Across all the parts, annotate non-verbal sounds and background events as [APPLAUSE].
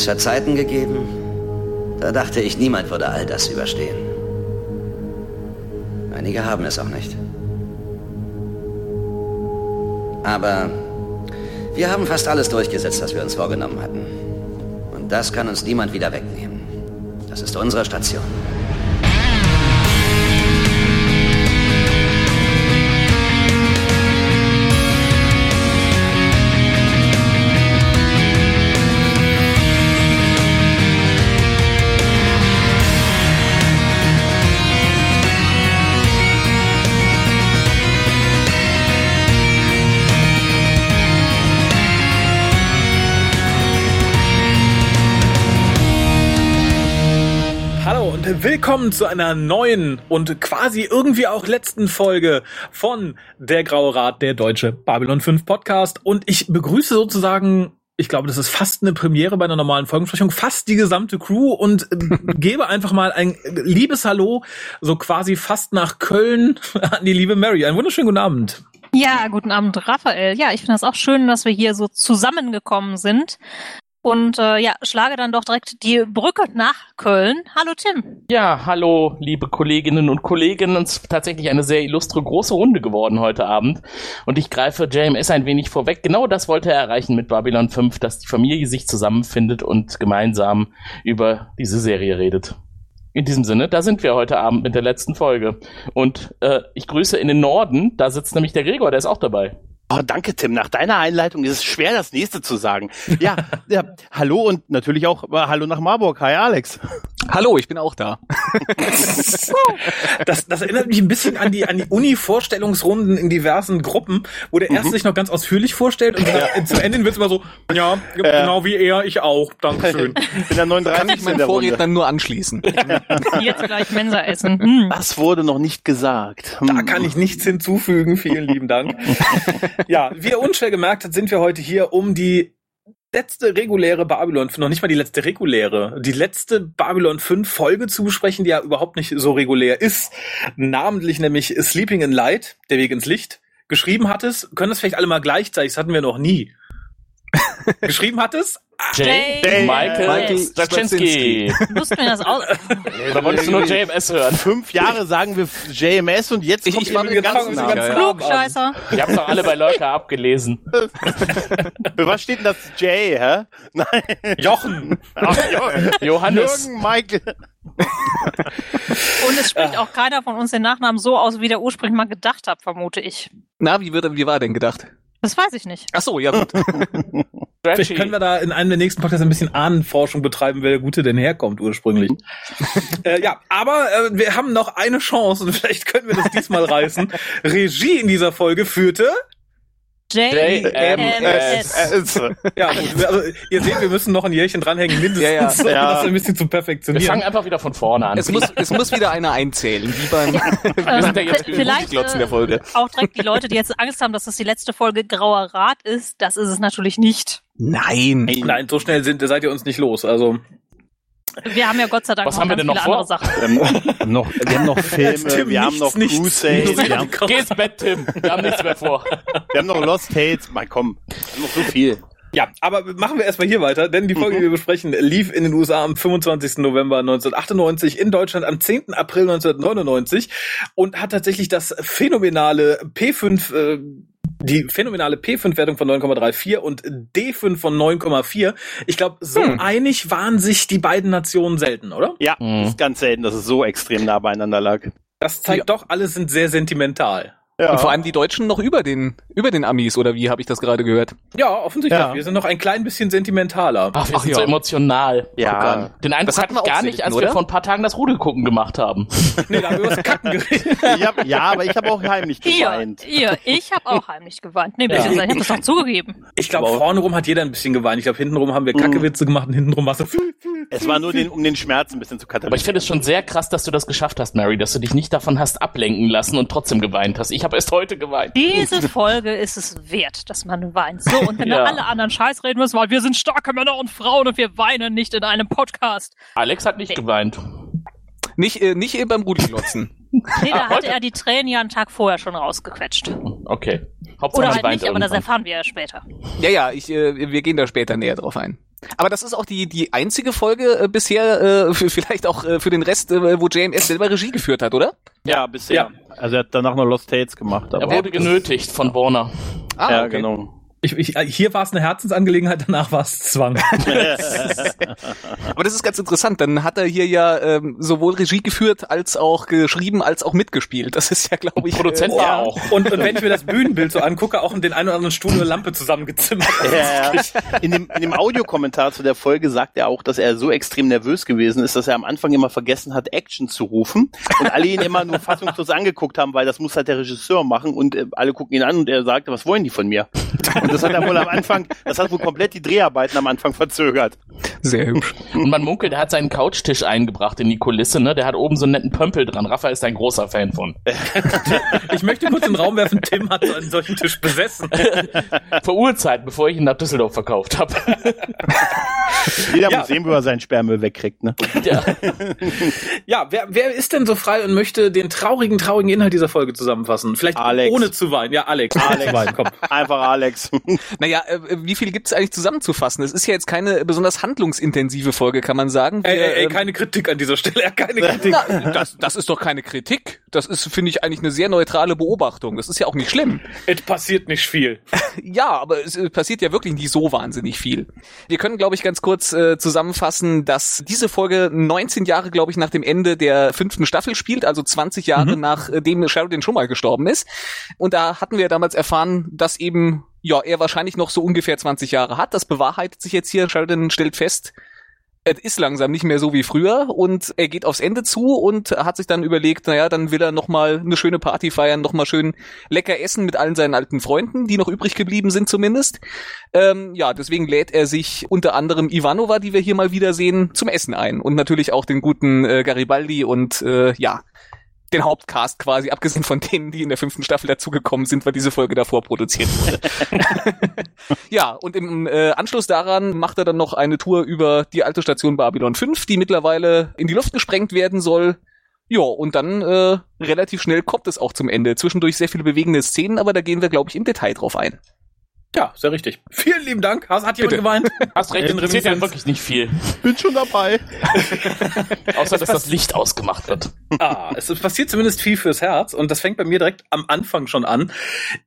Es hat Zeiten gegeben, da dachte ich, niemand würde all das überstehen. Einige haben es auch nicht. Aber wir haben fast alles durchgesetzt, was wir uns vorgenommen hatten. Und das kann uns niemand wieder wegnehmen. Das ist unsere Station. Willkommen zu einer neuen und quasi irgendwie auch letzten Folge von Der Graue Rat, der deutsche Babylon 5 Podcast. Und ich begrüße sozusagen ich glaube, das ist fast eine Premiere bei einer normalen Folgensprechung, fast die gesamte Crew und äh, [LAUGHS] gebe einfach mal ein liebes Hallo, so quasi fast nach Köln [LAUGHS] an die liebe Mary. Einen wunderschönen guten Abend. Ja, guten Abend, Raphael. Ja, ich finde es auch schön, dass wir hier so zusammengekommen sind. Und äh, ja, schlage dann doch direkt die Brücke nach Köln. Hallo Tim. Ja, hallo liebe Kolleginnen und Kollegen. Es ist tatsächlich eine sehr illustre große Runde geworden heute Abend. Und ich greife JMS ein wenig vorweg. Genau das wollte er erreichen mit Babylon 5, dass die Familie sich zusammenfindet und gemeinsam über diese Serie redet. In diesem Sinne, da sind wir heute Abend mit der letzten Folge. Und äh, ich grüße in den Norden, da sitzt nämlich der Gregor, der ist auch dabei. Oh, danke, Tim. Nach deiner Einleitung ist es schwer, das nächste zu sagen. Ja, [LAUGHS] ja hallo und natürlich auch äh, hallo nach Marburg. Hi, Alex. Hallo, ich bin auch da. [LAUGHS] das, das erinnert mich ein bisschen an die, an die Uni-Vorstellungsrunden in diversen Gruppen, wo der erste mhm. sich noch ganz ausführlich vorstellt und ja. zum Ende wird es immer so, ja, genau wie er, ich auch. Dankeschön. In der 39 Kann ich meinen Vorredner nur anschließen. [LAUGHS] Jetzt gleich Mensa essen. [LAUGHS] Hm. Das wurde noch nicht gesagt. Da hm. kann ich nichts hinzufügen. Vielen lieben Dank. ja, wie ihr unschwer gemerkt habt, sind wir heute hier, um die letzte reguläre Babylon, noch nicht mal die letzte reguläre, die letzte Babylon 5 Folge zu besprechen, die ja überhaupt nicht so regulär ist. Namentlich nämlich Sleeping in Light, der Weg ins Licht. Geschrieben hat es, können das vielleicht alle mal gleichzeitig, das hatten wir noch nie. [LAUGHS] Geschrieben hat es Jay Michael, Michael Straczynski. Mussten wir das auch? Nee, [LAUGHS] da wolltest du nur JMS hören. Fünf Jahre sagen wir JMS und jetzt ich, kommt ich mit dem ganzen Namen. Klugscheißer. Ich hab's doch alle bei Leuka abgelesen. [LAUGHS] Für was steht denn das J, hä? Nein. Jochen. Ach, jo Johannes. Jürgen Michael. Und es spricht auch keiner von uns den Nachnamen so aus, wie der ursprünglich mal gedacht hat, vermute ich. Na, wie, wird, wie war denn gedacht? Das weiß ich nicht. Ach so, ja gut. [LAUGHS] Vielleicht können wir da in einem der nächsten Podcasts ein bisschen Ahnenforschung betreiben, wer der Gute denn herkommt ursprünglich. äh, ja, aber äh, wir haben noch eine Chance und [LAUGHS] vielleicht können wir das diesmal reißen. [LAUGHS] Regie in dieser Folge führte JMS. Ja, gut, also, ihr seht, wir müssen noch ein Jährchen dranhängen, mindestens, ja, ja. [LAUGHS] um ja. das ein bisschen zu perfektionieren. Wir fangen einfach wieder von vorne an. Es muss, es muss wieder einer einzählen, wie beim wir sind ja [LAUGHS] jetzt vielleicht Glotzen der Folge. Äh, auch direkt die Leute, die jetzt Angst haben, dass das die letzte Folge Grauer Rat ist, das ist es natürlich nicht. Nein. Nein, so schnell sind, seid ihr uns nicht los. Also wir haben ja Gott sei Dank Was noch haben wir denn noch vor? Sachen. Wir haben [LAUGHS] noch, wir haben noch [LAUGHS] Filme, Tim, wir haben noch Crusade. Wir haben, Geh ins Bett, Tim. Wir haben nichts mehr vor. Wir haben noch Lost Tales. Mal komm, wir haben noch so viel. Ja, aber machen wir erstmal hier weiter, denn die Folge, die wir besprechen, lief in den USA am 25. November 1998, in Deutschland am 10. April 1999 und hat tatsächlich das phänomenale P5 äh, die phänomenale P5-Wertung von 9,34 und D5 von 9,4. Ich glaube, so hm. einig waren sich die beiden Nationen selten, oder? Ja, hm. ist ganz selten, dass es so extrem nah beieinander lag. Das zeigt ja. doch, alle sind sehr sentimental. Ja. Und vor allem die Deutschen noch über den, über den Amis, oder wie habe ich das gerade gehört? Ja, offensichtlich. Ja. Wir sind noch ein klein bisschen sentimentaler. Ach, wir Ach, sind ja. so emotional. Ja. Den Eindruck hatten wir gar nicht, als oder? wir vor ein paar Tagen das Rudelgucken gemacht haben. [LAUGHS] nee, da haben wir was Kacken geredet. [LAUGHS] ja, ja, aber ich habe auch heimlich geweint. Ihr, ihr ich habe auch heimlich geweint. Nee, ja. ich habe das auch zugegeben. Ich glaube, vorne rum hat jeder ein bisschen geweint. Ich glaube, hintenrum haben wir Kackewitze gemacht und hintenrum war es so [LAUGHS] Es war nur den, um den Schmerz ein bisschen zu katalysieren. Aber ich finde es schon sehr krass, dass du das geschafft hast, Mary, dass du dich nicht davon hast ablenken lassen und trotzdem geweint hast. Ich habe erst heute geweint. Diese Folge ist es wert, dass man weint. So, und wenn [LAUGHS] ja. alle anderen Scheiß reden müssen, weil wir sind starke Männer und Frauen und wir weinen nicht in einem Podcast. Alex hat nicht geweint. Nicht, äh, nicht eben beim Rudelglotzen. Nee, da hatte er die Tränen ja einen Tag vorher schon rausgequetscht. Okay. Hauptsache Oder halt nicht, aber das erfahren wir ja später. Ja, ja, ich, äh, wir gehen da später näher drauf ein. Aber das ist auch die, die einzige Folge äh, bisher, äh, für, vielleicht auch äh, für den Rest, äh, wo JMS selber Regie geführt hat, oder? Ja, bisher. Also er hat danach noch Lost Tales gemacht. Aber Er wurde genötigt von Warner. Ah, ja, okay. genau. Ich, ich, hier war es eine Herzensangelegenheit, danach war es Zwang. [LAUGHS] Aber das ist ganz interessant. Dann hat er hier ja ähm, sowohl Regie geführt, als auch geschrieben, als auch mitgespielt. Das ist ja, glaube ich. Produzent äh, war Ja. auch. [LAUGHS] Und, und wenn ich mir das Bühnenbild so angucke, auch in den einen oder anderen Stuhl eine Lampe zusammengezimmert. Ja, ja. In dem, in dem Audiokommentar zu der Folge sagt er auch, dass er so extrem nervös gewesen ist, dass er am Anfang immer vergessen hat, Action zu rufen. Und alle ihn immer nur fassungslos angeguckt haben, weil das muss halt der Regisseur machen. Und äh, alle gucken ihn an und er sagte, was wollen die von mir? Und das hat er wohl am Anfang, das hat wohl komplett die Dreharbeiten am Anfang verzögert. Sehr hübsch. Und man munkelt, der hat seinen Couchtisch eingebracht in die Kulisse, ne? Der hat oben so einen netten Pömpel dran. Raphael ist ein großer Fan von. [LAUGHS] Ich möchte kurz in den Raum werfen, Tim hat so einen solchen Tisch besessen. [LAUGHS] Vor Urzeiten, bevor ich ihn nach Düsseldorf verkauft habe. [LAUGHS] Jeder Ja. muss sehen, wo er seinen Sperrmüll wegkriegt. Ne? ja. Ja, wer, wer ist denn so frei und möchte den traurigen, traurigen Inhalt dieser Folge zusammenfassen? Vielleicht Alex. ohne zu weinen. Ja, Alex. Alex. Zu weinen, komm. Einfach Alex. Naja, äh, wie viel gibt's eigentlich zusammenzufassen? Es ist ja jetzt keine besonders handlungsintensive Folge, kann man sagen. Ey, Wir, ey, ey, ähm, keine Kritik an dieser Stelle. [LAUGHS] Ja, keine Kritik. Na, das, das ist doch keine Kritik. Das ist, finde ich, eigentlich eine sehr neutrale Beobachtung. Das ist ja auch nicht schlimm. Es passiert nicht viel. [LAUGHS] Ja, aber es äh, passiert ja wirklich nicht so wahnsinnig viel. Wir können, glaube ich, ganz kurz äh, zusammenfassen, dass diese Folge 19 Jahre, glaube ich, nach dem Ende der fünften Staffel spielt, also 20 Jahre nachdem Sheridan schon mal gestorben ist. Und da hatten wir damals erfahren, dass eben ja er wahrscheinlich noch so ungefähr 20 Jahre hat. Das bewahrheitet sich jetzt hier. Sheridan stellt fest, es ist langsam nicht mehr so wie früher und er geht aufs Ende zu und hat sich dann überlegt, naja, dann will er nochmal eine schöne Party feiern, nochmal schön lecker essen mit allen seinen alten Freunden, die noch übrig geblieben sind zumindest. Ähm, ja, deswegen lädt er sich unter anderem Ivanova, die wir hier mal wiedersehen, zum Essen ein und natürlich auch den guten äh, Garibaldi und äh, ja, den Hauptcast quasi, abgesehen von denen, die in der fünften Staffel dazugekommen sind, weil diese Folge davor produziert wurde. [LAUGHS] ja, und im äh, Anschluss daran macht er dann noch eine Tour über die alte Station Babylon 5, die mittlerweile in die Luft gesprengt werden soll. Ja, und dann äh, relativ schnell kommt es auch zum Ende. Zwischendurch sehr viele bewegende Szenen, aber da gehen wir, glaube ich, im Detail drauf ein. Ja, sehr richtig. Vielen lieben Dank. Hat, hat jemand Bitte. geweint? Hast recht, In interessiert ja wirklich nicht viel. Bin schon dabei. [LAUGHS] Außer, dass das Licht ausgemacht wird. Ah, es passiert zumindest viel fürs Herz und das fängt bei mir direkt am Anfang schon an.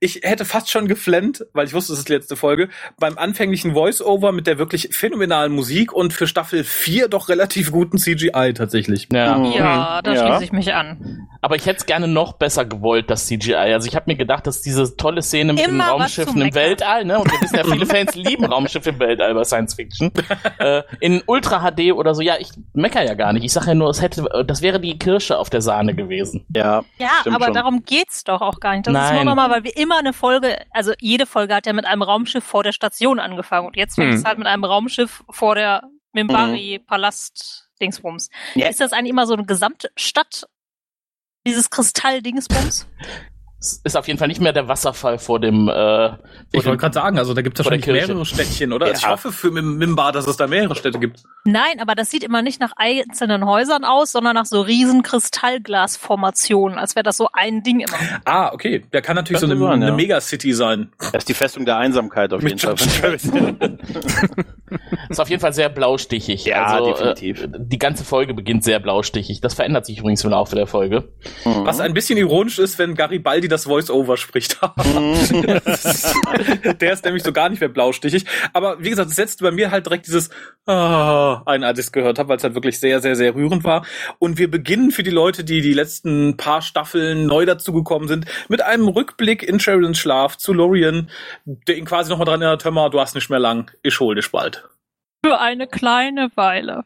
Ich hätte fast schon geflennt, weil ich wusste, es ist die letzte Folge, beim anfänglichen Voice-Over mit der wirklich phänomenalen Musik und für Staffel 4 doch relativ guten CGI tatsächlich. Ja. Mhm. Ja, da Ja. schließe ich mich an. Aber ich hätte es gerne noch besser gewollt, das CGI. Also ich habe mir gedacht, dass diese tolle Szene mit den Immer was Raumschiffen im meckern. Weltall, ne? Und wir wissen ja, viele Fans [LAUGHS] lieben Raumschiffe im Weltall bei Science Fiction. äh, in Ultra HD oder so, ja, ich mecker ja gar nicht. Ich sage ja nur, es hätte, das wäre die Kirsche auf der Sahne gewesen. Ja. Ja, aber schon. darum geht's doch auch gar nicht. Das ist Nein. nur nochmal, weil wir immer eine Folge, also jede Folge hat ja mit einem Raumschiff vor der Station angefangen und jetzt fängt Hm. es halt mit einem Raumschiff vor der Mimbari-Palast Dingsbums. Ja. Ist das eigentlich immer so eine Gesamtstadt? Dieses Kristall-Dingsbums? [LAUGHS] Es ist auf jeden Fall nicht mehr der Wasserfall vor dem, äh, vor Ich wollte gerade sagen, also da gibt es wahrscheinlich mehrere Städtchen, oder? Also Ja. ich hoffe für Mim- Mimbar, dass es da mehrere Städte gibt. Nein, aber das sieht immer nicht nach einzelnen Häusern aus, sondern nach so riesen Kristallglasformationen, als wäre das so ein Ding immer. Ah, okay. Der kann natürlich so Könnte eine, sein, ja. eine Megacity sein. Das ist die Festung der Einsamkeit auf jeden Mit Fall. [LAUGHS] Ist auf jeden Fall sehr blaustichig. Ja, also, definitiv. Äh, die ganze Folge beginnt sehr blaustichig. Das verändert sich übrigens im Laufe der Folge. Was ein bisschen ironisch ist, wenn Garibaldi das Voice-Over spricht. [LAUGHS] Der ist nämlich so gar nicht mehr blaustichig. Aber wie gesagt, es setzt bei mir halt direkt dieses ah, ein, als ich es gehört habe, weil es halt wirklich sehr, sehr, sehr rührend war. Und wir beginnen für die Leute, die die letzten paar Staffeln neu dazugekommen sind, mit einem Rückblick in Sheridans Schlaf zu Lorien, der ihn quasi nochmal dran erinnert, hör mal, du hast nicht mehr lang, ich hol dich bald. Für eine kleine Weile.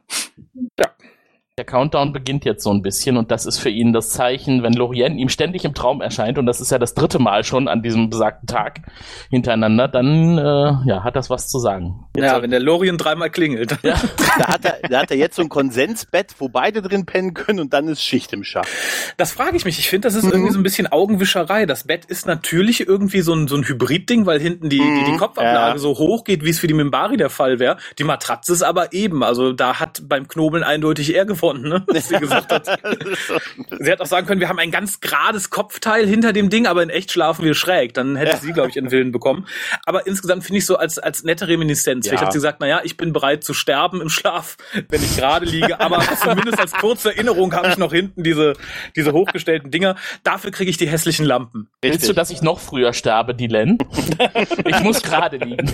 Der Countdown beginnt jetzt so ein bisschen und das ist für ihn das Zeichen, wenn Lorien ihm ständig im Traum erscheint und das ist ja das dritte Mal schon an diesem besagten Tag hintereinander, dann äh, ja, hat das was zu sagen. Ja, wenn der Lorien dreimal klingelt. Ja. Da hat, er, da hat er jetzt so ein Konsensbett, wo beide drin pennen können und dann ist Schicht im Schacht. Das frage ich mich. Ich finde, das ist irgendwie so ein bisschen Augenwischerei. Das Bett ist natürlich irgendwie so ein, so ein Hybrid-Ding, weil hinten die, die, die Kopfablage ja. so hoch geht, wie es für die Mimbari der Fall wäre. Die Matratze ist aber eben. Also da hat beim Knobeln eindeutig er gewonnen. Davon, ne? Was sie gesagt hat. [LAUGHS] sie hätte auch sagen können, wir haben ein ganz gerades Kopfteil hinter dem Ding, aber in echt schlafen wir schräg. Dann hätte sie, glaube ich, ihren Willen bekommen. Aber insgesamt finde ich so als, als nette Reminiszenz. Ja. Vielleicht hat sie gesagt, na ja, ich bin bereit zu sterben im Schlaf, wenn ich gerade liege, aber [LAUGHS] zumindest als kurze Erinnerung habe ich noch hinten diese, diese hochgestellten Dinger. Dafür kriege ich die hässlichen Lampen. Willst du, dass ich noch früher sterbe, Dylan? [LAUGHS] ich muss gerade liegen.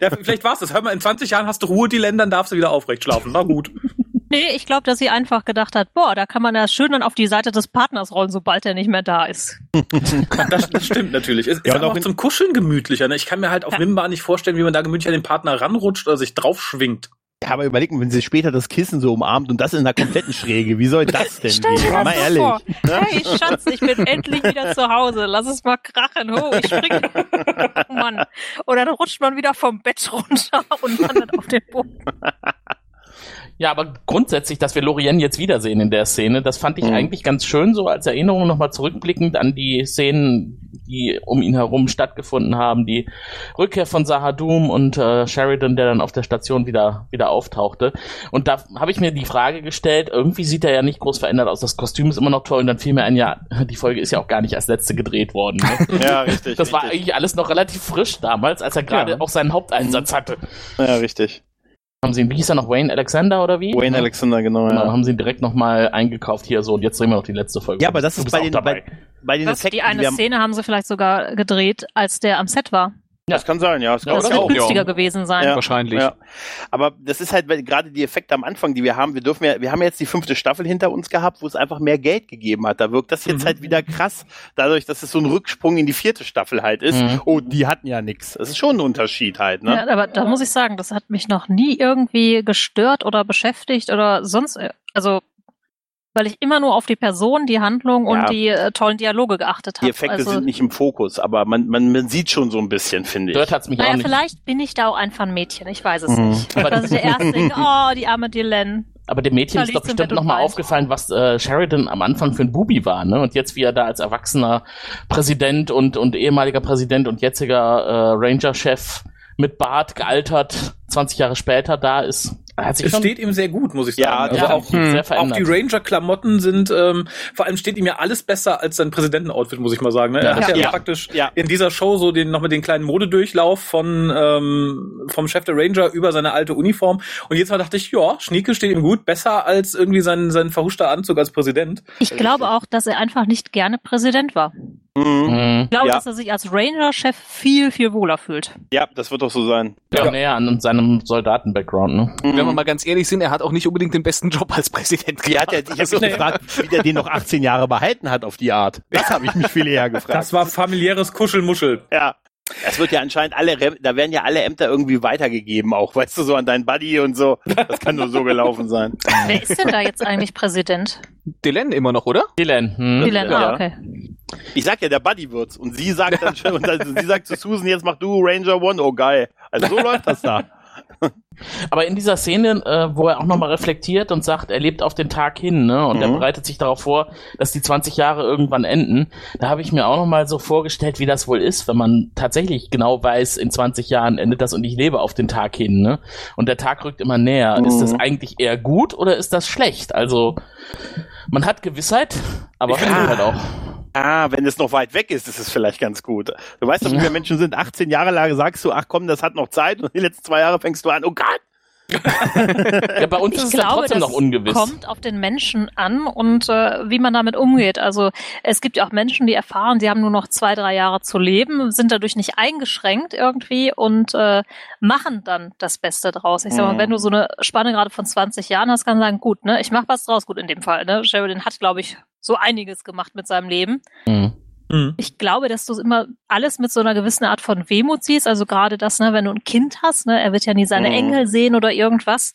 Ja, vielleicht war's das. Hör mal, in 20 Jahren hast du Ruhe, die Länder, dann darfst du wieder aufrecht schlafen. Na gut. Nee, ich glaube, dass sie einfach gedacht hat, boah, da kann man ja schön dann auf die Seite des Partners rollen, sobald er nicht mehr da ist. [LAUGHS] Das, das stimmt natürlich. Es ist Ja, und aber auch zum Kuscheln gemütlicher. Ne? Ich kann mir halt auf Ja. Wimbar nicht vorstellen, wie man da gemütlich an den Partner ranrutscht oder sich draufschwingt. Ja, aber überleg mal, wenn sie später das Kissen so umarmt und das in einer kompletten Schräge, wie soll das [LAUGHS] denn Stell dir gehen? das Mal ehrlich. vor. Hey, Schatz, ich bin endlich wieder zu Hause. Lass es mal krachen. Oh, ich spring. [LAUGHS] Oh Mann. Oder dann rutscht man wieder vom Bett runter und landet auf den Boden. Ja, aber grundsätzlich, dass wir Lorien jetzt wiedersehen in der Szene, das fand ich Mhm. eigentlich ganz schön, so als Erinnerung nochmal zurückblickend an die Szenen, die um ihn herum stattgefunden haben, die Rückkehr von Sahadum und äh, Sheridan, der dann auf der Station wieder, wieder auftauchte. Und da habe ich mir die Frage gestellt, irgendwie sieht er ja nicht groß verändert aus, das Kostüm ist immer noch toll und dann fiel mir ein, ja, die Folge ist ja auch gar nicht als letzte gedreht worden. Ne? [LAUGHS] Ja, richtig. Das war richtig. eigentlich alles noch relativ frisch damals, als er gerade Ja. auch seinen Haupteinsatz hatte. Ja, richtig. Haben sie ihn, wie hieß er noch, Wayne Alexander oder wie? Wayne Ja. Alexander, genau, Genau, ja. haben sie ihn direkt nochmal eingekauft hier so und jetzt drehen wir noch die letzte Folge. Ja, aber das ist bei den, dabei. bei, bei den Effekten, die eine Szene haben sie vielleicht sogar gedreht, als der am Set war. Das kann sein, ja. Das Ja, kann Das wird auch, günstiger ja. gewesen sein. Ja. Wahrscheinlich. Ja. Aber das ist halt gerade die Effekte am Anfang, die wir haben. Wir dürfen ja, wir haben jetzt die fünfte Staffel hinter uns gehabt, wo es einfach mehr Geld gegeben hat. Da wirkt das jetzt Mhm. halt wieder krass, dadurch, dass es so ein Rücksprung in die vierte Staffel halt ist. Mhm. Oh, die hatten ja nix. Das ist schon ein Unterschied halt, ne? Ja, aber da muss ich sagen, das hat mich noch nie irgendwie gestört oder beschäftigt oder sonst, also weil ich immer nur auf die Person, die Handlung Ja. und die äh, tollen Dialoge geachtet Die habe. Effekte also, sind nicht im Fokus, aber man, man, man sieht schon so ein bisschen, finde ich. Dort hat's mich auch naja, nicht. vielleicht bin ich da auch einfach ein Mädchen, ich weiß es Mhm. nicht. Aber- Dass ich der Erste [LAUGHS] denke, oh, die arme Dylan. Aber dem Mädchen ist doch bestimmt nochmal aufgefallen, was äh, Sheridan am Anfang für ein Bubi war, ne? Und jetzt, wie er da als erwachsener Präsident und, und ehemaliger Präsident und jetziger äh, Ranger-Chef mit Bart gealtert, 20 Jahre später da ist. Er hat sich Es schon steht ihm sehr gut, muss ich sagen. Ja, also ja, auch, sehr auch verändert. die Ranger-Klamotten sind, ähm, vor allem steht ihm ja alles besser als sein Präsidenten-Outfit, muss ich mal sagen. Ne? Ja, er hat ja, ja. praktisch Ja. in dieser Show so den noch mit den kleinen Modedurchlauf von ähm, vom Chef der Ranger über seine alte Uniform. Und jetzt mal dachte ich, ja, Schnieke steht ihm gut, besser als irgendwie sein sein verhuschter Anzug als Präsident. Ich glaube auch, dass er einfach nicht gerne Präsident war. Mhm. Mhm. Ich glaube, Ja. dass er sich als Ranger-Chef viel, viel wohler fühlt. Ja, das wird doch so sein. Ja, näher an seinem Soldaten-Background, ne? Mhm. Wenn wir mal ganz ehrlich sind, er hat auch nicht unbedingt den besten Job als Präsident Die hat ja, ich habe Also, mich gefragt, wie der den noch 18 Jahre behalten hat auf die Art. Das habe ich mich viel eher gefragt. Das war familiäres Kuschelmuschel. Ja. Es wird ja anscheinend alle, Rem- da werden ja alle Ämter irgendwie weitergegeben, auch, weißt du, so an deinen Buddy und so. Das kann nur so gelaufen sein. [LAUGHS] Wer ist denn da jetzt eigentlich Präsident? Dylan immer noch, oder? Dylan. Hm? Dylan, Ja. ah, okay. Ich sag ja, der Buddy wird's. Und sie sagt dann schon, und dann, sie sagt zu Susan, jetzt mach du Ranger One, oh geil. Also so [LAUGHS] läuft das da. Aber in dieser Szene, äh, wo er auch nochmal reflektiert und sagt, er lebt auf den Tag hin, ne? Und er Mhm. bereitet sich darauf vor, dass die 20 Jahre irgendwann enden. Da habe ich mir auch nochmal so vorgestellt, wie das wohl ist, wenn man tatsächlich genau weiß, in 20 Jahren endet das und ich lebe auf den Tag hin, ne? Und der Tag rückt immer näher. Mhm. Ist das eigentlich eher gut oder ist das schlecht? Also, man hat Gewissheit, aber Ja. halt auch. Ah, wenn es noch weit weg ist, ist es vielleicht ganz gut. Du weißt doch, wie wir Menschen sind. 18 Jahre lang sagst du, ach komm, das hat noch Zeit. Und die letzten zwei Jahre fängst du an, oh Gott. Ja, bei uns Ich ist es ja glaube, trotzdem noch ungewiss. kommt auf den Menschen an und äh, wie man damit umgeht. Also es gibt ja auch Menschen, die erfahren, sie haben nur noch zwei, drei Jahre zu leben, sind dadurch nicht eingeschränkt irgendwie und äh, machen dann das Beste draus. Ich sag mal, Mhm. wenn du so eine Spanne gerade von 20 Jahren hast, kann man sagen, gut, ne, ich mache was draus, gut in dem Fall. Ne? Sheridan hat, glaube ich, so einiges gemacht mit seinem Leben. Mhm. Mhm. Ich glaube, dass du immer alles mit so einer gewissen Art von Wehmut siehst. Also gerade das, ne, wenn du ein Kind hast, ne, er wird ja nie seine Mhm. Engel sehen oder irgendwas.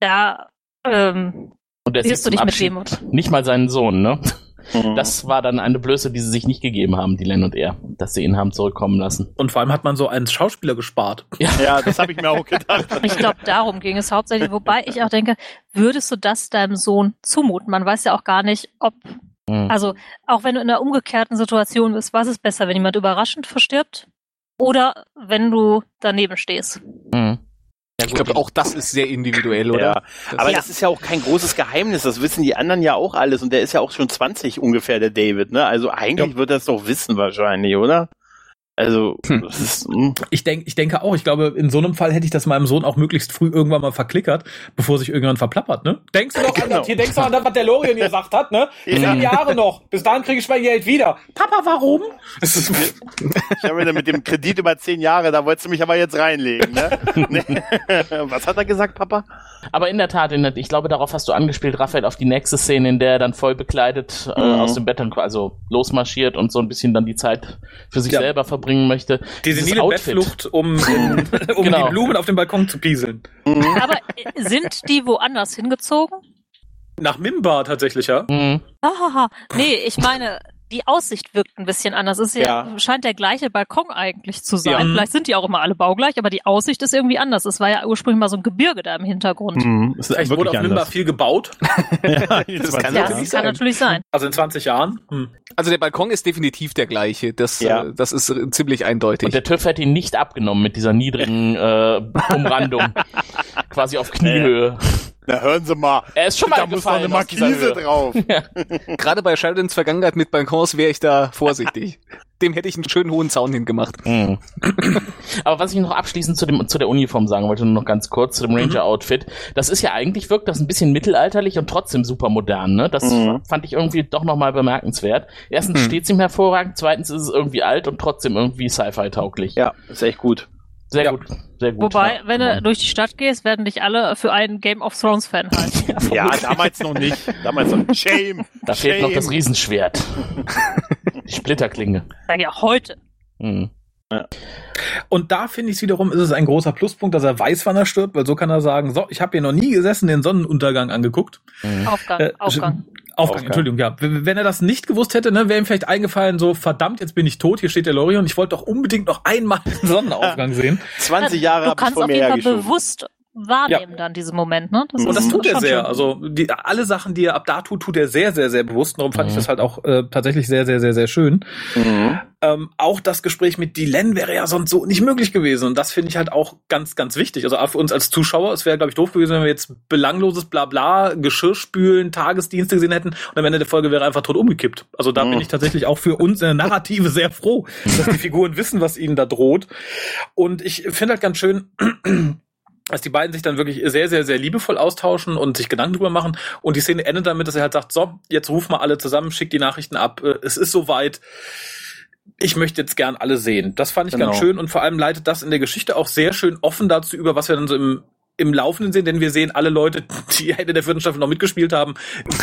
Da ähm, Und er siehst du dich mit Wehmut. nicht mal seinen Sohn, ne? Mhm. Das war dann eine Blöße, die sie sich nicht gegeben haben, die Len und er, dass sie ihn haben zurückkommen lassen. Und vor allem hat man so einen Schauspieler gespart. ja, das habe ich mir auch gedacht. [LAUGHS] Ich glaube, darum ging es hauptsächlich. Wobei ich auch denke, würdest du das deinem Sohn zumuten? Man weiß ja auch gar nicht, ob, Mhm. also auch wenn du in einer umgekehrten Situation bist, was ist besser, wenn jemand überraschend verstirbt oder wenn du daneben stehst? Mhm. ich glaube, auch das ist sehr individuell, oder? Ja. Aber Ja. das ist ja auch kein großes Geheimnis. Das wissen die anderen ja auch alles. Und der ist ja auch schon 20 ungefähr, der David. Ne? Also eigentlich wird er es doch wissen wahrscheinlich, oder? Also, Hm. ist, hm. Ich denke, ich denke auch, ich glaube, in so einem Fall hätte ich das meinem Sohn auch möglichst früh irgendwann mal verklickert, bevor sich irgendwann verplappert, ne? Denkst du doch an Genau. das, hier denkst du an das, was der Lorien gesagt hat, ne? [LAUGHS] Zehn Jahre noch. Bis dahin kriege ich mein Geld wieder. Papa, warum? Ich habe wieder mit dem Kredit über 10 Jahre, da wolltest du mich aber jetzt reinlegen. Ne? [LAUGHS] [LAUGHS] Was hat er gesagt, Papa? Aber in der Tat, in der, ich glaube, darauf hast du angespielt, Raphael, auf die nächste Szene, in der er dann voll bekleidet äh, Mhm. aus dem Bett dann also losmarschiert und so ein bisschen dann die Zeit für sich Ja. selber verbringen möchte. die senile Outfit. Bettflucht, um, in, [LAUGHS] um Genau. die Blumen auf dem Balkon zu pieseln. Aber äh, sind die woanders hingezogen? Nach Mimba tatsächlich, ja. Mhm. Hahaha. Nee, ich meine, die Aussicht wirkt ein bisschen anders. Es ist ja, Ja. scheint der gleiche Balkon eigentlich zu sein. Ja. Vielleicht sind die auch immer alle baugleich, aber die Aussicht ist irgendwie anders. Es war ja ursprünglich mal so ein Gebirge da im Hintergrund. Mhm. Ist Vielleicht wurde auf Mimba viel gebaut. [LAUGHS] ja, [LAUGHS] Das das kann Ja, natürlich das kann natürlich sein. Also in 20 Jahren. Hm. Also der Balkon ist definitiv der gleiche. Das, Ja. äh, das ist ziemlich eindeutig. Und der TÜV hätte ihn nicht abgenommen mit dieser niedrigen äh, Umrandung. [LAUGHS] Quasi auf Kniehöhe. Na, hören Sie mal. Er ist schon mal da muss noch eine Markise drauf. [LAUGHS] Gerade bei Sheldons Vergangenheit mit Balkons wäre ich da vorsichtig. Dem hätte ich einen schönen hohen Zaun hingemacht. Mhm. [LAUGHS] Aber was ich noch abschließend zu, dem, zu der Uniform sagen wollte, nur noch ganz kurz, zu dem Ranger-Outfit. Das ist ja eigentlich, wirkt das ein bisschen mittelalterlich und trotzdem super modern. Ne? Das Mhm. fand ich irgendwie doch nochmal bemerkenswert. Erstens Mhm. steht's ihm hervorragend, zweitens ist es irgendwie alt und trotzdem irgendwie Sci-Fi-tauglich. Ja, ist echt gut. Sehr Ja. gut, sehr gut. Wobei, Ja. wenn du durch die Stadt gehst, werden dich alle für einen Game of Thrones Fan halten. [LAUGHS] Ja, damals noch nicht. Damals noch. Shame. Da fehlt noch Shame. das Riesenschwert. [LAUGHS] Die Splitterklinge. Sag ja heute. Mhm. Und da finde ich es wiederum, ist es ein großer Pluspunkt, dass er weiß, wann er stirbt, weil so kann er sagen, so, ich habe hier noch nie gesessen, den Sonnenuntergang angeguckt. Mhm. Aufgang, Äh, Aufgang. Aufgang, Aufgang. Entschuldigung, ja. Wenn er das nicht gewusst hätte, ne, wäre ihm vielleicht eingefallen, so, verdammt, jetzt bin ich tot, hier steht der Lorion, ich wollte doch unbedingt noch einmal den Sonnenaufgang [LAUGHS] sehen. 20 Jahre du kannst vor auf mir jeden Fall bewusst wahrnehmen dann diesen Moment, ne? Das Und das ist tut er sehr. schön. Also die, alle Sachen, die er ab da tut, tut er sehr, sehr, sehr bewusst. Darum fand ich Mhm. das halt auch äh, tatsächlich sehr, sehr, sehr, sehr schön. Mhm. Ähm, auch das Gespräch mit Dylan wäre ja sonst so nicht möglich gewesen. Und das finde ich halt auch ganz, ganz wichtig. Also auch für uns als Zuschauer, es wäre, glaube ich, doof gewesen, wenn wir jetzt belangloses Blabla, Geschirrspülen, Tagesdienste gesehen hätten und am Ende der Folge wäre einfach tot umgekippt. Also da Mhm. bin ich tatsächlich auch für uns in der Narrative sehr froh, dass die Figuren wissen, was ihnen da droht. Und ich finde halt ganz schön, dass die beiden sich dann wirklich sehr, sehr, sehr liebevoll austauschen und sich Gedanken drüber machen. Und die Szene endet damit, dass er halt sagt, so, jetzt ruf mal alle zusammen, schick die Nachrichten ab, äh, es ist soweit. Ich möchte jetzt gern alle sehen. Das fand ich Genau. ganz schön und vor allem leitet das in der Geschichte auch sehr schön offen dazu über, was wir dann so im im Laufenden sehen, denn wir sehen alle Leute, die in der vierten Staffel noch mitgespielt haben,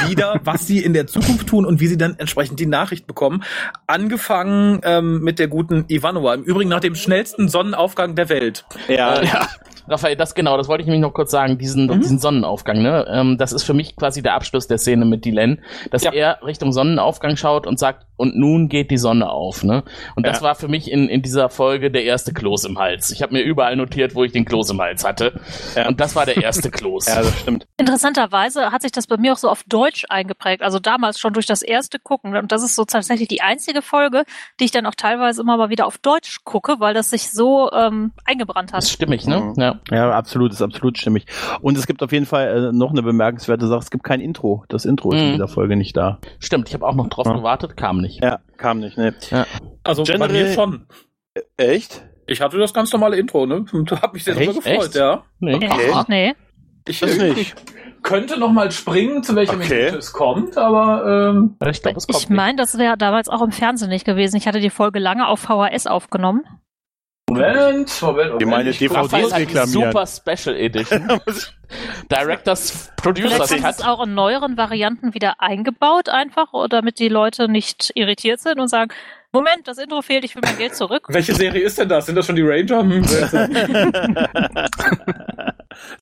wieder, [LAUGHS] was sie in der Zukunft tun und wie sie dann entsprechend die Nachricht bekommen. Angefangen ähm, mit der guten Ivanova. Im Übrigen nach dem schnellsten Sonnenaufgang der Welt. Ja. Äh, Raphael, das genau, das wollte ich nämlich noch kurz sagen, diesen, Mhm. diesen Sonnenaufgang, ne? Ähm, das ist für mich quasi der Abschluss der Szene mit Dylan, dass Ja. er Richtung Sonnenaufgang schaut und sagt, und nun geht die Sonne auf, ne? Und das Ja. war für mich in, in dieser Folge der erste Kloß im Hals. Ich habe mir überall notiert, wo ich den Kloß im Hals hatte. Ja. Und das war der erste [LAUGHS] Kloß. ja, das stimmt. Interessanterweise hat sich das bei mir auch so auf Deutsch eingeprägt, also damals schon durch das erste Gucken. Und das ist so tatsächlich die einzige Folge, die ich dann auch teilweise immer mal wieder auf Deutsch gucke, weil das sich so ähm, eingebrannt Das ist hat. stimmig, ne? Mhm. Ja. Ja, absolut, ist absolut stimmig. Und es gibt auf jeden Fall äh, noch eine bemerkenswerte Sache, es gibt kein Intro. Das Intro ist in Mhm. dieser Folge nicht da. Stimmt, ich habe auch noch drauf Ja. gewartet, kam nicht. Ja, kam nicht, ne? Also bei Generell- mir schon. Echt? Ich hatte das ganz normale Intro, ne? [LAUGHS] Und hab mich sehr darüber gefreut, Echt? ja. Nee. Okay. Nee. Ich, Das äh, nicht. könnte noch mal springen, zu welcher Okay. Minute es kommt, aber ähm, Ich Ich meine, das wäre damals auch im Fernsehen nicht gewesen. Ich hatte die Folge lange auf VHS aufgenommen. Moment, Moment, Moment. Die meine ich DVD reklamieren. Super Special Edition. [LAUGHS] Directors Producers Vielleicht Cut. es auch in neueren Varianten wieder eingebaut, einfach, damit die Leute nicht irritiert sind und sagen, Moment, das Intro fehlt, ich will mein Geld zurück. Welche Serie ist denn das? Sind das schon die Ranger? Hm, [LAUGHS]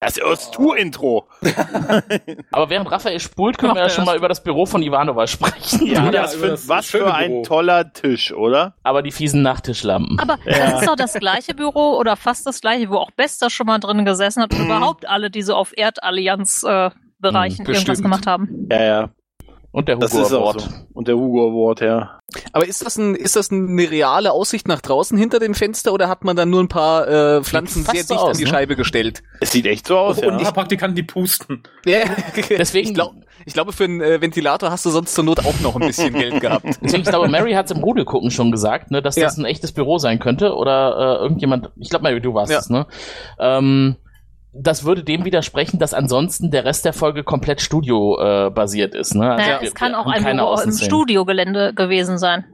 Das ist Tour-Intro. [LAUGHS] Aber während Raphael spult, können wir ja schon mal über das Büro von Ivanova sprechen. Ja, Ja, das für, das was für ein Büro. toller Tisch, oder? Aber die fiesen Nachttischlampen. Aber das ist doch das gleiche Büro oder fast das gleiche, wo auch Bester schon mal drin gesessen hat und [CLEARS THROAT] überhaupt alle, die so auf Erdallianz äh, Bereichen Mhm, irgendwas bestimmt. gemacht haben. Ja, ja. Und der Das Hugo Award. so. Und der Hugo Award, ja. Aber ist das, ein, ist das eine reale Aussicht nach draußen hinter dem Fenster oder hat man dann nur ein paar äh, Pflanzen fast sehr so dicht aus, an die ne? Scheibe gestellt? Es sieht echt so aus, Und ja. ein paar Praktikanten, die pusten. Ja, Deswegen- Ich, glaub, ich glaube, für einen äh, Ventilator hast du sonst zur Not auch noch ein bisschen Geld gehabt. [LAUGHS] Deswegen, ich glaube, Mary hat es im Rudel gucken schon gesagt, ne, dass Ja. das ein echtes Büro sein könnte oder äh, irgendjemand, ich glaube, Mary, du warst Ja. es, ne? Ähm, das würde dem widersprechen, dass ansonsten der Rest der Folge komplett Studio äh, ist. Ne? Also Naja, wir- es kann auch ein keine Büro im. Studiogelände gewesen sein.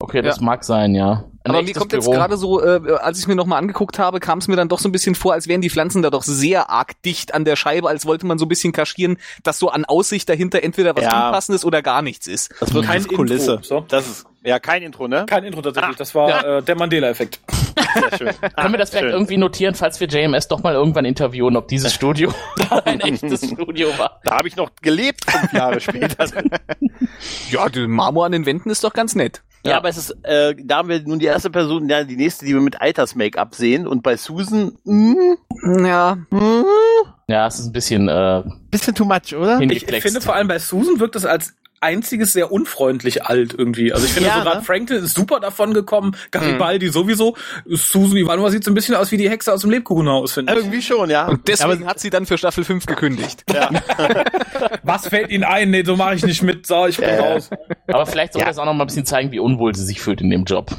Okay, das Ja. mag sein, ja. Ein Aber mir kommt jetzt Büro. gerade so, äh, als ich mir nochmal angeguckt habe, kam es mir dann doch so ein bisschen vor, als wären die Pflanzen da doch sehr arg dicht an der Scheibe, als wollte man so ein bisschen kaschieren, dass so an Aussicht dahinter entweder was Ja. Unpassendes oder gar nichts ist. Das wird Kein als Kulisse. Intro, so. Das ist, ja, kein Intro, ne? Kein Intro tatsächlich, das war äh, der Mandela-Effekt. Sehr schön. Können wir das vielleicht schön. irgendwie notieren, falls wir JMS doch mal irgendwann interviewen, ob dieses [LAUGHS] Studio [LAUGHS] ein echtes Studio war? Da habe ich noch gelebt fünf Jahre später. [LAUGHS] Ja, der Marmor an den Wänden ist doch ganz nett. Ja, aber es ist, äh, da haben wir nun die erste Person, ja, die nächste, die wir mit Alters-Make-up sehen. Und bei Susan, mh, Ja. mh, Ja, es ist ein bisschen äh, bisschen too much, oder? Ich hingeflext. finde vor allem bei Susan wirkt es als einziges sehr unfreundlich alt irgendwie. Also ich finde Ja, so gerade ne? Franklin ist super davon gekommen, Garibaldi sowieso. Susan Ivanova sieht so ein bisschen aus wie die Hexe aus dem Lebkuchenhaus, finde ich. Irgendwie schon, ja. Und deswegen Aber, hat sie dann für Staffel 5 gekündigt. ja. [LAUGHS] Was fällt Ihnen ein? Nee, so mache ich nicht mit. So, ich bin Ja, ja. raus. Aber vielleicht soll Ja. das auch noch mal ein bisschen zeigen, wie unwohl sie sich fühlt in dem Job.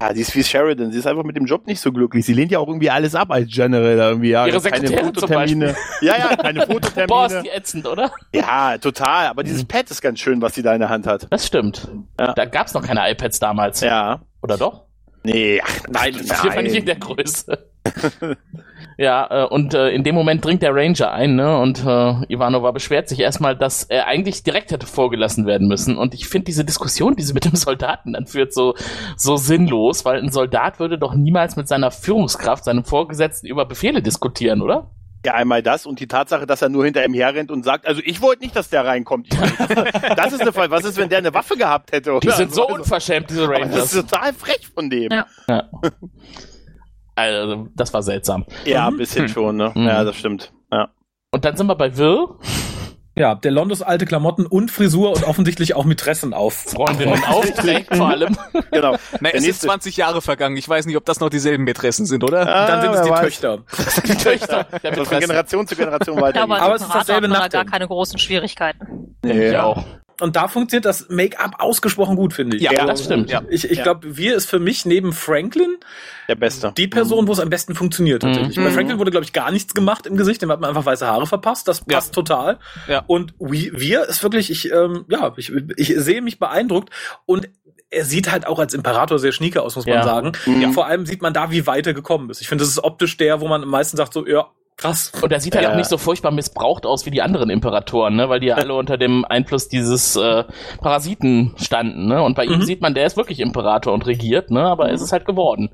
Ja, die ist wie Sheridan. Sie ist einfach mit dem Job nicht so glücklich. Sie lehnt ja auch irgendwie alles ab als General. Irgendwie, ja, Ihre keine Sekretärin Fototermine. Ja, ja, keine [LAUGHS] Boah, ist Fototermine. die ätzend, oder? Ja, total. Aber dieses Pad ist ganz schön, was sie da in der Hand hat. Das stimmt. Ja. Da gab's noch keine iPads damals. Ja. Oder doch? Nee, ach, nein, Auf jeden Fall nicht in der Größe. [LAUGHS] ja, äh, und äh, in dem Moment dringt der Ranger ein, ne? Und äh, Ivanova beschwert sich erstmal, dass er eigentlich direkt hätte vorgelassen werden müssen. Und ich finde diese Diskussion, die sie mit dem Soldaten dann führt, so, so sinnlos, weil ein Soldat würde doch niemals mit seiner Führungskraft, seinem Vorgesetzten über Befehle diskutieren, oder? Ja, einmal das und die Tatsache, dass er nur hinter ihm herrennt und sagt, also ich wollte nicht, dass der reinkommt. Ich meine, das, ist eine Fall. Was ist, wenn der eine Waffe gehabt hätte? Oder? Die sind so Also, unverschämt, diese aber Das Rangers. ist total frech von dem. Ja, Ja. Also, das war seltsam. ein bisschen schon, ne? Mhm. Ja, das stimmt. Ja. Und dann sind wir bei Will. Ja, der Londos alte Klamotten und Frisur und offensichtlich auch mit Dressen auf. Freundinnen aufträgt vor allem. [LAUGHS] Genau. Na, es sind nächste- 20 Jahre vergangen. Ich weiß nicht, ob das noch dieselben Mätressen sind, oder? Dann sind es Ah, die weiß. Töchter. [LAUGHS] [LAUGHS] Die Töchter der Das von. Generation zu Generation Ja, weiter. aber, Aber als es ist dasselbe hat man da gar keine großen Schwierigkeiten. Ich auch. Und da funktioniert das Make-up ausgesprochen gut, finde ich. Ja, Ja, Das stimmt. Ja. Ich, ich Ja. glaube, wir ist für mich neben Franklin der Beste. die Person, wo es am besten funktioniert tatsächlich. Mhm. Bei Franklin wurde, glaube ich, gar nichts gemacht im Gesicht, dem hat man einfach weiße Haare verpasst. Das Ja. passt total. Ja. Und wir, wir ist wirklich, ich, ähm, ja, ich, ich sehe mich beeindruckt und er sieht halt auch als Imperator sehr schnieke aus, muss man sagen. Mhm. Ja, vor allem sieht man da, wie weit er gekommen ist. Ich finde, das ist optisch der, wo man am meisten sagt, so, ja, krass. Und er sieht halt Ja. auch nicht so furchtbar missbraucht aus wie die anderen Imperatoren, ne? Weil die ja alle [LAUGHS] unter dem Einfluss dieses äh, Parasiten standen, ne? Und bei ihm Mhm. sieht man, der ist wirklich Imperator und regiert, ne? Aber es ist halt geworden.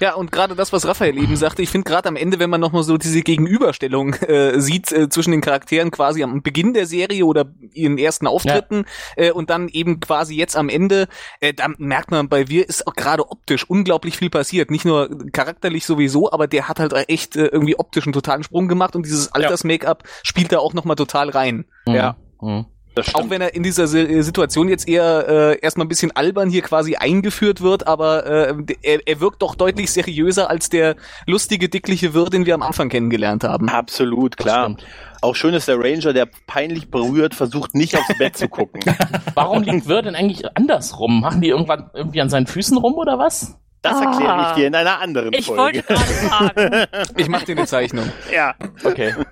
Ja, und gerade das, was Raphael eben sagte, ich finde gerade am Ende, wenn man nochmal so diese Gegenüberstellung äh, sieht äh, zwischen den Charakteren quasi am Beginn der Serie oder ihren ersten Auftritten äh, und dann eben quasi jetzt am Ende, äh, da merkt man, bei Wir ist auch gerade optisch unglaublich viel passiert. Nicht nur charakterlich sowieso, aber der hat halt echt äh, irgendwie optisch einen totalen Sprung gemacht und dieses Alters-Make-up spielt da auch nochmal total rein. Mhm. Ja. Mhm. Das Auch wenn er in dieser äh, Situation jetzt eher äh, erstmal ein bisschen albern hier quasi eingeführt wird, aber äh, er, er wirkt doch deutlich seriöser als der lustige, dickliche Wirt, den wir am Anfang kennengelernt haben. Absolut, klar. Auch schön ist der Ranger, der peinlich berührt, versucht nicht aufs Bett zu gucken. [LAUGHS] Warum liegt Wir denn eigentlich andersrum? Machen die irgendwann irgendwie an seinen Füßen rum oder was? Das erkläre ich dir in einer anderen Ich Folge. wollte gerade fragen. [LAUGHS] Ich mache dir eine Zeichnung. ja. Okay. [LAUGHS]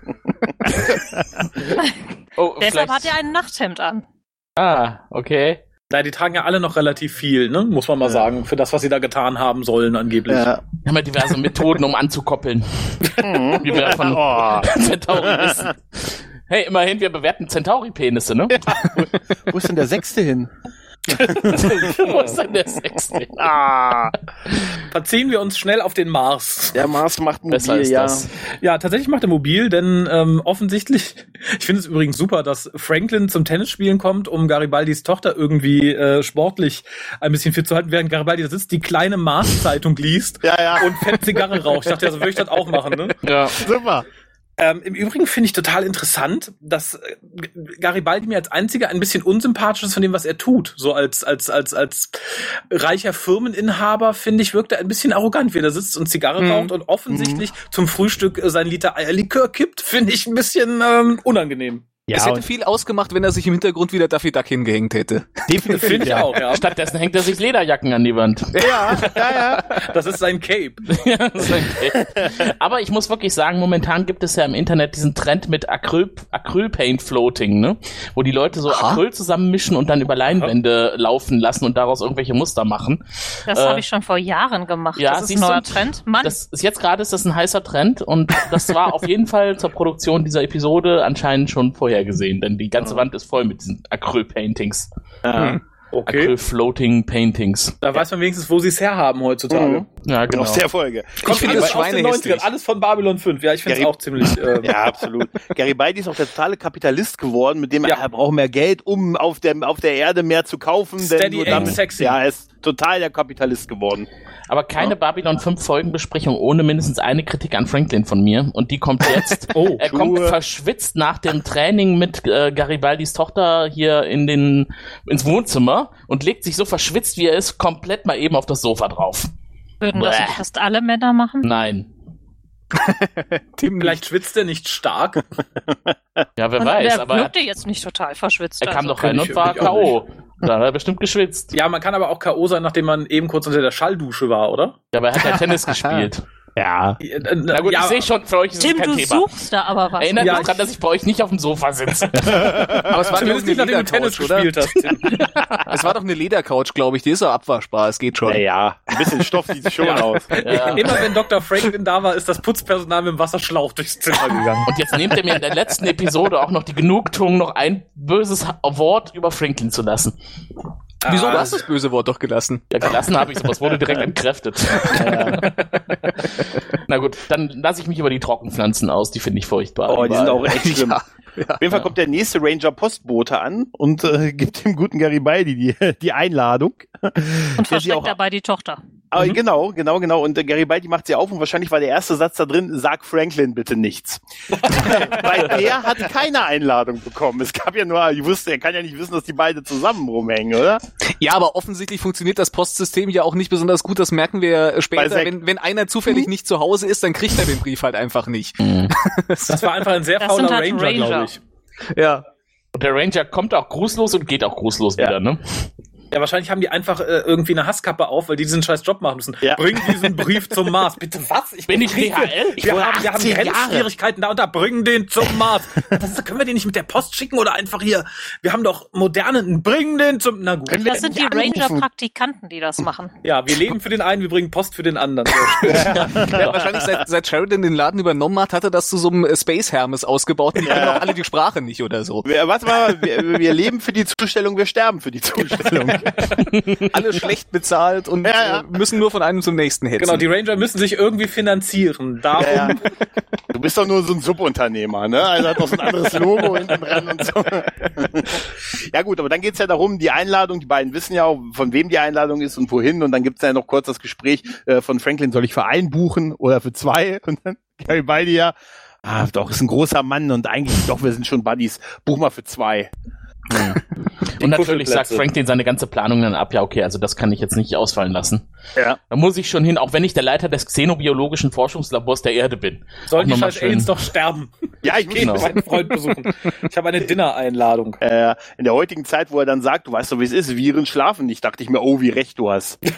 oh, Deshalb vielleicht- hat er ein Nachthemd an. Ah, okay. Nein, die tragen ja alle noch relativ viel, ne? muss man mal Ja. sagen, für das, was sie da getan haben sollen angeblich. ja. Wir haben ja diverse Methoden, um anzukoppeln. Wie wir von Oh, [LAUGHS] Centauri wissen. Hey, immerhin, wir bewerten Centauri-Penisse, ne? wo ist denn der Sechste hin? [LAUGHS] Wo ist denn der [LAUGHS] Sechste? Ah, Verziehen wir uns schnell auf den Mars. der Mars macht Besser mobil, ist ja. das. Ja, tatsächlich macht er mobil, denn ähm, offensichtlich, [LAUGHS] ich finde es übrigens super, dass Franklin zum Tennisspielen kommt, um Garibaldis Tochter irgendwie äh, sportlich ein bisschen fit zu halten, während Garibaldi da sitzt, die kleine Mars-Zeitung liest Ja, ja. und fett Zigarre raucht. Ich dachte, ja, so würde ich das auch machen, ne? Ja. Super. Ähm, Im Übrigen finde ich total interessant, dass äh, Garibaldi mir als einziger ein bisschen unsympathisch ist von dem, was er tut. So als, als, als, als reicher Firmeninhaber, finde ich, wirkt er ein bisschen arrogant, wie er sitzt und Zigarre Mhm. raucht und offensichtlich zum Frühstück äh, sein Liter Eierlikör kippt, finde ich ein bisschen ähm, unangenehm. Es hätte viel ausgemacht, wenn er sich im Hintergrund wieder Daffy Duck hingehängt hätte. definitiv. [LAUGHS] Finde ich auch, ja. Stattdessen hängt er sich Lederjacken an die Wand. Ja, ja, ja. Das ist sein Cape. [LAUGHS] Ja, das ist okay. Aber ich muss wirklich sagen, momentan gibt es ja im Internet diesen Trend mit Acryl, Acrylpaint Floating, ne? Wo die Leute so Aha. Acryl zusammenmischen und dann über Leinwände laufen lassen und daraus irgendwelche Muster machen. Das Äh, habe ich schon vor Jahren gemacht. ja, das ist ein du, neuer Trend. Mann, Das ist jetzt gerade ist das ein heißer Trend und das war auf jeden Fall zur Produktion dieser Episode anscheinend schon vorhergesehen, denn die ganze Wand ist voll mit diesen Acryl-Paintings. Ja. Okay. Acryl-Floating-Paintings. Da weiß man wenigstens, wo sie es herhaben heutzutage. Mhm. Ja, genau. Aus der Folge. Kommt finde das aus den Schweine 90ern, hässlich. alles von Babylon 5. Ja, ich finde es auch ziemlich. [LAUGHS] Äh, Ja, absolut. Garibaldi ist auch der totale Kapitalist geworden, mit dem Ja. er braucht mehr Geld, um auf der, auf der Erde mehr zu kaufen. Steady denn damit, sexy. Ja, er ist total der Kapitalist geworden. Aber keine Babylon 5 Folgenbesprechung ohne mindestens eine Kritik an Franklin von mir. Und die kommt jetzt. [LAUGHS] Oh, er kommt Schuhe. verschwitzt nach dem Training mit äh, Garibaldis Tochter hier in den, ins Wohnzimmer und legt sich so verschwitzt wie er ist, komplett mal eben auf das Sofa drauf. Würden das Bäh. nicht fast alle Männer machen? Nein. [LAUGHS] Tim, Vielleicht schwitzt er nicht stark. Ja, wer Und weiß, der aber er, wirkte jetzt nicht total verschwitzt. er kam also. doch rein und war K.O. Da hat er bestimmt geschwitzt. Ja, man kann aber auch K.O. sein, nachdem man eben kurz unter der Schalldusche war, oder? Ja, aber er hat ja Tennis gespielt. [LAUGHS] Ja. Na gut, ja, ich sehe schon, für euch ist Tim, es kein du Thema. suchst da aber was. Erinnert Ja, mich dran, dass ich bei euch nicht auf dem Sofa sitze. [LAUGHS] aber es war Zumindest nicht, nachdem du Tennis oder? gespielt hast. Tim. [LAUGHS] Es war doch eine Ledercouch, glaube ich. Die ist auch abwaschbar. Es geht schon. Naja, ein bisschen Stoff sieht [LAUGHS] schon Ja. aus. Ja. Immer wenn Dr. Franklin da war, ist das Putzpersonal mit dem Wasserschlauch durchs Zimmer gegangen. Und jetzt nehmt ihr mir in der letzten Episode auch noch die Genugtuung, noch ein böses Wort über Franklin zu lassen. Wieso? Ah, Du hast das böse Wort doch gelassen. Ja, gelassen habe ich aber es wurde direkt entkräftet. [LAUGHS] Na gut, dann lasse ich mich über die Trockenpflanzen aus, die finde ich furchtbar. Oh, die sind auch echt [LAUGHS] schlimm. Ja. Auf jeden Fall kommt der nächste Ranger Postbote an und äh, gibt dem guten Garibaldi die, die Einladung. und versteckt auch- dabei die Tochter. Aber genau, genau, genau. Und der Garibaldi macht sie auf und wahrscheinlich war der erste Satz da drin, sag Franklin bitte nichts. [LAUGHS] Weil der hat keine Einladung bekommen. Es gab ja nur, ich wusste, er kann ja nicht wissen, dass die beide zusammen rumhängen, oder? Ja, aber offensichtlich funktioniert das Postsystem ja auch nicht besonders gut. Das merken wir äh, später. Wenn, wenn einer zufällig nicht zu Hause ist, dann kriegt er den Brief halt einfach nicht. [LAUGHS] Das war einfach ein sehr Das fauler halt Ranger, Ranger. glaube ich. Ja. Und der Ranger kommt auch grußlos und geht auch grußlos Ja. wieder, ne? Ja, wahrscheinlich haben die einfach äh, irgendwie eine Hasskappe auf, weil die diesen scheiß Job machen müssen. Ja. Bring diesen Brief zum [LAUGHS] Mars. Bitte was? Bin ich Briefe. DHL? Ich Wir haben, wir haben 18 Jahre. Grenzschwierigkeiten da und da. Bring den zum Mars. [LAUGHS] Das ist, können wir den nicht mit der Post schicken oder einfach hier? Wir haben doch modernen. Bring den zum. Na gut. Wir Das sind die nicht? Ranger-Praktikanten, die das machen. Ja, wir leben für den einen, wir bringen Post für den anderen. [LAUGHS] Ja wahrscheinlich seit, seit Sheridan den Laden übernommen hat, hat er das zu so einem äh, Space Hermes ausgebaut. Die können auch alle die Sprache nicht oder so. Wir, warte mal, wir, wir leben für die Zustellung, wir sterben für die Zustellung. [LAUGHS] Alle schlecht bezahlt und Ja, ja. Äh, müssen nur von einem zum nächsten hetzen. genau, die Ranger müssen sich irgendwie finanzieren. Darum. Ja, ja. [LAUGHS] Du bist doch nur so ein Subunternehmer, ne? Also hat noch so ein anderes Logo hinten dran und so. [LAUGHS] ja gut, aber dann geht's ja darum, die Einladung, die beiden wissen ja auch, von wem die Einladung ist und wohin. Und dann gibt's ja noch kurz das Gespräch äh, von Franklin, soll ich für einen buchen oder für zwei? Und dann Garibaldi ja, ah, doch, ist ein großer Mann und eigentlich, doch, wir sind schon Buddies. Buch mal für zwei. Und natürlich sagt. Franklin seine ganze Planung dann ab, ja okay, also das kann ich jetzt nicht ausfallen lassen. Ja. Da muss ich schon hin, auch wenn ich der Leiter des xenobiologischen Forschungslabors der Erde bin. Sollen die scheiß Aliens doch sterben? Ja, ich Geh Genau. meinen Freund besuchen. Ich habe eine Dinner-Einladung. Äh, in der heutigen Zeit, wo er dann sagt, du weißt doch, wie es ist, Viren schlafen nicht, dachte ich mir, oh, wie recht du hast. [LAUGHS]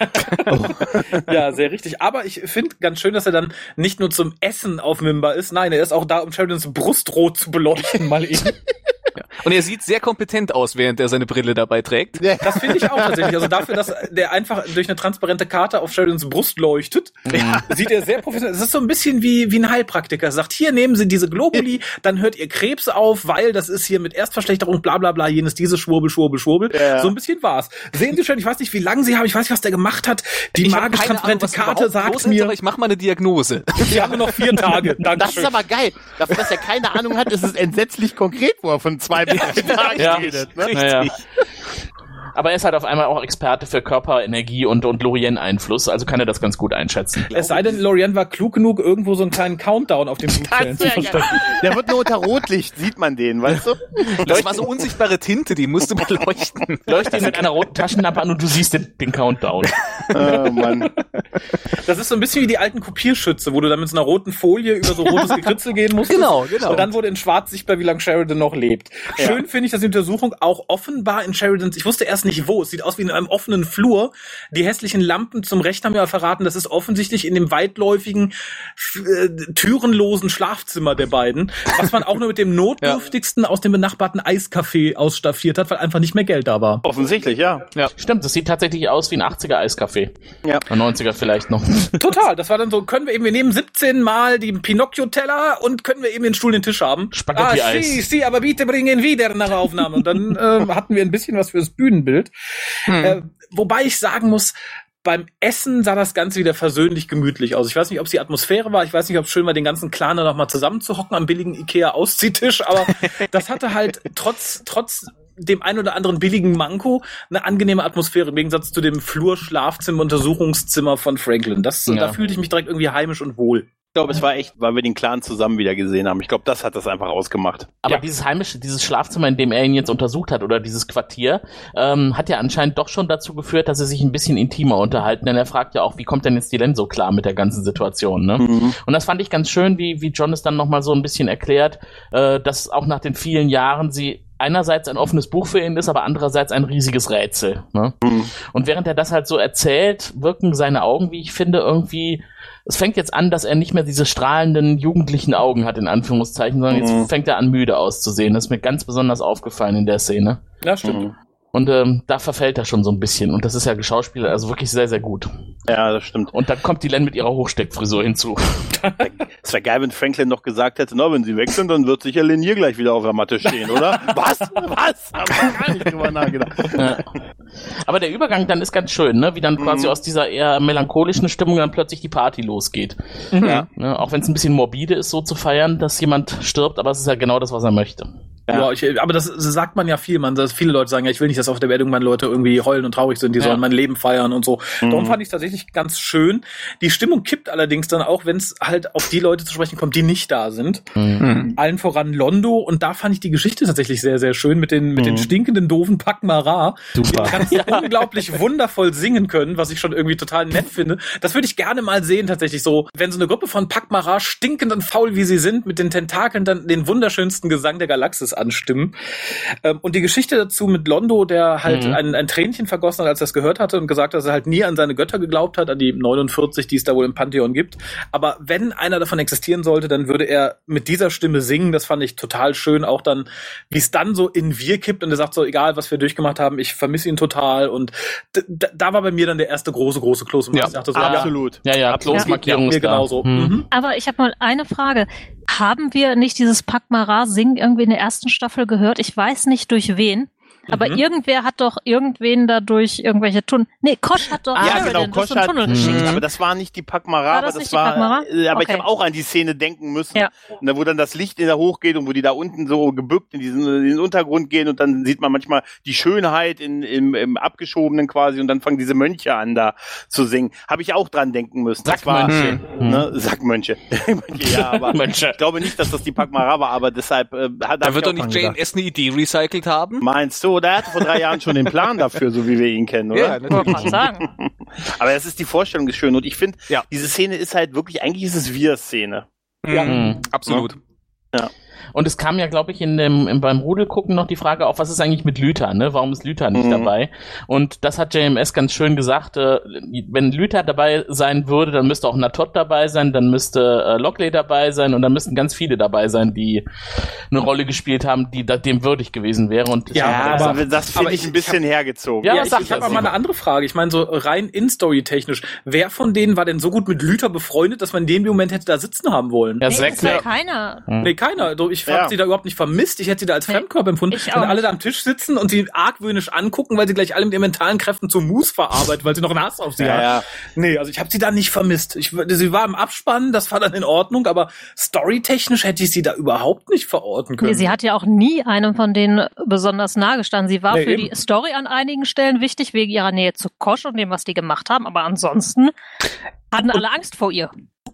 Ja, sehr richtig. Aber ich finde ganz schön, dass er dann nicht nur zum Essen auf Mimba ist. Nein, er ist auch da, um Sheridans Brustrot zu beleuchten, mal eben. [LAUGHS] Und er sieht sehr kompetent aus, während er seine Brille dabei trägt. Das finde ich auch tatsächlich. Also dafür, dass der einfach durch eine transparente Karte auf Sheridans Brust leuchtet, sieht er sehr professionell. Es ist so ein bisschen wie, wie ein Heilpraktiker. Er sagt, hier nehmen Sie diese Globuli, dann hört ihr Krebs auf, weil das ist hier mit Erstverschlechterung, bla bla bla, jenes, dieses Schwurbel, Schwurbel, Schwurbel. Ja. So ein bisschen war's. Sehen Sie schon, ich weiß nicht, wie lange Sie haben, ich weiß nicht, was der gemacht hat. Die Ich magisch Ahnung, transparente was Karte sagt ist, mir, aber ich mach mal eine Diagnose. wir haben noch vier Tage. Das Dankeschön. ist aber geil. Dafür, dass er keine Ahnung hat, ist es entsetzlich konkret, wo er von zwei Tagen Ja. redet. Ne? Naja. [LAUGHS] Aber er ist halt auf einmal auch Experte für Körperenergie und, und Lorien-Einfluss, also kann er das ganz gut einschätzen. Es sei denn, Lorian war klug genug, irgendwo so einen kleinen Countdown auf dem [LAUGHS] Blutzellen zu verstecken. Der wird nur unter Rotlicht, sieht man den, weißt du? Das war so unsichtbare Tinte, die musste man leuchten. Leuchte ihn mit einer roten Taschenlampe an und du siehst den, den Countdown. Oh Mann. Das ist so ein bisschen wie die alten Kopierschütze, wo du dann mit so einer roten Folie über so rotes Gekritzel gehen musst. Genau, genau. Und dann wurde in schwarz sichtbar, wie lange Sheridan noch lebt. Schön finde ich, dass die Untersuchung auch offenbar in Sheridans, ich wusste erst nicht wo, es sieht aus wie in einem offenen Flur. Die hässlichen Lampen zum Recht haben ja verraten, das ist offensichtlich in dem weitläufigen, äh, türenlosen Schlafzimmer der beiden, was man auch nur mit dem [LAUGHS] notdürftigsten aus dem benachbarten Eiscafé ausstaffiert hat, weil einfach nicht mehr Geld da war. Offensichtlich, ja. Stimmt, das sieht tatsächlich aus wie ein 80er-Eiscafé. Ja. Oder 90er vielleicht noch. [LAUGHS] Total, das war dann so, können wir eben, wir nehmen 17 Mal die Pinocchio-Teller und können wir eben den Stuhl, den Tisch haben. Spaghetti-Eis. Ah, sie, sie, aber bitte bringen wieder nach Aufnahme. Und dann äh, hatten wir ein bisschen was fürs Bühnenbild. Äh, wobei ich sagen muss, beim Essen sah das Ganze wieder versöhnlich gemütlich aus. Ich weiß nicht, ob es die Atmosphäre war. Ich weiß nicht, ob es schön war, den ganzen Clan da noch mal zusammenzuhocken am billigen Ikea-Ausziehtisch. Aber [LAUGHS] das hatte halt trotz, trotz dem ein oder anderen billigen Manko eine angenehme Atmosphäre im Gegensatz zu dem Flur, Schlafzimmer, Untersuchungszimmer von Franklin. Das, Ja. da fühlte ich mich direkt irgendwie heimisch und wohl. Ich glaube, es war echt, weil wir den Clan zusammen wieder gesehen haben. Ich glaube, das hat das einfach ausgemacht. Aber Ja. dieses heimische, dieses Schlafzimmer, in dem er ihn jetzt untersucht hat, oder dieses Quartier, ähm, hat ja anscheinend doch schon dazu geführt, dass sie sich ein bisschen intimer unterhalten. Denn er fragt ja auch, wie kommt denn jetzt die Len so klar mit der ganzen Situation, ne? Mhm. Und das fand ich ganz schön, wie, wie John es dann nochmal so ein bisschen erklärt, äh, dass auch nach den vielen Jahren sie einerseits ein offenes Buch für ihn ist, aber andererseits ein riesiges Rätsel. Ne? Mhm. Und während er das halt so erzählt, wirken seine Augen, wie ich finde, irgendwie. Es fängt jetzt an, dass er nicht mehr diese strahlenden jugendlichen Augen hat, in Anführungszeichen, sondern Mhm. jetzt fängt er an, müde auszusehen. Das ist mir ganz besonders aufgefallen in der Szene. Ja, stimmt. Mhm. Und ähm, da verfällt er schon so ein bisschen. Und das ist ja Geschauspieler, also wirklich sehr, sehr gut. Ja, das stimmt. Und dann kommt die Len mit ihrer Hochsteckfrisur hinzu. [LAUGHS] Es wäre geil, wenn Franklin noch gesagt hätte, na, wenn sie wechseln, dann wird sicher Linier gleich wieder auf der Matte stehen, oder? [LAUGHS] Was? Was? Hab ich gar nicht drüber nachgedacht. Ja. Aber der Übergang dann ist ganz schön, ne? Wie dann quasi Mhm. aus dieser eher melancholischen Stimmung dann plötzlich die Party losgeht. Ja. Ne? Auch wenn es ein bisschen morbide ist, so zu feiern, dass jemand stirbt, aber es ist ja genau das, was er möchte. Ja, ich, aber das, das sagt man ja viel. Man, dass viele Leute sagen, ja, ich will nicht, dass auf der Welt irgendwann Leute irgendwie heulen und traurig sind. Die Ja. sollen mein Leben feiern und so. Darum Mhm. fand ich es tatsächlich ganz schön. Die Stimmung kippt allerdings dann auch, wenn es halt auf die Leute zu sprechen kommt, die nicht da sind. Hm. Allen voran Londo. Und da fand ich die Geschichte tatsächlich sehr, sehr schön mit den, mit den Mhm. stinkenden, doofen Pakmara. Super. Die ganz [LAUGHS] unglaublich wundervoll singen können, was ich schon irgendwie total nett finde. Das würde ich gerne mal sehen, tatsächlich so. Wenn so eine Gruppe von Pakmara, stinkend und faul wie sie sind, mit den Tentakeln dann den wunderschönsten Gesang der Galaxis anstimmen. Ähm, und die Geschichte dazu mit Londo, der halt Mhm. ein, ein Tränchen vergossen hat, als er es gehört hatte und gesagt hat, dass er halt nie an seine Götter geglaubt hat, an die 49, die es da wohl im Pantheon gibt. Aber wenn einer davon existieren sollte, dann würde er mit dieser Stimme singen. Das fand ich total schön. Auch dann, wie es dann so in wir kippt und er sagt so, egal was wir durchgemacht haben, ich vermisse ihn total. Und da war bei mir dann der erste große, große Kloß. Und Ja, ich dachte so, Absolut. Ja, ja, Absolut. Kloßmarkierung mir ist da. genauso. Hm. Mhm. Aber ich habe mal eine Frage. Haben wir nicht dieses Pakmara-Singen irgendwie in der ersten Staffel gehört? Ich weiß nicht durch wen. Aber Mhm. irgendwer hat doch irgendwen dadurch irgendwelche Tunnel. Nee, Kosch hat doch Ja, Sheridan genau, durch Kosch hat, Tunnel Mhm. geschickt. aber das war nicht die Pakmara, aber das das nicht die war, Pakmara? äh, aber ich Okay. habe auch an die Szene denken müssen. Ja. Und da, wo dann das Licht in der hochgeht und wo die da unten so gebückt in diesen, in den Untergrund gehen und dann sieht man manchmal die Schönheit in, im, im Abgeschobenen quasi und dann fangen diese Mönche an da zu singen. Habe ich auch dran denken müssen. Das war, Sackmönche. ne, [LAUGHS] Sackmönche. ja, aber [LAUGHS] Mönche. ich glaube nicht, dass das die Pakmara war, aber deshalb, äh, hat, Da wird ich doch nicht dran Jane gedacht. S. eine Idee recycelt haben? Meinst du? Der hatte vor drei Jahren schon den Plan dafür, so wie wir ihn kennen, oder? Ja, Ich wollte gerade sagen. [LAUGHS] Aber es ist die Vorstellung ist schön und ich finde, Ja. diese Szene ist halt wirklich, eigentlich ist es Wir-Szene. Ja. Mhm. Absolut. Und es kam ja, glaube ich, in dem, in, beim Rudelgucken noch die Frage auf, was ist eigentlich mit Lüther, ne? Warum ist Lüther nicht Mhm. dabei? Und das hat JMS ganz schön gesagt, äh, wenn Lüther dabei sein würde, dann müsste auch Natot dabei sein, dann müsste äh, Lockley dabei sein und dann müssten ganz viele dabei sein, die eine Rolle gespielt haben, die da, dem würdig gewesen wäre. Und Ja, er aber- gesagt, das finde ich ein bisschen hergezogen. Ja, Ja, ich, sagt ich habe aber mal eine andere Frage. Ich meine, so rein in-Story-technisch, wer von denen war denn so gut mit Lüther befreundet, dass man den im Moment hätte da sitzen haben wollen? ja, Nee, Zack, ist ja ja. keiner. Nee, keiner. Also Also ich Ja. habe sie da überhaupt nicht vermisst. Ich hätte sie da als Fremdkörper empfunden. ich Wenn auch alle da am Tisch sitzen und sie argwöhnisch angucken, weil sie gleich alle mit ihren mentalen Kräften zu Mus verarbeitet, weil sie noch einen Hass auf sie Ja, hat. ja. Nee, also ich habe sie da nicht vermisst. Ich, sie war im Abspann, das war dann in Ordnung, aber storytechnisch hätte ich sie da überhaupt nicht verorten können. Nee, sie hat ja auch nie einem von denen besonders nahe gestanden. Sie war Nee, für eben. die Story an einigen Stellen wichtig, wegen ihrer Nähe zu Kosch und dem, was die gemacht haben, aber ansonsten hatten alle Angst vor ihr.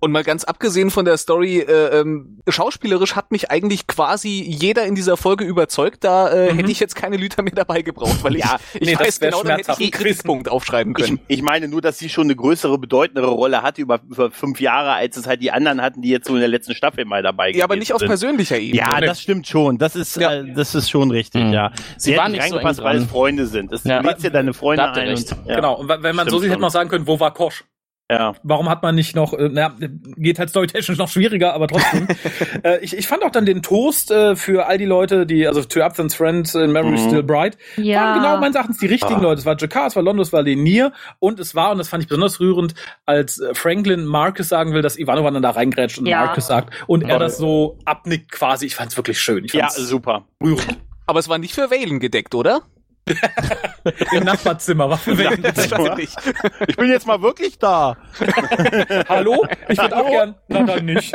Und mal ganz abgesehen von der Story, äh, ähm, schauspielerisch hat mich eigentlich quasi jeder in dieser Folge überzeugt. Da äh, Mhm. hätte ich jetzt keine Lüter mehr dabei gebraucht, weil [LAUGHS] ich, Ja, ich nee, das weiß genau, da hätte ich einen. Kritikpunkt aufschreiben Ich, können. ich meine nur, dass sie schon eine größere, bedeutendere Rolle hatte über, über fünf Jahre, als es halt die anderen hatten, die jetzt so in der letzten Staffel mal dabei ja, aber nicht auf sind. persönlicher Ebene. Ja, das stimmt schon. Das ist, Ja. äh, das ist schon richtig, Mhm. ja. Sie Sie war hätten nicht so weil es. Freunde sind. Es, Ja. Du lädst dir deine Freunde ein. Und, ja. Genau, und wenn man so Stimmt sieht, hätte man auch sagen können, wo war Kosch? Ja. Warum hat man nicht noch, äh, naja, geht halt storytechnisch noch schwieriger, aber trotzdem. [LAUGHS] äh, ich, ich fand auch dann den Toast äh, für all die Leute, die, also To Absence Friends in Memory Mhm. Still Bright, Ja. waren genau meines Erachtens die richtigen Ah. Leute. Es war Jakar, es war Londo, es war Lenier und es war, und das fand ich besonders rührend, als äh, Franklin Marcus sagen will, dass Ivanova dann da reingrätscht und Ja. Marcus sagt und er das so abnickt quasi. Ich fand's wirklich schön. Ich ja, fand's super. rührend. Aber es war nicht für Valen gedeckt, oder? Im Nachbarzimmer. Was für Welt. Das weiß ich nicht. Ich bin jetzt mal wirklich da. [LAUGHS] Hallo? Ich würde auch gern. Na dann nicht.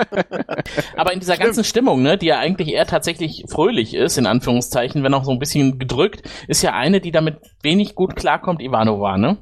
Aber in dieser ganzen Stimmung, ne, die ja eigentlich eher tatsächlich fröhlich ist, in Anführungszeichen, wenn auch so ein bisschen gedrückt, ist ja eine, die damit wenig gut klarkommt, Ivanova, ne?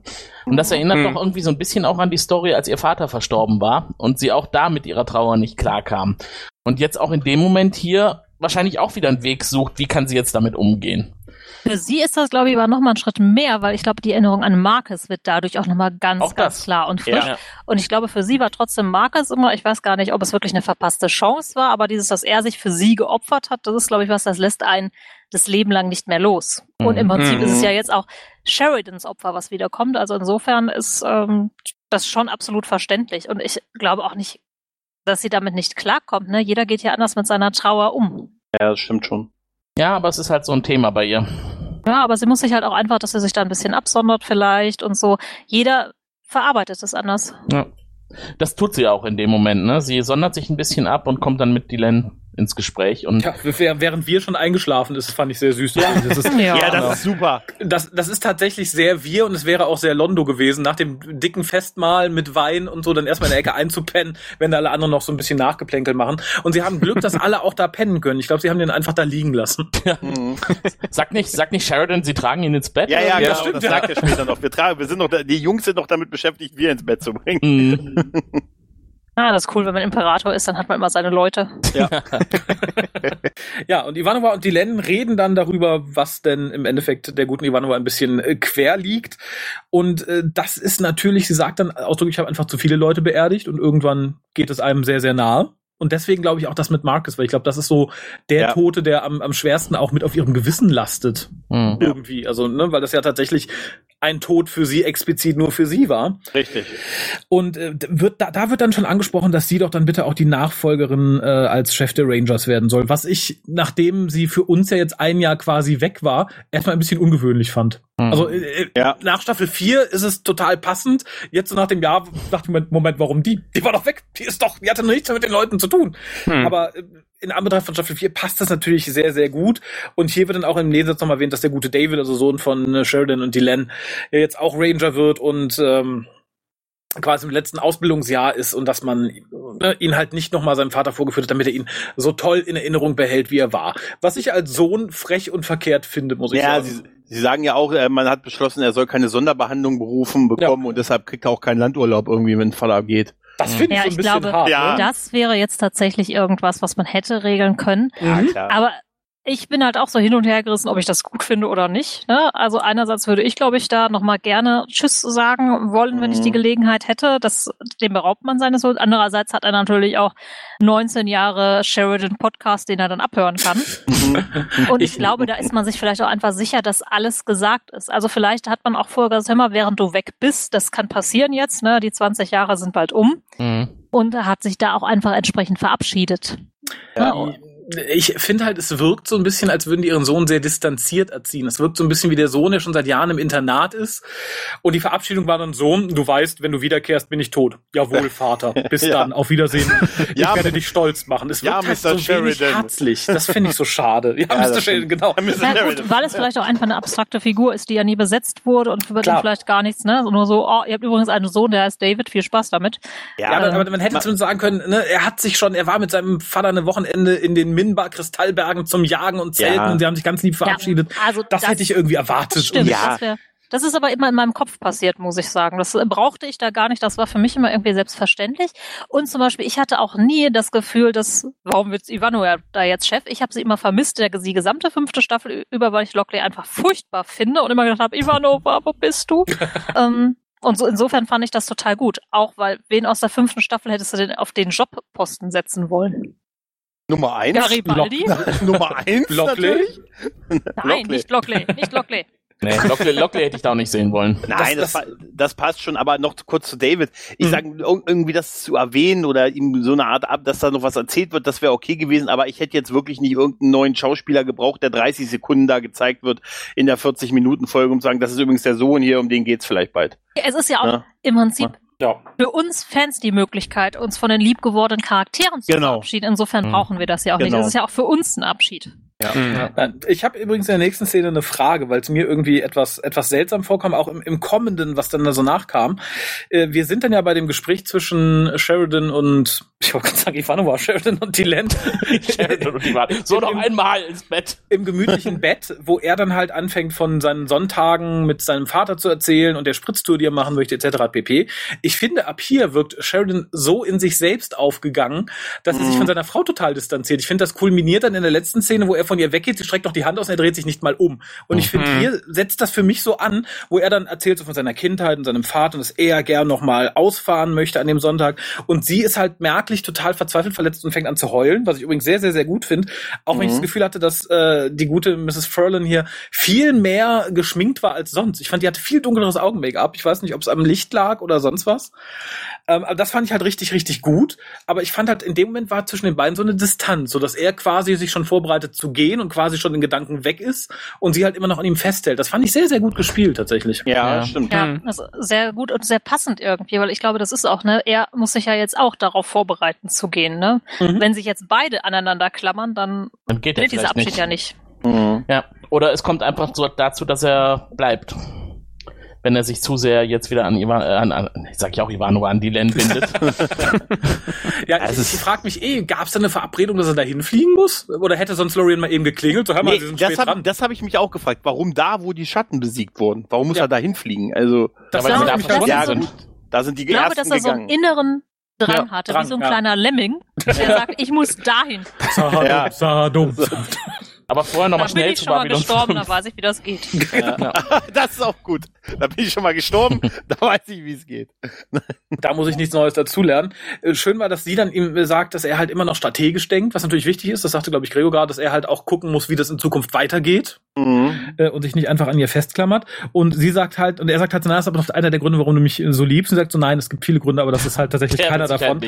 Und das erinnert Hm. doch irgendwie so ein bisschen auch an die Story, als ihr Vater verstorben war und sie auch da mit ihrer Trauer nicht klarkam. Und jetzt auch in dem Moment hier wahrscheinlich auch wieder einen Weg sucht, wie kann sie jetzt damit umgehen. Für sie ist das, glaube ich, aber noch mal ein Schritt mehr, weil ich glaube, die Erinnerung an Marcus wird dadurch auch noch mal ganz, Auch ganz klar und frisch. Ja. Und ich glaube, für sie war trotzdem Marcus immer, ich weiß gar nicht, ob es wirklich eine verpasste Chance war, aber dieses, dass er sich für sie geopfert hat, das ist, glaube ich, was, das lässt einen das Leben lang nicht mehr los. Und im Prinzip Mhm. ist es ja jetzt auch Sheridans Opfer, was wiederkommt. Also insofern ist ähm, das schon absolut verständlich. Und ich glaube auch nicht, dass sie damit nicht klarkommt. Ne? Jeder geht ja anders mit seiner Trauer um. Ja, das stimmt schon. Ja, aber es ist halt so ein Thema bei ihr. Ja, aber sie muss sich halt auch einfach, dass sie sich da ein bisschen absondert vielleicht und so. Jeder verarbeitet es anders. Ja. Das tut sie auch in dem Moment, ne? Sie sondert sich ein bisschen ab und kommt dann mit Dylan ins Gespräch und Ja, wäh- während wir schon eingeschlafen ist, fand ich sehr süß. Das ist, Ja. [LAUGHS] Ja, das genau. ist super. das, das ist tatsächlich sehr wir und es wäre auch sehr Londo gewesen, nach dem dicken Festmahl mit Wein und so dann erstmal in der Ecke einzupennen, wenn da alle anderen noch so ein bisschen Nachgeplänkel machen. Und sie haben Glück, dass alle auch da pennen können. Ich glaube, sie haben den einfach da liegen lassen. [LAUGHS] Mhm. sag nicht, sag nicht Sheridan, sie tragen ihn ins Bett. Ja, ja, genau, stimmt, das ja. sagt er später noch. Wir, tragen, wir sind noch, da, die Jungs sind noch damit beschäftigt, wir ins Bett zu bringen. Mhm. [LAUGHS] Ah, das ist cool, wenn man Imperator ist, dann hat man immer seine Leute. Ja, [LAUGHS] und Ivanova und Dylan reden dann darüber, was denn im Endeffekt der guten Ivanova ein bisschen äh, quer liegt. Und äh, das ist natürlich, sie sagt dann ausdrücklich, ich habe einfach zu viele Leute beerdigt und irgendwann geht es einem sehr, sehr nahe. Und deswegen glaube ich auch das mit Marcus, weil ich glaube, das ist so der Ja. Tote, der am, am schwersten auch mit auf ihrem Gewissen lastet. Mhm. Irgendwie. Also, ne, weil das ja tatsächlich ein Tod für sie explizit nur für sie war. Richtig. Und äh, wird da, da wird dann schon angesprochen, dass sie doch dann bitte auch die Nachfolgerin äh, als Chef der Rangers werden soll. Was ich, nachdem sie für uns ja jetzt ein Jahr quasi weg war, erstmal ein bisschen ungewöhnlich fand. Mhm. Also äh, Ja. nach Staffel 4 ist es total passend. Jetzt so nach dem Jahr dachte ich, Moment, Moment, warum die? Die war doch weg. Die ist doch, die hatte nichts mehr mit den Leuten zu tun. Hm. Aber äh, in Anbetracht von Staffel 4 passt das natürlich sehr, sehr gut. Und hier wird dann auch im Nebensatz noch mal erwähnt, dass der gute David, also Sohn von äh, Sheridan und Dylan, ja jetzt auch Ranger wird und ähm, quasi im letzten Ausbildungsjahr ist und dass man äh, ihn halt nicht nochmal seinem Vater vorgeführt hat, damit er ihn so toll in Erinnerung behält, wie er war. Was ich als Sohn frech und verkehrt finde, muss ich Ja, sagen. sie, sie sagen ja auch, äh, man hat beschlossen, er soll keine Sonderbehandlung berufen bekommen und deshalb kriegt er auch keinen Landurlaub irgendwie, wenn Vater geht. Das finde ich Ja, so ein ich bisschen glaube, hart. Ja. ne? Das wäre jetzt tatsächlich irgendwas, was man hätte regeln können. Ja, Mhm. klar. Aber ich bin halt auch so hin und her gerissen, ob ich das gut finde oder nicht. Ne? Also einerseits würde ich, glaube ich, da nochmal gerne Tschüss sagen wollen, wenn ich die Mhm. Gelegenheit hätte. Das, dem beraubt man seines Wohl. Andererseits hat er natürlich auch 19 Jahre Sheridan Podcast, den er dann abhören kann. Und ich [LAUGHS] glaube, da ist man sich vielleicht auch einfach sicher, dass alles gesagt ist. Also vielleicht hat man auch vorher gesagt, hör mal, während du weg bist, das kann passieren jetzt, ne? die 20 Jahre sind bald um. Mhm. Und er hat sich da auch einfach entsprechend verabschiedet. Ja. Ja. Ich finde halt, es wirkt so ein bisschen, als würden die ihren Sohn sehr distanziert erziehen. Es wirkt so ein bisschen wie der Sohn, der schon seit Jahren im Internat ist. Und die Verabschiedung war dann Sohn, du weißt, wenn du wiederkehrst, bin ich tot. Jawohl, [LAUGHS] Vater. Bis Ja. dann. Auf Wiedersehen. [LAUGHS] Ich Ja, werde dich stolz machen. Es wirkt Ja, halt Mr. so wenig Sheridan. herzlich. Das finde ich so schade. Ja, Ja, Mr. Sheridan, genau. Na gut, weil es vielleicht auch einfach eine abstrakte Figur ist, die ja nie besetzt wurde und für den Klar. vielleicht gar nichts, ne? Nur so, oh, ihr habt übrigens einen Sohn, der heißt David, viel Spaß damit. Ja, aber, aber man hätte zumindest sagen können, ne, er hat sich schon, er war mit seinem Vater eine Wochenende in den Minbar Kristallbergen zum Jagen und Zelten Ja. und sie haben sich ganz lieb verabschiedet. Ja, also das, das- hätte ich irgendwie erwartet. Das stimmt, Ja. das, wär, das ist aber immer in meinem Kopf passiert, muss ich sagen. Das brauchte ich da gar nicht. Das war für mich immer irgendwie selbstverständlich. Und zum Beispiel, ich hatte auch nie das Gefühl, dass, warum wird Ivano ja da jetzt Chef? Ich habe sie immer vermisst, der, die gesamte fünfte Staffel über, weil ich Lockley einfach furchtbar finde und immer gedacht habe, Ivano, wo bist du? [LAUGHS] ähm, und so, insofern fand ich das total gut. Auch weil, wen aus der fünften Staffel hättest du denn auf den Jobposten setzen wollen? Nummer eins. Garibaldi? [LAUGHS] Nummer eins Lockley? natürlich. Nein, Lockley. nicht Lockley, nicht Lockley. Nee, Lockley, Lockley hätte ich da auch nicht sehen wollen. Nein, das, Das- das, passt schon, aber noch kurz zu David. Ich Mhm. sag ir- irgendwie das zu erwähnen oder ihm so eine Art ab, dass da noch was erzählt wird, das wäre okay gewesen, aber ich hätte jetzt wirklich nicht irgendeinen neuen Schauspieler gebraucht, der 30 Sekunden da gezeigt wird in der 40 Minuten Folge um zu sagen, das ist übrigens der Sohn hier, um den geht's vielleicht bald. Es ist ja auch Ja. im Prinzip Ja. Für uns Fans die Möglichkeit, uns von den liebgewordenen Charakteren zu Genau. verabschieden. Insofern Mhm. brauchen wir das ja auch nicht. Genau. Es ist ja auch für uns ein Abschied. Ja, Ich habe übrigens in der nächsten Szene eine Frage, weil es mir irgendwie etwas etwas seltsam vorkam, auch im, im kommenden, was dann da so nachkam. Äh, wir sind dann ja bei dem Gespräch zwischen Sheridan und ich wollte gerade sagen, Ivanova, Sheridan und Dylan [LAUGHS] Sheridan und die waren so noch einmal ins Bett. im gemütlichen Bett, wo er dann halt anfängt von seinen Sonntagen mit seinem Vater zu erzählen und der Spritztour, die er machen möchte, etc. pp. Ich finde, ab hier wirkt Sheridan so in sich selbst aufgegangen, dass er sich von seiner Frau total distanziert. Ich finde, das kulminiert dann in der letzten Szene, wo er von ihr weggeht, sie streckt noch die Hand aus und er dreht sich nicht mal um. Und ich finde, hier setzt das für mich so an, wo er dann erzählt so von seiner Kindheit und seinem Vater und dass er gern noch mal ausfahren möchte an dem Sonntag. Und sie ist halt merklich total verzweifelt verletzt und fängt an zu heulen, was ich übrigens sehr, sehr, sehr gut finde. Auch wenn ich das Gefühl hatte, dass äh, die gute Mrs. Furlan hier viel mehr geschminkt war als sonst. Ich fand, die hatte viel dunkleres Augen-Make-up. Ich weiß nicht, ob es am Licht lag oder sonst was. Ähm, aber das fand ich halt richtig, richtig gut. Aber ich fand halt, in dem Moment war zwischen den beiden so eine Distanz, so dass er quasi sich schon vorbereitet zu gehen und quasi schon in Gedanken weg ist und sie halt immer noch an ihm festhält. Das fand ich sehr, sehr gut gespielt, tatsächlich. Ja, Ja. stimmt. Ja, also sehr gut und sehr passend irgendwie, weil ich glaube, das ist auch, ne, er muss sich ja jetzt auch darauf vorbereiten zu gehen, ne? Mhm. Wenn sich jetzt beide aneinander klammern, dann Dann geht gilt dieser Abschied nicht. ja nicht. Mhm. Ja. Oder es kommt einfach so dazu, dass er bleibt. Wenn er sich zu sehr jetzt wieder an Ivan, äh, an, an ich sag ja auch Ivanova, an Dylan bindet. [LAUGHS] Ja, Also ich, ich frage mich eh, gab es da eine Verabredung, dass er da hinfliegen muss? Oder hätte sonst Lorien mal eben geklingelt? So, hör mal, Nee, sie sind das habe hab ich mich auch gefragt. Warum da, wo die Schatten besiegt wurden? Warum muss Ja. er da hinfliegen? Also, Das Ja, weil sie da ja, gut. Da sind die Ich glaube, ersten dass er so einen gegangen. inneren Drang Ja, hatte, Drang, wie so ein ja. kleiner Lemming, der [LAUGHS] sagt, ich muss dahin. Sardum, [LAUGHS] Ja. Sardum. [LAUGHS] Aber vorher noch Da mal bin schnell ich zu schon mal Babylon gestorben, 5. da weiß ich, wie das geht. [LAUGHS] [LAUGHS] das ist auch gut. Da bin ich schon mal gestorben. da weiß ich, wie es geht. [LAUGHS] Da muss ich nichts Neues dazulernen. Äh, Schön war, dass sie dann ihm sagt, dass er halt immer noch strategisch denkt, was natürlich wichtig ist. Das sagte, glaube ich, Gregor gerade, dass er halt auch gucken muss, wie das in Zukunft weitergeht Mhm. äh, und sich nicht einfach an ihr festklammert. Und sie sagt halt, und er sagt halt, na, das ist aber noch einer der Gründe, warum du mich äh, so liebst. Und sie sagt so, nein, es gibt viele Gründe, aber das ist halt tatsächlich keiner davon.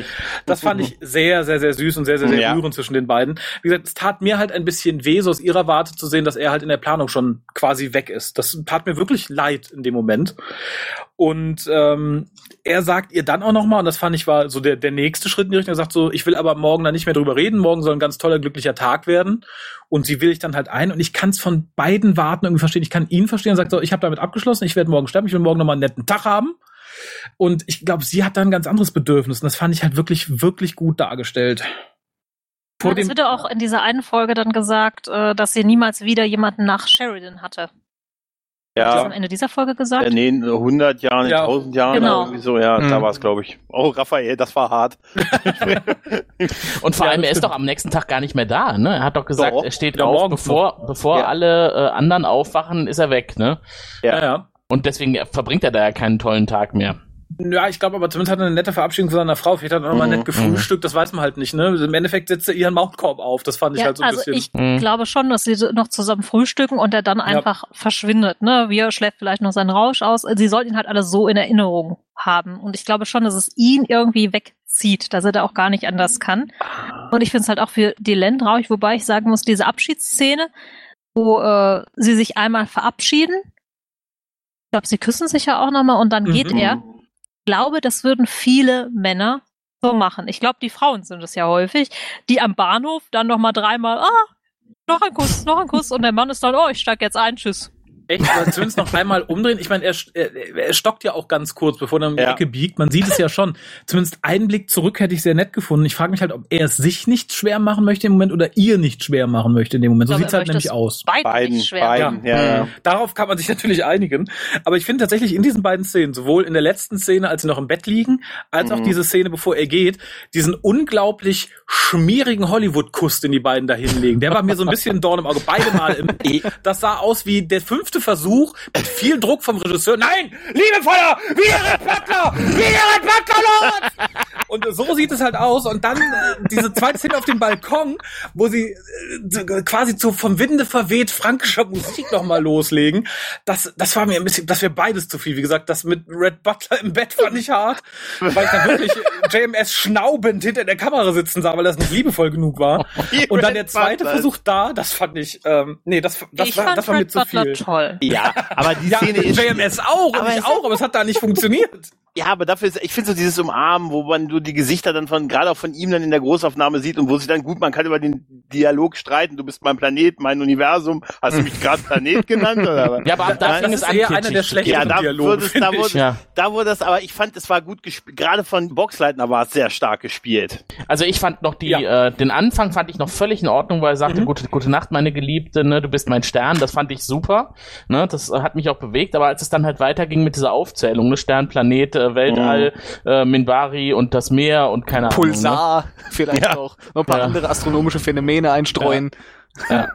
Das fand ich sehr, sehr, sehr süß und sehr, sehr, sehr Ja. rührend zwischen den beiden. Wie gesagt, es tat mir halt ein bisschen weh, so aus ihrer Warte zu sehen, dass er halt in der Planung schon quasi weg ist. Das tat mir wirklich leid in dem Moment. Und ähm, er sagt ihr dann auch nochmal, und das fand ich war so der, der nächste Schritt in die Richtung, er sagt so, ich will aber morgen da nicht mehr drüber reden, morgen soll ein ganz toller, glücklicher Tag werden. Und sie will ich dann halt ein. Und ich kann es von beiden Warten irgendwie verstehen. Ich kann ihn verstehen und sagt so, ich habe damit abgeschlossen, ich werde morgen sterben, ich will morgen nochmal einen netten Tag haben. Und ich glaube, sie hat da ein ganz anderes Bedürfnis. Und das fand ich halt wirklich, wirklich gut dargestellt. Vor Ja, es wird ja auch in dieser einen Folge dann gesagt, äh, dass sie niemals wieder jemanden nach Sheridan hatte. Ist das am Ja. Ende dieser Folge gesagt? Äh, nee, in 100 Jahren, in Ja. 1000 Jahren Genau. irgendwie so. Ja, Mhm. da war es, glaube ich. Oh, Raphael, das war hart. [LAUGHS] Und vor Ja, allem, er ist doch am nächsten Tag gar nicht mehr da, ne? Er hat doch gesagt, Doch. er steht Ja, auf, bevor, bevor Ja. alle äh, anderen aufwachen, ist er weg, ne? ja, ja. Und deswegen verbringt er da ja keinen tollen Tag mehr. Ja, ich glaube aber zumindest hat er eine nette Verabschiedung von seiner Frau. Vielleicht hat er nochmal Mhm, nett gefrühstückt, das weiß man halt nicht, ne? Im Endeffekt setzt er ihren Maulkorb auf. Das fand ich Ja, halt so ein also bisschen. ich Mhm. glaube schon, dass sie noch zusammen frühstücken und er dann einfach verschwindet. Ne? Wir schläft vielleicht noch seinen Rausch aus. Sie sollten ihn halt alle so in Erinnerung haben. Und ich glaube schon, dass es ihn irgendwie wegzieht, dass er da auch gar nicht anders kann. Und ich finde es halt auch für Dylan traurig, wobei ich sagen muss, diese Abschiedsszene, wo äh, sie sich einmal verabschieden, ich glaube, sie küssen sich ja auch nochmal und dann geht Mhm. er. Ich glaube, das würden viele Männer so machen. Ich glaube, die Frauen sind es ja häufig, die am Bahnhof dann nochmal dreimal, ah, noch ein Kuss, noch ein Kuss und der Mann ist dann, oh, ich steig jetzt ein, tschüss. Echt, zumindest noch einmal umdrehen. Ich meine, er, er, er stockt ja auch ganz kurz, bevor er um die Ja. Ecke biegt. Man sieht es ja schon. Zumindest einen Blick zurück hätte ich sehr nett gefunden. Ich frage mich halt, ob er es sich nicht schwer machen möchte im Moment oder ihr nicht schwer machen möchte in dem Moment. So Ich sieht's glaube, halt nämlich aus. Beiden, Beiden, nicht schwer. beiden, ja, ja. Darauf kann man sich natürlich einigen. Aber ich finde tatsächlich in diesen beiden Szenen, sowohl in der letzten Szene, als sie noch im Bett liegen, als auch Mhm. diese Szene, bevor er geht, diesen unglaublich schmierigen Hollywood-Kuss, den die beiden da hinlegen. Der war mir so ein bisschen ein Dorn im Auge. Beide Mal. Im [LAUGHS] das sah aus wie der fünfte Versuch mit viel Druck vom Regisseur. Nein! Liebevoller! Wie Jared Butler! Wie Jared Butler, Lord! Und so sieht es halt aus. Und dann äh, diese zweite Szene auf dem Balkon, wo sie äh, quasi zu vom Winde verweht frankischer Musik nochmal loslegen. Das, das war mir ein bisschen, das wäre beides zu viel. Wie gesagt, das mit Red Butler im Bett fand ich hart, weil ich da wirklich JMS schnaubend hinter der Kamera sitzen sah, weil das nicht liebevoll genug war. [LAUGHS] Und dann der zweite Butler. Versuch da, das fand ich, ähm, nee, das, das ich war, fand das war mir Red zu Butler viel. toll. Ja, aber die Ja, Szene ist. JMS auch, und Aber ich es- auch, aber es hat da nicht funktioniert. Ja, aber dafür ist, ich finde so dieses Umarmen, wo man nur die Gesichter dann von, gerade auch von ihm dann in der Großaufnahme sieht und wo sich dann gut, man kann über den Dialog streiten, du bist mein Planet, mein Universum, hast du mich [LAUGHS] gerade Planet genannt oder was? Ja, aber ab da fing das es an, eher einer der zu schlechteren Ja, da Dialoge, wurde es, da ich. wurde, Ja. da wurde es, aber ich fand, es war gut gespielt, gerade von Boxleitner war es sehr stark gespielt. Also ich fand noch die, Ja. äh, den Anfang fand ich noch völlig in Ordnung, weil er sagte, Mhm. gute, gute Nacht, meine Geliebte, ne, du bist mein Stern, das fand ich super, ne, das hat mich auch bewegt, aber als es dann halt weiterging mit dieser Aufzählung, ne, Stern, Planet, äh, Weltall, äh, Minbari und das Meer und keine Ahnung. Pulsar, [LAUGHS] vielleicht noch. Noch ein paar Ja. andere astronomische Phänomene einstreuen. Ne? Ja.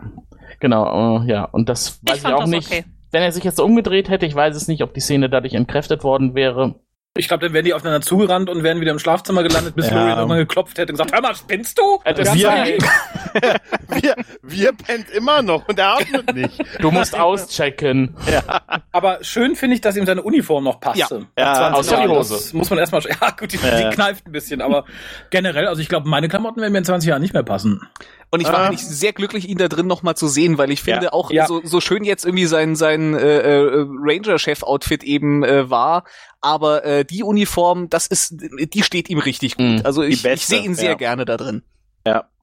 Genau, äh, ja, und das weiß ich, fand auch das nicht. okay. Wenn er sich jetzt so umgedreht hätte, ich weiß es nicht, ob die Szene dadurch entkräftet worden wäre. Ich glaube, dann wären die aufeinander zugerannt und wären wieder im Schlafzimmer gelandet, bis Ja. Florian irgendwann geklopft hätte und gesagt, hör mal, spinnst du? Äh, Ja, ja- nein. [LAUGHS] Wir, wir pennt immer noch und er atmet nicht. Du musst auschecken. Aber schön finde ich, dass ihm seine Uniform noch passte. Ja, Nach 20 außer die Jahren. Hose. Das muss man erstmal, [LAUGHS] ja gut, die, die kneift ein bisschen, aber generell, also ich glaube, meine Klamotten werden mir in 20 Jahren nicht mehr passen. Und ich war Ah. eigentlich sehr glücklich, ihn da drin nochmal zu sehen, weil ich finde Ja. auch Ja. So, so schön jetzt irgendwie sein, sein äh, äh, Ranger-Chef-Outfit eben äh, war, aber äh, die Uniform, das ist, die steht ihm richtig gut. Mhm. Also ich, ich sehe ihn sehr ja. gerne da drin.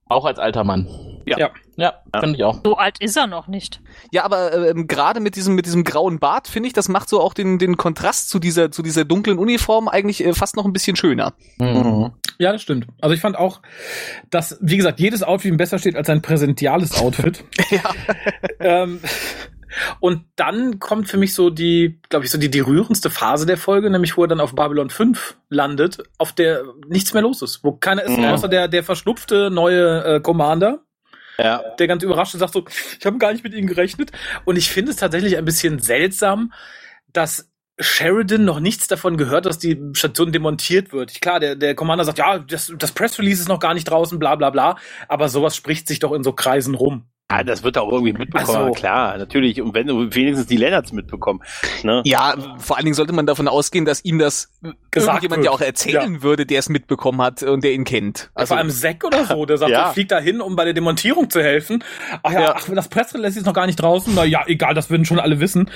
Auch als alter Mann. Ja. Ja. Ja, finde ich auch. So alt ist er noch nicht. Ja, aber ähm, gerade mit diesem mit diesem grauen Bart finde ich, das macht so auch den den Kontrast zu dieser zu dieser dunklen Uniform eigentlich äh, fast noch ein bisschen schöner. Mhm. Ja, das stimmt. Also ich fand auch, dass, wie gesagt, jedes Outfit ihm besser steht als sein präsentiales Outfit. [LAUGHS] Ja. ähm, und dann kommt für mich so die, glaube ich, so die, die rührendste Phase der Folge, nämlich wo er dann auf Babylon 5 landet, auf der nichts mehr los ist, wo keiner ist, Mhm. außer der, der verschnupfte neue äh, Commander. Ja. der ganz überrascht und sagt so, [LAUGHS] ich habe gar nicht mit ihnen gerechnet. Und ich finde es tatsächlich ein bisschen seltsam, dass Sheridan noch nichts davon gehört, dass die Station demontiert wird. Klar, der, der Commander sagt, ja, das, das Press Release ist noch gar nicht draußen, bla bla bla. Aber sowas spricht sich doch in so Kreisen rum. Ah, das wird er auch irgendwie mitbekommen. So. Klar, natürlich. Und wenn wenigstens die Lennarts mitbekommen. Ne? Ja, vor allen Dingen sollte man davon ausgehen, dass ihm das Gesagt irgendjemand wird. ja auch erzählen würde, der es mitbekommen hat und der ihn kennt. Also, Vor allem Zack oder so, der sagt, [LAUGHS] Ja. ich flieg da hin, um bei der Demontierung zu helfen. Ach ja, Ja. ach, das Pressrelease ist noch gar nicht draußen. Na ja, egal, das würden schon alle wissen.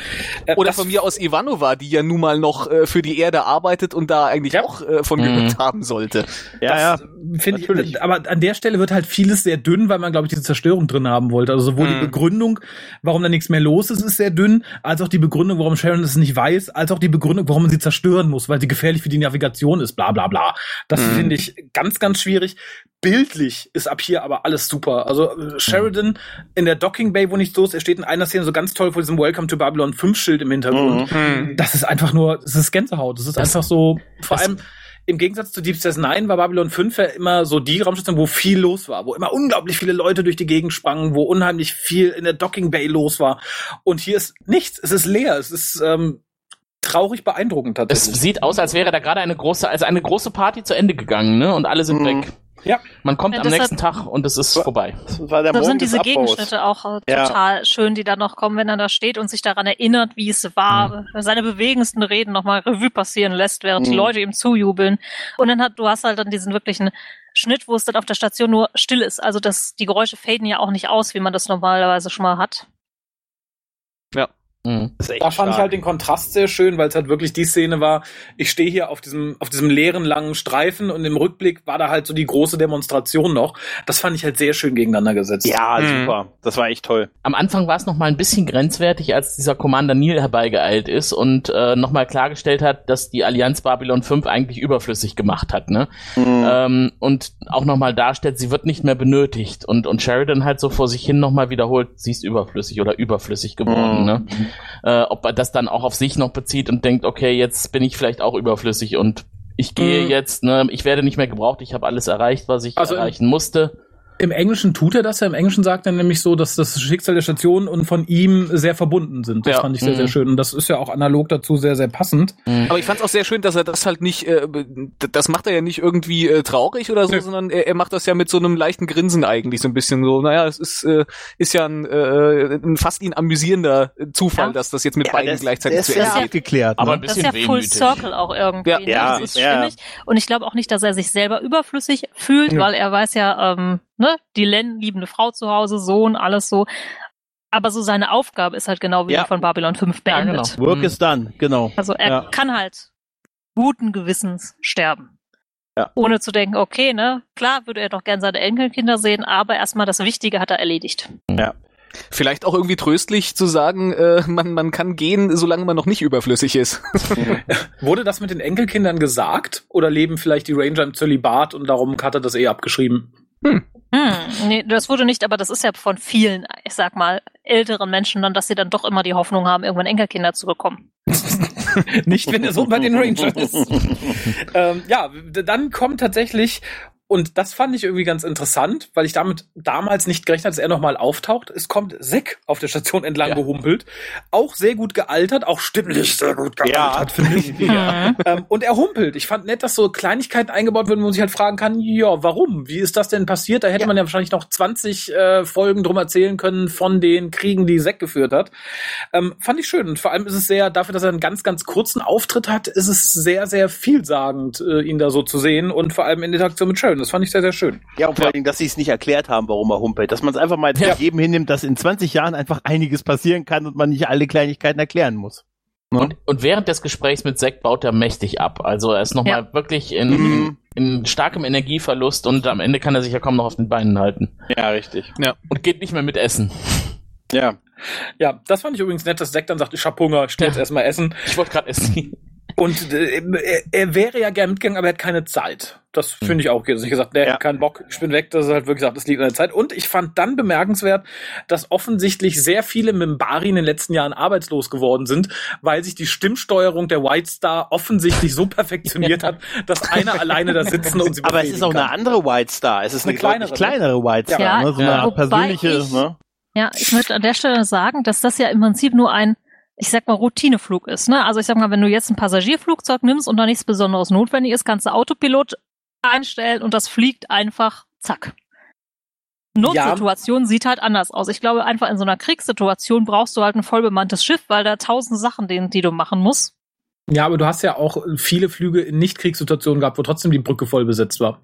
Äh, Oder von mir aus Ivanova, die ja nun mal noch äh, für die Erde arbeitet und da eigentlich Ja. auch äh, von Mhm. gehört haben sollte. Ja, das finde ich, aber an der Stelle wird halt vieles sehr dünn, weil man, glaube ich, diese Zerstörung drin haben wollte. Also sowohl die Mhm. Begründung, warum da nichts mehr los ist, ist sehr dünn, als auch die Begründung, warum Sharon es nicht weiß, als auch die Begründung, warum man sie zerstören muss, weil sie gefährlich für die Navigation ist, bla bla bla. Das Mhm. finde ich ganz, ganz schwierig. Bildlich ist ab hier aber alles super. Also äh, Sheridan in der Docking Bay, wo nichts los ist, er steht in einer Szene so ganz toll vor diesem Welcome to Babylon 5 Schild im Hintergrund. Mhm. Das ist einfach nur, das ist Gänsehaut. Das ist Das- einfach so, vor allem im Gegensatz zu Deep Space Nine war Babylon 5 ja immer so die Raumstation, wo viel los war, wo immer unglaublich viele Leute durch die Gegend sprangen, wo unheimlich viel in der Docking Bay los war. Und hier ist nichts. Es ist leer. Es ist ähm, traurig beeindruckend Es tatsächlich. sieht aus, als wäre da gerade eine große, also eine große Party zu Ende gegangen, ne? Und alle sind Mhm. weg. Ja. Man kommt Ja, am nächsten Tag und es ist vorbei. Das war der Da sind diese Abbaus. Gegenschnitte auch äh, Ja. total schön, die dann noch kommen, wenn er da steht und sich daran erinnert, wie es war, seine bewegendsten Reden nochmal Revue passieren lässt, während die Mhm. Leute ihm zujubeln. Und dann hat, du hast halt dann diesen wirklichen Schnitt, wo es dann auf der Station nur still ist. Also das, die Geräusche faden ja auch nicht aus, wie man das normalerweise schon mal hat. Mhm. Das ist echt Da fand ich stark. halt den Kontrast sehr schön, weil es halt wirklich die Szene war, ich stehe hier auf diesem, auf diesem leeren langen Streifen und im Rückblick war da halt so die große Demonstration noch. Das fand ich halt sehr schön gegeneinander gesetzt. Ja, Mhm. super. Das war echt toll. Am Anfang war es noch mal ein bisschen grenzwertig, als dieser Commander Neil herbeigeeilt ist und äh, noch mal klargestellt hat, dass die Allianz Babylon 5 eigentlich überflüssig gemacht hat, ne? Mhm. Ähm, und auch noch mal darstellt, sie wird nicht mehr benötigt und und Sheridan halt so vor sich hin noch mal wiederholt, sie ist überflüssig oder überflüssig geworden, Mhm. ne? Äh, ob er das dann auch auf sich noch bezieht und denkt, okay, jetzt bin ich vielleicht auch überflüssig und ich gehe Mhm. jetzt, ne, ich werde nicht mehr gebraucht, ich habe alles erreicht, was ich Also- erreichen musste. Im Englischen tut er das ja. Im Englischen sagt er nämlich so, dass das Schicksal der Station und von ihm sehr verbunden sind. Das Ja. fand ich sehr, Mhm. sehr schön. Und das ist ja auch analog dazu sehr, sehr passend. Aber ich fand es auch sehr schön, dass er das halt nicht, äh, das macht er ja nicht irgendwie äh, traurig oder so, Nö. sondern er, er macht das ja mit so einem leichten Grinsen eigentlich, so ein bisschen so. Naja, es ist, äh, ist ja ein, äh, ein fast ihn amüsierender Zufall, Ja. dass das jetzt mit Ja, beiden das- gleichzeitig zu ist Ende ja- geht. abgeklärt. Aber ne? ein Das ist bisschen ja Full wehmütig. Circle auch irgendwie. Ja, ne? ja, das ist ja. stimmig. Und ich glaube auch nicht, dass er sich selber überflüssig fühlt, Ja. weil er weiß ja, ähm, ne, die Len, liebende Frau zu Hause, Sohn, alles so. Aber so seine Aufgabe ist halt genau wie Ja. von Babylon 5 Ja, beendet. genau. Work Mhm. is done, genau. Also er Ja. kann halt guten Gewissens sterben. Ja. Ohne zu denken, okay, ne, klar würde er doch gern seine Enkelkinder sehen, aber erstmal das Wichtige hat er erledigt. Vielleicht auch irgendwie tröstlich zu sagen, äh, man, man kann gehen, solange man noch nicht überflüssig ist. [LAUGHS] Wurde das mit den Enkelkindern gesagt? Oder leben vielleicht die Ranger im Zölibat und darum hat er das eh abgeschrieben? Hm, nee, das wurde nicht, aber das ist ja von vielen, ich sag mal, älteren Menschen dann, dass sie dann doch immer die Hoffnung haben, irgendwann Enkelkinder zu bekommen. [LAUGHS] Nicht, wenn der Sohn bei den Rangers ist. [LAUGHS] ähm, ja, dann kommt tatsächlich, und das fand ich irgendwie ganz interessant, weil ich damit damals nicht gerechnet habe, dass er nochmal auftaucht. Es kommt Zack auf der Station entlang Ja. gehumpelt. Auch sehr gut gealtert, auch stimmlich sehr gut gealtert, Ja. finde ich. [LAUGHS] Mhm. Ähm, und er humpelt. Ich fand nett, dass so Kleinigkeiten eingebaut werden, wo man sich halt fragen kann, ja, warum? Wie ist das denn passiert? Da hätte man ja wahrscheinlich noch 20 äh, Folgen drum erzählen können von den Kriegen, die Zack geführt hat. Ähm, fand ich schön. Und vor allem ist es sehr, dafür, dass er einen ganz, ganz kurzen Auftritt hat, ist es sehr, sehr vielsagend, äh, ihn da so zu sehen. Und vor allem in Interaktion mit Sharon. Das fand ich sehr, sehr schön. Ja, und vor allen Dingen, dass sie es nicht erklärt haben, warum er humpelt. Dass man es einfach mal Ja. jedem hinnimmt, dass in 20 Jahren einfach einiges passieren kann und man nicht alle Kleinigkeiten erklären muss. Und, und während des Gesprächs mit Zack baut er mächtig ab. Also er ist nochmal wirklich in, Mhm. in, in starkem Energieverlust und am Ende kann er sich ja kaum noch auf den Beinen halten. Ja, richtig. Und geht nicht mehr mit Essen. Ja. Ja, das fand ich übrigens nett, dass Zack dann sagt, ich hab Hunger, ich stehe jetzt Ja. erstmal essen. Ich wollte gerade essen. Und äh, er, er wäre ja gern mitgegangen, aber er hat keine Zeit. Das finde ich auch okay. Also ich gesagt, nee, Ja. keinen Bock, ich bin weg. Das ist halt wirklich gesagt, das liegt an der Zeit. Und ich fand dann bemerkenswert, dass offensichtlich sehr viele Mimbari in den letzten Jahren arbeitslos geworden sind, weil sich die Stimmsteuerung der White Star offensichtlich so perfektioniert [LAUGHS] hat, dass einer alleine da sitzen und sie Aber es ist auch befehligen eine andere White Star. Es ist Eine eine, kleinere. kleinere. White Star, Ja, ne? so ja. eine persönliche. ich- ne? Ja, ich möchte an der Stelle sagen, dass das ja im Prinzip nur ein, ich sag mal, Routineflug ist. Ne? Also ich sag mal, wenn du jetzt ein Passagierflugzeug nimmst und da nichts Besonderes notwendig ist, kannst du Autopilot einstellen und das fliegt einfach zack. Notsituation sieht halt anders aus. Ich glaube, einfach in so einer Kriegssituation brauchst du halt ein vollbemanntes Schiff, weil da tausend Sachen, die, die du machen musst. Ja, aber du hast ja auch viele Flüge in Nicht-Kriegssituationen gehabt, wo trotzdem die Brücke voll besetzt war.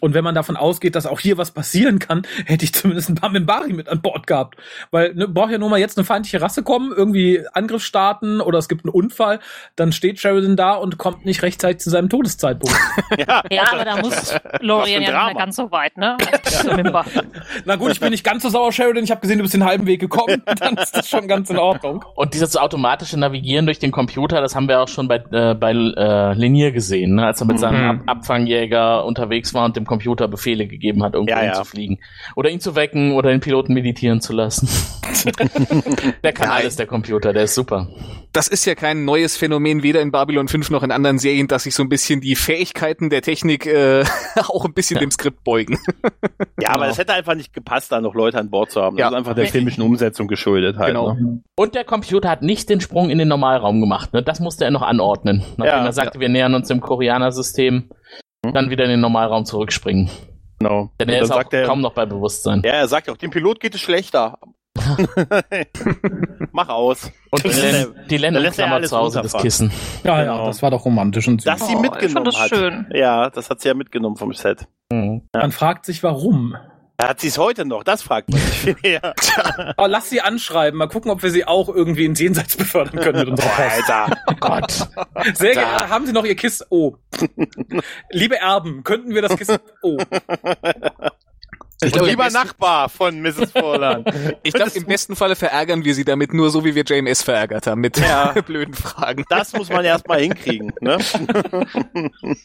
Und wenn man davon ausgeht, dass auch hier was passieren kann, hätte ich zumindest ein paar Mimbari mit an Bord gehabt. Weil ne, braucht ja nur mal jetzt eine feindliche Rasse kommen, irgendwie Angriff starten oder es gibt einen Unfall, dann steht Sheridan da und kommt nicht rechtzeitig zu seinem Todeszeitpunkt. [LAUGHS] Ja. Ja, aber da muss Lorien ja nicht mehr ganz so weit, ne? Mimba. [LAUGHS] Na gut, ich bin nicht ganz so sauer, Sheridan. Ich habe gesehen, du bist den halben Weg gekommen. [LAUGHS] Dann ist das schon ganz in Ordnung. Und dieses automatische Navigieren durch den Computer, das haben wir auch schon bei, äh, bei äh, Linier gesehen, ne? als er mit seinem Ab Abfangjäger unterwegs war und dem dem Computer Befehle gegeben hat, irgendwo Ja, ja. hinzufliegen. Oder ihn zu wecken oder den Piloten meditieren zu lassen. [LAUGHS] der kann Nein. alles, der Computer, der ist super. Das ist ja kein neues Phänomen, weder in Babylon 5 noch in anderen Serien, dass sich so ein bisschen die Fähigkeiten der Technik äh, [LAUGHS] auch ein bisschen Ja. dem Skript beugen. [LAUGHS] Ja, aber Genau. es hätte einfach nicht gepasst, da noch Leute an Bord zu haben. Das Ja. ist einfach der filmischen Umsetzung geschuldet halt. Genau. Ne? Und der Computer hat nicht den Sprung in den Normalraum gemacht. Ne? Das musste er noch anordnen. Nachdem Ja, er sagte, wir nähern uns dem Koreaner-System, dann wieder in den Normalraum zurückspringen. Genau. Denn er dann ist auch sagt er, kaum noch bei Bewusstsein. ja, er sagt ja auch, dem Pilot geht es schlechter. [LAUGHS] Mach aus. Und die, Len lässt er- die Len dann lässt er umklammert alles zu Hause das. Kissen. Ja, Genau. ja, das war doch romantisch und süß. Dass sie Oh, ich mitgenommen fand das hat. schön. Ja, das hat sie ja mitgenommen vom Set. Mhm. Man fragt sich, warum. Hat sie es heute noch? Das fragt man sich. [LAUGHS] ja. Aber lass sie anschreiben. Mal gucken, ob wir sie auch irgendwie ins Jenseits befördern können mit unserer Post. Alter. Oh Gott. Sehr gerne. Haben Sie noch Ihr Kissen? Oh. Liebe Erben, könnten wir das Kissen? Oh. Ich Und glaube, lieber Nachbar von Mrs. Vorland. ich glaub, im besten Falle verärgern wir sie damit nur so, wie wir JMS verärgert haben, mit Ja. [LAUGHS] blöden Fragen. Das muss man erstmal hinkriegen. Ne? [LAUGHS]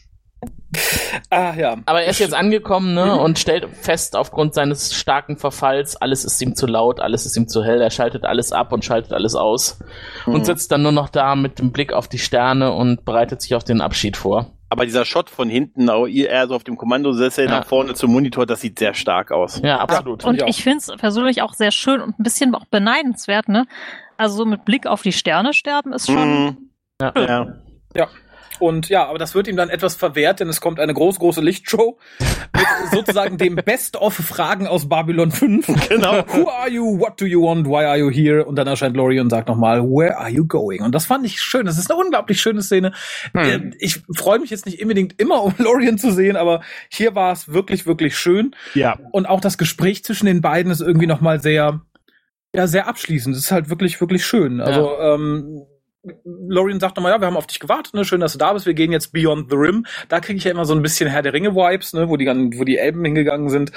Ah ja. Aber er ist jetzt angekommen ne, und stellt fest, aufgrund seines starken Verfalls, alles ist ihm zu laut, alles ist ihm zu hell, er schaltet alles ab und schaltet alles aus Mhm. und sitzt dann nur noch da mit dem Blick auf die Sterne und bereitet sich auf den Abschied vor. Aber dieser Shot von hinten, er so auf dem Kommandosessel Ja. nach vorne zum Monitor, das sieht sehr stark aus. Ja, absolut. Und ich auch. ich finde es persönlich auch sehr schön und ein bisschen auch beneidenswert, ne? Also so mit Blick auf die Sterne sterben ist schon. Mhm. Ja. Ja. Ja. Und ja, aber das wird ihm dann etwas verwehrt, denn es kommt eine groß, große Lichtshow mit sozusagen dem Best-of-Fragen aus Babylon 5. [LAUGHS] Genau. Who are you? What do you want? Why are you here? Und dann erscheint Laurie und sagt nochmal, Where are you going? Und das fand ich schön. Das ist eine unglaublich schöne Szene. Äh, Ich freue mich jetzt nicht unbedingt immer, um [LAUGHS] Lorien zu sehen, aber hier war es wirklich, wirklich schön. Ja. Und auch das Gespräch zwischen den beiden ist irgendwie nochmal sehr, ja, sehr abschließend. Es ist halt wirklich, wirklich schön. Also, ähm, Lorien sagt nochmal, ja, wir haben auf dich gewartet, ne? schön, dass du da bist, wir gehen jetzt Beyond the Rim. Da kriege ich ja immer so ein bisschen Herr der Ringe-Vibes, ne? wo, die, wo die Elben hingegangen sind.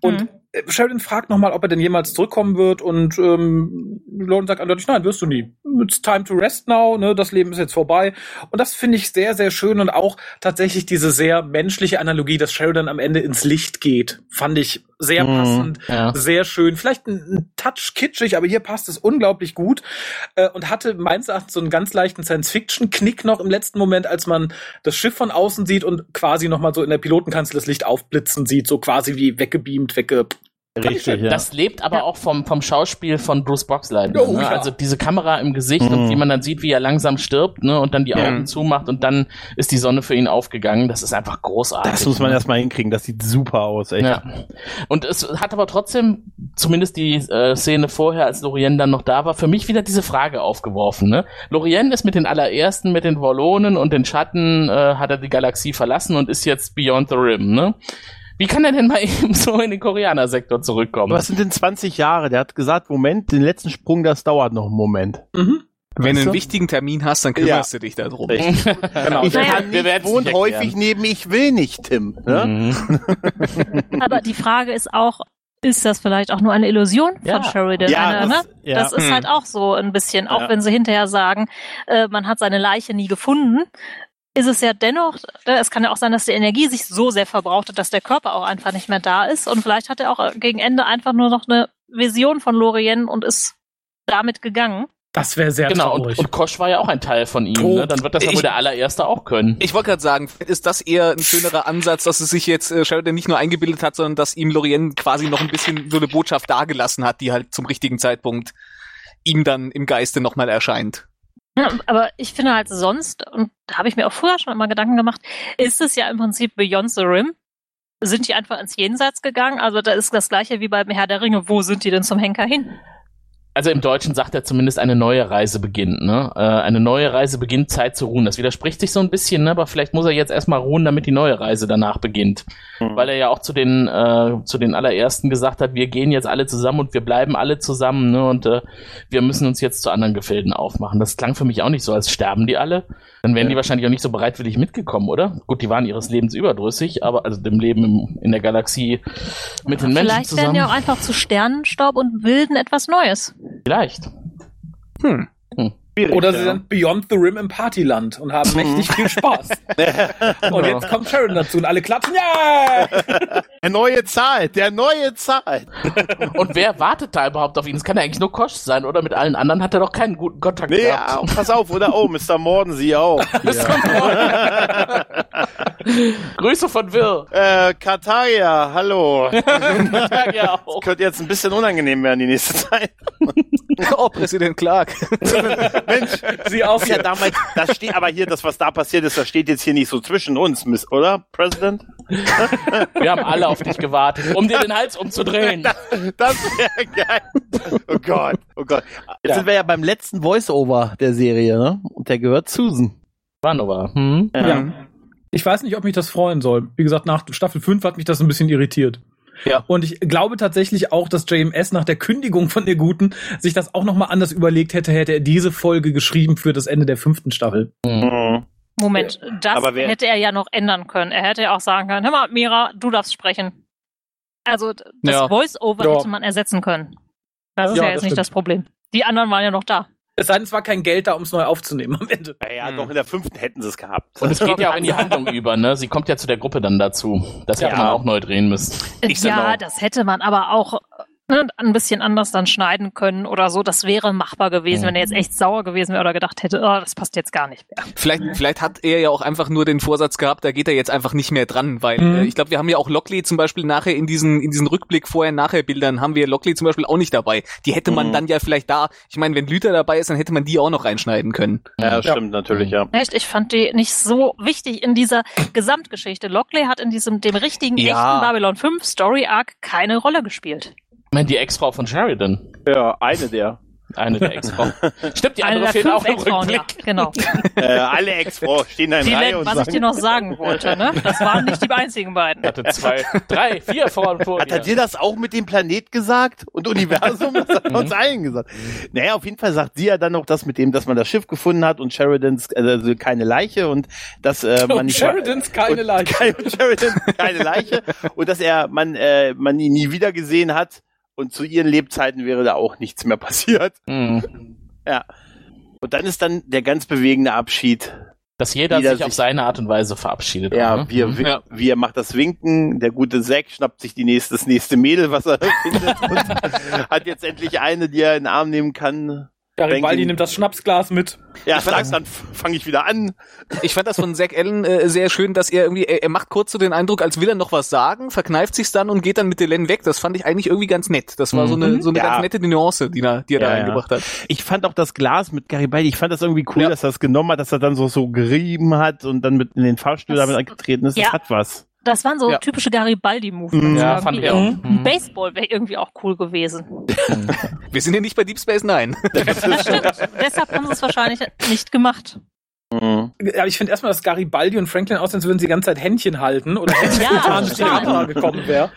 Und Mhm. Äh, Sheridan fragt nochmal, ob er denn jemals zurückkommen wird und ähm, Lorien sagt eindeutig, nein, wirst du nie. It's time to rest now, ne? das Leben ist jetzt vorbei. Und das finde ich sehr, sehr schön und auch tatsächlich diese sehr menschliche Analogie, dass Sheridan am Ende ins Licht geht, fand ich sehr Mhm. passend, Ja. sehr schön. Vielleicht ein, ein Touch kitschig, aber hier passt es unglaublich gut äh, und hatte meines Erachtens so einen ganz leichten Science-Fiction-Knick noch im letzten Moment, als man das Schiff von außen sieht und quasi noch mal so in der Pilotenkanzel das Licht aufblitzen sieht, so quasi wie weggebeamt, wegge... Richtig, ja. Das lebt aber auch vom, vom Schauspiel von Bruce Boxleitner. Oh, ne? ja. Also diese Kamera im Gesicht und wie man dann sieht, wie er langsam stirbt ne? und dann die Ja. Augen zumacht und dann ist die Sonne für ihn aufgegangen. Das ist einfach großartig. Das muss man ne? erstmal hinkriegen. Das sieht super aus, echt. Ja. Und es hat aber trotzdem, zumindest die äh, Szene vorher, als Lorien dann noch da war, für mich wieder diese Frage aufgeworfen. Ne? Lorien ist mit den allerersten, mit den Wallonen und den Schatten, äh, hat er die Galaxie verlassen und ist jetzt Beyond the Rim. Ne? Wie kann er denn mal [LAUGHS] eben so in den Koreaner-Sektor zurückkommen? Was sind denn 20 Jahre? Der hat gesagt, Moment, den letzten Sprung, das dauert noch einen Moment. Mhm. Wenn Weißt du einen wichtigen Termin hast, dann kümmerst du dich darum. [LAUGHS] Genau. Ich Naja. kann Wir nicht, wohnt häufig neben ich will nicht, Tim. Ne? Mhm. Aber die Frage ist auch, ist das vielleicht auch nur eine Illusion Ja. von Sheridan? Ja, eine, das- ne? ja. das ist Hm. halt auch so ein bisschen, auch Ja. wenn sie hinterher sagen, äh, man hat seine Leiche nie gefunden, ist es ja dennoch, äh, es kann ja auch sein, dass die Energie sich so sehr verbraucht hat, dass der Körper auch einfach nicht mehr da ist. Und vielleicht hat er auch gegen Ende einfach nur noch eine Vision von Lorien und ist damit gegangen. Das wäre sehr Genau, traurig. und, und Kosch war ja auch ein Teil von ihm. Ne? Dann wird das ja wohl der allererste auch können. Ich wollte gerade sagen, ist das eher ein schönerer Ansatz, dass es sich jetzt äh, Sheridan nicht nur eingebildet hat, sondern dass ihm Lorien quasi noch ein bisschen so eine Botschaft dagelassen hat, die halt zum richtigen Zeitpunkt ihm dann im Geiste nochmal erscheint. [LAUGHS] Aber ich finde halt sonst, und da habe ich mir auch früher schon immer Gedanken gemacht, ist es ja im Prinzip Beyond the Rim. Sind die einfach ins Jenseits gegangen? Also da ist das gleiche wie beim Herr der Ringe. Wo sind die denn zum Henker hin? Also im Deutschen sagt er zumindest, eine neue Reise beginnt. Ne? Äh, eine neue Reise beginnt, Zeit zu ruhen. Das widerspricht sich so ein bisschen, ne? aber vielleicht muss er jetzt erstmal ruhen, damit die neue Reise danach beginnt. Mhm. Weil er ja auch zu den, äh, zu den allerersten gesagt hat, wir gehen jetzt alle zusammen und wir bleiben alle zusammen ne? und äh, wir müssen uns jetzt zu anderen Gefilden aufmachen. Das klang für mich auch nicht so, als sterben die alle. Dann wären Ja. die wahrscheinlich auch nicht so bereitwillig mitgekommen, oder? Gut, die waren ihres Lebens überdrüssig, aber also dem Leben im, in der Galaxie mit den Menschen Vielleicht zusammen. werden die auch einfach zu Sternenstaub und bilden etwas Neues. Vielleicht. Hm. Schwierig, Oder sie ja. sind Beyond the Rim im Partyland und haben mächtig viel Spaß. [LAUGHS] und jetzt kommt Sharon dazu und alle klatschen. Ja! [LAUGHS] Der neue zahlt, der neue zahlt. Und wer wartet da überhaupt auf ihn? Es kann ja eigentlich nur Kosch sein, oder? Mit allen anderen hat er doch keinen guten Kontakt Nee, gehabt. ja, pass auf, oder? Oh, Mr. Morden, Sie auch. [LAUGHS] Grüße von Will. Äh, Kataria, hallo. ja, auch. Könnte jetzt ein bisschen unangenehm werden die nächste Zeit. oh, Präsident Clark. Mensch, Sie auch. ist ja damals, das steht aber hier, das was da passiert ist, das steht jetzt hier nicht so zwischen uns, Miss, oder? President? Wir haben alle auf dich gewartet, um dir den Hals umzudrehen. Das wäre geil. Oh Gott, oh Gott. Jetzt Ja. sind wir ja beim letzten Voice-Over der Serie, ne? Und der gehört Susan. Wann aber? Hm? Ja. Ich weiß nicht, ob mich das freuen soll. Wie gesagt, nach Staffel 5 hat mich das ein bisschen irritiert. Ja. Und ich glaube tatsächlich auch, dass JMS nach der Kündigung von der Guten sich das auch nochmal anders überlegt hätte, hätte er diese Folge geschrieben für das Ende der fünften Staffel. Mhm. Moment, das Aber wer- hätte er ja noch ändern können. Er hätte ja auch sagen können, hör mal, Mira, du darfst sprechen. Also das Ja. Voice-Over Ja. hätte man ersetzen können. Das ist Ja, ja, jetzt nicht stimmt. das Problem. Die anderen waren ja noch da. Es sei denn, es war kein Geld da, um es neu aufzunehmen am Ende. Naja, doch in der fünften hätten sie es gehabt. Und es geht ja auch in die Handlung über, ne? Sie kommt ja zu der Gruppe dann dazu. Das hätte Ja. man auch neu drehen müssen. Ich ja, das hätte man aber auch ne, ein bisschen anders dann schneiden können oder so. Das wäre machbar gewesen, Mhm. wenn er jetzt echt sauer gewesen wäre oder gedacht hätte, oh, das passt jetzt gar nicht mehr. Vielleicht, vielleicht hat er ja auch einfach nur den Vorsatz gehabt, da geht er jetzt einfach nicht mehr dran, weil Mhm. äh, ich glaube, wir haben ja auch Lockley zum Beispiel nachher in diesen, in diesen Rückblick vorher-nachher Bildern haben wir Lockley zum Beispiel auch nicht dabei. Die hätte man Mhm. dann ja vielleicht da, ich meine, wenn Lüther dabei ist, dann hätte man die auch noch reinschneiden können. Ja, stimmt natürlich, ja. Echt, ich fand die nicht so wichtig in dieser Gesamtgeschichte. Lockley hat in diesem dem richtigen Ja. echten Babylon 5 Story Arc keine Rolle gespielt. Ich meine, die Ex-Frau von Sheridan. Ja, eine der. Eine der Ex-Frauen. [LAUGHS] Stimmt, die Eine andere der fehlt auch im Ex-Frauen, ja, Rückblick. genau. [LAUGHS] Äh, alle Ex-Frau stehen da in Die, Reihe und was ich dir sagen, noch sagen wollte, ne? Das waren nicht die einzigen beiden. Hatte zwei, drei, vier Frauen vor Hat er dir. das auch mit dem Planet gesagt und Universum? Das hat er uns allen gesagt. Naja, auf jeden Fall sagt sie ja dann noch das mit dem, dass man das Schiff gefunden hat und Sheridans also keine Leiche und dass äh, man Und nicht Sheridans keine und Leiche. [LAUGHS] Kein, Sheridan keine Leiche und dass er man äh, man ihn nie wieder gesehen hat und zu ihren Lebzeiten wäre da auch nichts mehr passiert. [LAUGHS] Hm. Ja. Und dann ist dann der ganz bewegende Abschied. Dass jeder Jeder sich auf sich- seine Art und Weise verabschiedet. Ja, auch, ne? wie er, Mhm. Ja. wie er macht das Winken, der gute Zack schnappt sich die nächste, das nächste Mädel, was er [LAUGHS] findet und [LAUGHS] hat jetzt endlich eine, die er in den Arm nehmen kann. Garibaldi nimmt das Schnapsglas mit. Ja, sagt, dann fange ich wieder an. Ich fand das von Zack Allen äh, sehr schön, dass er irgendwie, er, er macht kurz so den Eindruck, als will er noch was sagen, verkneift sich's dann und geht dann mit Delenn weg. Das fand ich eigentlich irgendwie ganz nett. Das war so eine, so eine Ja. ganz nette Nuance, die, er- die er da Ja, ja. reingebracht hat. Ich fand auch das Glas mit Garibaldi, ich fand das irgendwie cool, Ja. dass er das genommen hat, dass er dann so, so gerieben hat und dann mit in den Fahrstuhl Das- damit angetreten ist. Das hat was. Das waren so Ja. typische Garibaldi-Movements. Ja, irgendwie. fand ich auch. Mhm. Baseball wäre irgendwie auch cool gewesen. Wir sind ja nicht bei Deep Space Nine. Das [LAUGHS] stimmt. Deshalb haben sie es wahrscheinlich nicht gemacht. Ja, ich finde erstmal, dass Garibaldi und Franklin aussehen, als würden sie die ganze Zeit Händchen halten oder [LAUGHS] Händchen Ja. Kamera gekommen wäre.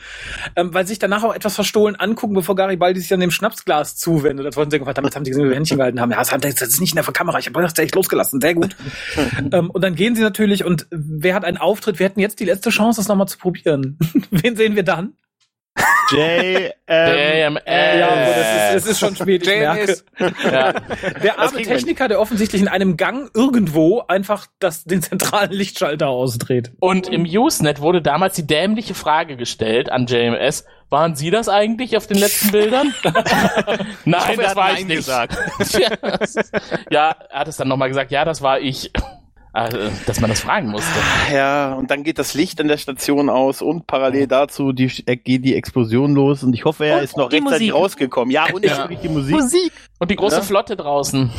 Ähm, weil sie sich danach auch etwas verstohlen angucken, bevor Garibaldi sich dann dem Schnapsglas zuwendet. Das wollten sie gefragt, damit haben die gesehen, wie wir Händchen gehalten haben. Ja, das, hat- das ist nicht in der Kamera. Ich habe das echt losgelassen. Sehr gut. [LAUGHS] ähm, und dann gehen sie natürlich und wer hat einen Auftritt? Wir hätten jetzt die letzte Chance, das nochmal zu probieren. [LAUGHS] Wen sehen wir dann? J. Damn, äh, Ja, das ist, es ist schon spät, ich merke. JMS. ja. Der arme Techniker, der offensichtlich in einem Gang irgendwo einfach das, den zentralen Lichtschalter ausdreht. Und im Usenet wurde damals die dämliche Frage gestellt an JMS, waren Sie das eigentlich auf den letzten Bildern? [LAUGHS] Nein, hoffe, das war Nein ich nicht. gesagt. [LAUGHS] ja, er hat es dann nochmal gesagt, ja, das war ich. Also, dass man das fragen musste. Ja, und dann geht das Licht an der Station aus und parallel dazu die, äh, geht die Explosion los und ich hoffe, er Und ist noch rechtzeitig Musik. rausgekommen. Ja, und Ja. wirklich die Musik. Musik. Und die große Ja. Flotte draußen.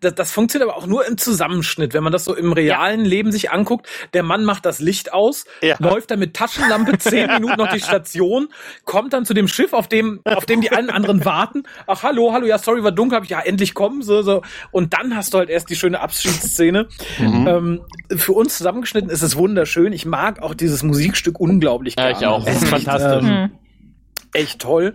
Das, das funktioniert aber auch nur im Zusammenschnitt. Wenn man das so im realen Leben sich anguckt, der Mann macht das Licht aus, Ja. läuft dann mit Taschenlampe [LAUGHS] zehn Minuten auf die Station, kommt dann zu dem Schiff, auf dem, auf dem die allen anderen warten. Ach, hallo, hallo, ja, sorry, war dunkel, hab ich, ja, endlich kommen, so, so. Und dann hast du halt erst die schöne Abschiedsszene. Ähm, für uns zusammengeschnitten ist es wunderschön. Ich mag auch dieses Musikstück unglaublich Ja, ich auch. Es ist fantastisch. Ähm, Hm. echt toll.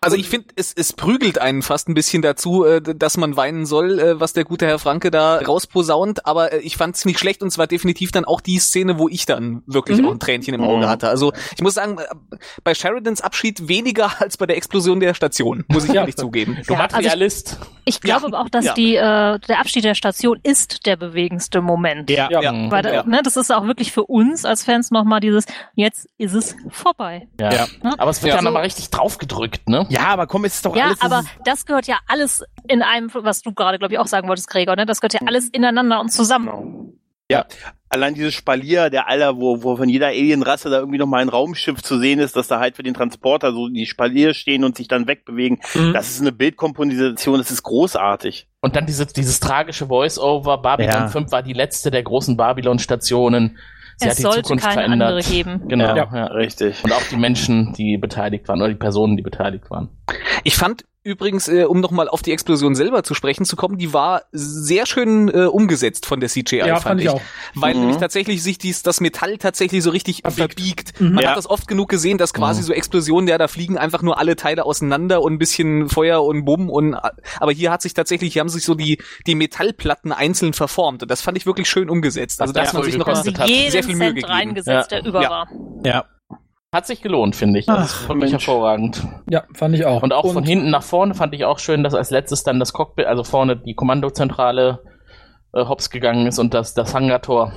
Also ich finde, es, es prügelt einen fast ein bisschen dazu, äh, dass man weinen soll, äh, was der gute Herr Franke da rausposaunt. Aber äh, ich fand es nicht schlecht und zwar definitiv dann auch die Szene, wo ich dann wirklich Mhm. auch ein Tränchen im Auge hatte. Also ich muss sagen, äh, bei Sheridans Abschied weniger [LAUGHS] als bei der Explosion der Station, muss ich Ja. ehrlich zugeben. Du Ja, also ich- Materialist. Ich glaube Ja, aber auch, dass ja. die, äh, der Abschied der Station ist der bewegendste Moment. Ja. Ja. Weil, Ja. ne, das ist auch wirklich für uns als Fans nochmal dieses, jetzt ist es vorbei. ja. Ja. Aber es wird Ja. ja, nochmal richtig draufgedrückt, ne? Ja, aber komm, es ist doch Ja, alles. aber das gehört ja alles in einem, was du gerade, glaube ich, auch sagen wolltest, Gregor, ne? Das gehört ja alles ineinander und zusammen. Allein dieses Spalier, der Aller, wo, wo von jeder Alienrasse da irgendwie noch mal ein Raumschiff zu sehen ist, dass da halt für den Transporter so die Spalier stehen und sich dann wegbewegen. Mhm. Das ist eine Bildkomposition, das ist großartig. Und dann diese, dieses tragische Voice-Over, Babylon Ja. 5 war die letzte der großen Babylon-Stationen. Sie es sollte Zukunft keine verändert. andere geben. Genau, Ja. ja. Richtig. Und auch die Menschen, die beteiligt waren, oder die Personen, die beteiligt waren. Ich fand übrigens, äh, um nochmal auf die Explosion selber zu sprechen zu kommen, die war sehr schön äh, umgesetzt von der CGI, Ja, fand ich auch. Weil Mhm. nämlich tatsächlich sich dies, das Metall tatsächlich so richtig Verbiegt. verbiegt. Mhm. Man Ja. hat das oft genug gesehen, dass quasi Mhm. so Explosionen, ja, da fliegen einfach nur alle Teile auseinander und ein bisschen Feuer und Bumm und aber hier hat sich tatsächlich, hier haben sich so die die Metallplatten einzeln verformt und das fand ich wirklich schön umgesetzt. Also da das hat man sich noch sehr viel Mühe gegeben. reingesetzt, Ja. der über Ja. war. ja. Hat sich gelohnt, finde ich. Das Ach, wirklich Mensch. hervorragend. Ja, fand ich auch. Und auch von hinten nach vorne fand ich auch schön, dass als letztes dann das Cockpit, also vorne die Kommandozentrale äh, hops gegangen ist und das, das Hangartor.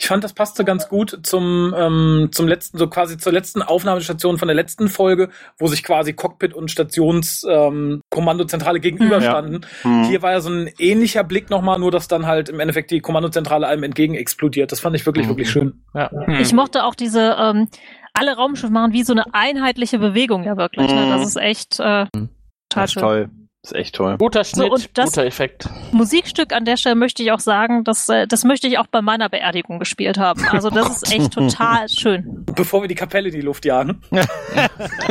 Ich fand, das passte ganz gut zum, ähm, zum letzten, so quasi zur letzten Aufnahmestation von der letzten Folge, wo sich quasi Cockpit und Stationskommandozentrale ähm, Kommandozentrale gegenüberstanden. Hm. Hier war ja so ein ähnlicher Blick nochmal, nur dass dann halt im Endeffekt die Kommandozentrale einem entgegen explodiert. Das fand ich wirklich, Mhm. wirklich schön. Ja. Hm. Ich mochte auch diese, ähm, alle Raumschiffe machen wie so eine einheitliche Bewegung ja wirklich. Ne? Mhm. Das ist echt äh, Mhm. total Das ist toll. Das ist echt toll. Guter Schnitt, und das- guter Effekt. Musikstück an der Stelle möchte ich auch sagen, dass, äh, das möchte ich auch bei meiner Beerdigung gespielt haben. Also das [LAUGHS] ist echt total schön. Bevor wir die Kapelle in die Luft jagen. [LAUGHS]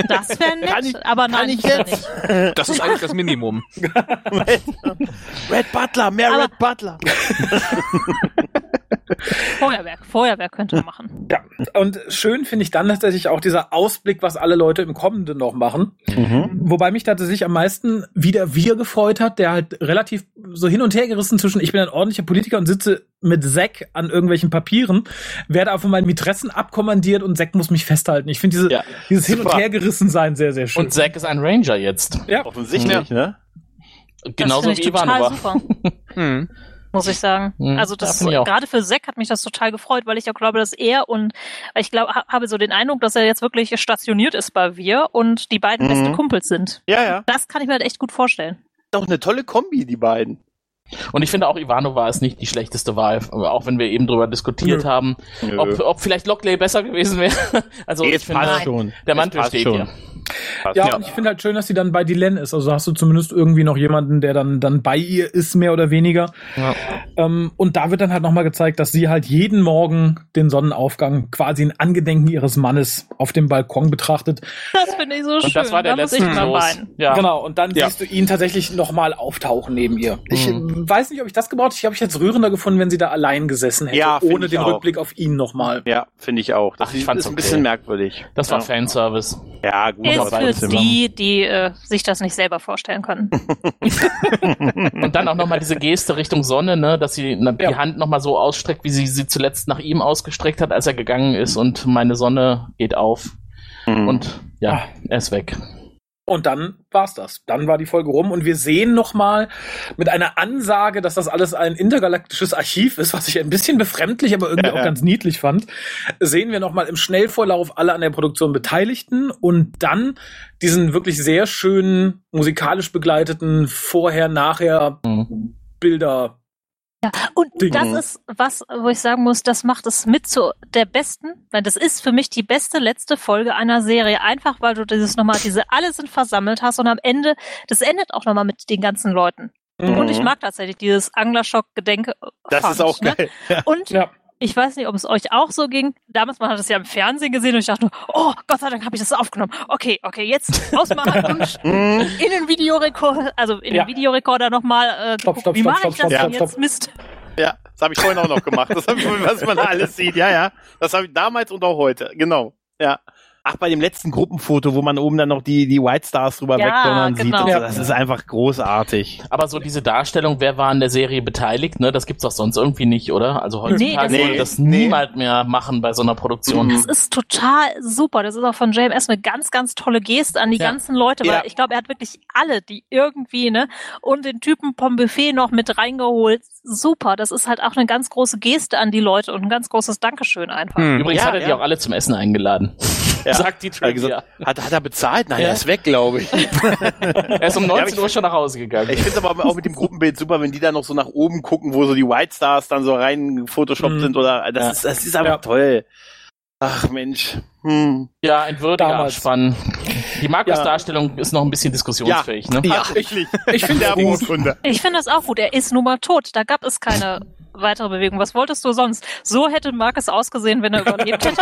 Das wäre nett, Kann ich- aber kann nein, ich jetzt? nicht. Das ist eigentlich das Minimum. [LAUGHS] Red Butler, mehr Aber- Red Butler. Feuerwerk, Feuerwerk könnte man machen. Ja. Und schön finde ich dann tatsächlich auch dieser Ausblick, was alle Leute im Kommenden noch machen. Wobei mich tatsächlich am meisten wieder wir gefreut hat, der halt relativ so hin und her gerissen zwischen, ich bin ein ordentlicher Politiker und sitze mit Zack an irgendwelchen Papieren, werde aber von meinen Interessen abkommandiert und Zack muss mich festhalten. Ich finde diese, Ja. dieses Hin- und Super. Hergerissen sein sehr, sehr schön. Und Zack ist ein Ranger jetzt. ja. Offensichtlich, ne? Genauso das wie Ivanova. super, [LAUGHS] Hm. Muss ich sagen. Mhm, Also ja, das finde ich auch. gerade für Zack hat mich das total gefreut, weil ich auch glaube, dass er und ich glaube, ha- habe so den Eindruck, dass er jetzt wirklich stationiert ist bei wir und die beiden Mhm. beste Kumpels sind. Ja, ja. Das kann ich mir halt echt gut vorstellen. Doch eine tolle Kombi, die beiden. Und ich finde auch Ivanova ist nicht die schlechteste Wahl, auch wenn wir eben drüber diskutiert Nö. haben, Nö. ob, ob vielleicht Lockley besser gewesen wäre. [LAUGHS] Also Jetzt ich finde, schon. der Mantel steht schon. hier. Ja, Ja. und ich finde halt schön, dass sie dann bei Dylan ist. Also hast du zumindest irgendwie noch jemanden, der dann, dann bei ihr ist, mehr oder weniger. Ja. Ähm, und da wird dann halt nochmal gezeigt, dass sie halt jeden Morgen den Sonnenaufgang quasi in Angedenken ihres Mannes auf dem Balkon betrachtet. Das finde ich so schön. Und das war der da muss letzte weinen. Ja. Genau, und dann Ja. siehst du ihn tatsächlich nochmal auftauchen neben ihr. Ich Mhm. weiß nicht, ob ich das gebraucht Ich habe ich jetzt rührender gefunden, wenn sie da allein gesessen hätte, Ja, find ohne den auch. Rückblick auf ihn nochmal. Ja, finde ich auch. Das Ach, ich fand's ein okay. bisschen merkwürdig. Das war. Fanservice. Ja, gut, Aber für die, die äh, sich das nicht selber vorstellen können. [LAUGHS] Und dann auch nochmal diese Geste Richtung Sonne, ne, dass sie na, die Ja. Hand nochmal so ausstreckt, wie sie sie zuletzt nach ihm ausgestreckt hat, als er gegangen ist und meine Sonne geht auf. Mhm. Und ja, Ah. er ist weg. Und dann war's das. Dann war die Folge rum und wir sehen nochmal mit einer Ansage, dass das alles ein intergalaktisches Archiv ist, was ich ein bisschen befremdlich, aber irgendwie auch ganz niedlich fand, sehen wir nochmal im Schnellvorlauf alle an der Produktion Beteiligten und dann diesen wirklich sehr schönen, musikalisch begleiteten Vorher-Nachher Mhm. Bilder. Und Ding. das ist was, wo ich sagen muss, das macht es mit zu der besten, weil das ist für mich die beste letzte Folge einer Serie, einfach weil du dieses nochmal, diese alle sind versammelt hast und am Ende, das endet auch nochmal mit den ganzen Leuten. Mhm. Und ich mag tatsächlich dieses Anglerschock-Gedenke. Das ist auch ne? geil. [LAUGHS] Und Ja. Ich weiß nicht, ob es euch auch so ging. Damals, man hat es ja im Fernsehen gesehen und ich dachte nur, oh, Gott sei Dank habe ich das aufgenommen. Okay, okay, jetzt ausmachen [LAUGHS] und in den Videorekorder, also in Ja. den Videorekorder nochmal, äh, Stopp, stopp, wie stopp, mache stopp, ich das stopp, denn stopp, jetzt? Mist. Ja, das habe ich vorhin auch noch gemacht. Das hab ich, was man alles sieht. Ja, ja. Das habe ich damals und auch heute. Genau. Ja. Ach, bei dem letzten Gruppenfoto, wo man oben dann noch die, die White Stars drüber Ja, wegdonnern sieht. genau. und so, Das ist einfach großartig. Aber so diese Darstellung, wer war an der Serie beteiligt, ne, das gibt's doch sonst irgendwie nicht, oder? Also heutzutage Nee, würde das- das nee. niemand mehr machen bei so einer Produktion. Das ist total super. Das ist auch von JMS eine ganz, ganz tolle Geste an die Ja. ganzen Leute, weil Ja. ich glaube, er hat wirklich alle, die irgendwie, ne, und den Typen vom Buffet noch mit reingeholt. Super. Das ist halt auch eine ganz große Geste an die Leute und ein ganz großes Dankeschön einfach. Hm. Übrigens Ja, hat er die ja. auch alle zum Essen eingeladen. Ja. Sagt die Hat er, Trivia. gesagt, hat, hat er bezahlt? Nein, Ja. er ist weg, glaube ich. [LAUGHS] Er ist um aber 19 ich- Uhr schon nach Hause gegangen. Ich finde es aber auch mit dem Gruppenbild super, wenn die dann noch so nach oben gucken, wo so die White Stars dann so rein Photoshop Mhm. sind oder das Ja. ist das ist einfach Ja. toll. Ach Mensch. Hm. ja, ein würdiger. Abspann. Die Markus-Darstellung ist noch ein bisschen diskussionsfähig, ne? Ja, tatsächlich. Ich finde gut. Großkunde. Ich finde das auch gut. Er ist nun mal tot. Da gab es keine weitere Bewegung. Was wolltest du sonst? So hätte Marcus ausgesehen, wenn er überlebt hätte.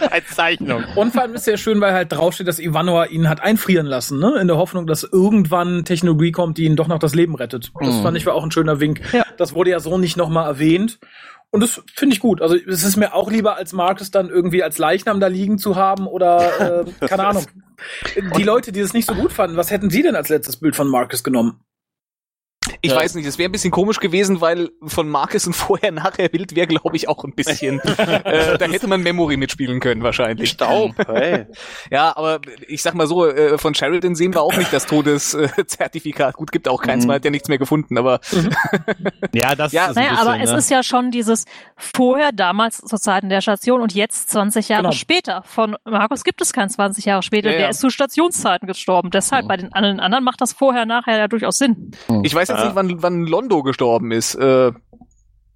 [LAUGHS] Als Zeichnung. Und vor allem ist ja schön, weil halt draufsteht, dass Ivanova ihn hat einfrieren lassen, ne? In der Hoffnung, dass irgendwann Technologie kommt, die ihn doch noch das Leben rettet. Das Mhm. fand ich war auch ein schöner Wink. Ja. Das wurde ja so nicht nochmal erwähnt. Und das finde ich gut. Also es ist mir auch lieber, als Marcus dann irgendwie als Leichnam da liegen zu haben oder äh, [LAUGHS] keine Ahnung. Die Leute, die das nicht so gut fanden, was hätten sie denn als letztes Bild von Marcus genommen? Ich Ja. weiß nicht, es wäre ein bisschen komisch gewesen, weil von Marcus und vorher nachher Bild wäre, glaube ich, auch ein bisschen. [LAUGHS] äh, da hätte man Memory mitspielen können wahrscheinlich. Staub. Hey. [LAUGHS] Ja, aber ich sag mal so, äh, von Sheridan sehen wir auch nicht das Todeszertifikat. Gut, gibt auch keins, Mhm. man hat ja nichts mehr gefunden, aber Ja, das [LAUGHS] Ja, ist ein Naja, bisschen, aber es ne? ist ja schon dieses vorher, damals zu Zeiten der Station und jetzt 20 Jahre Genau. später. Von Markus gibt es kein 20 Jahre später. Ja, ja. Der ist zu Stationszeiten gestorben. Deshalb bei den anderen macht das vorher, nachher ja durchaus Sinn. ich weiß jetzt Ja. nicht, wann, wann Londo gestorben ist. Äh,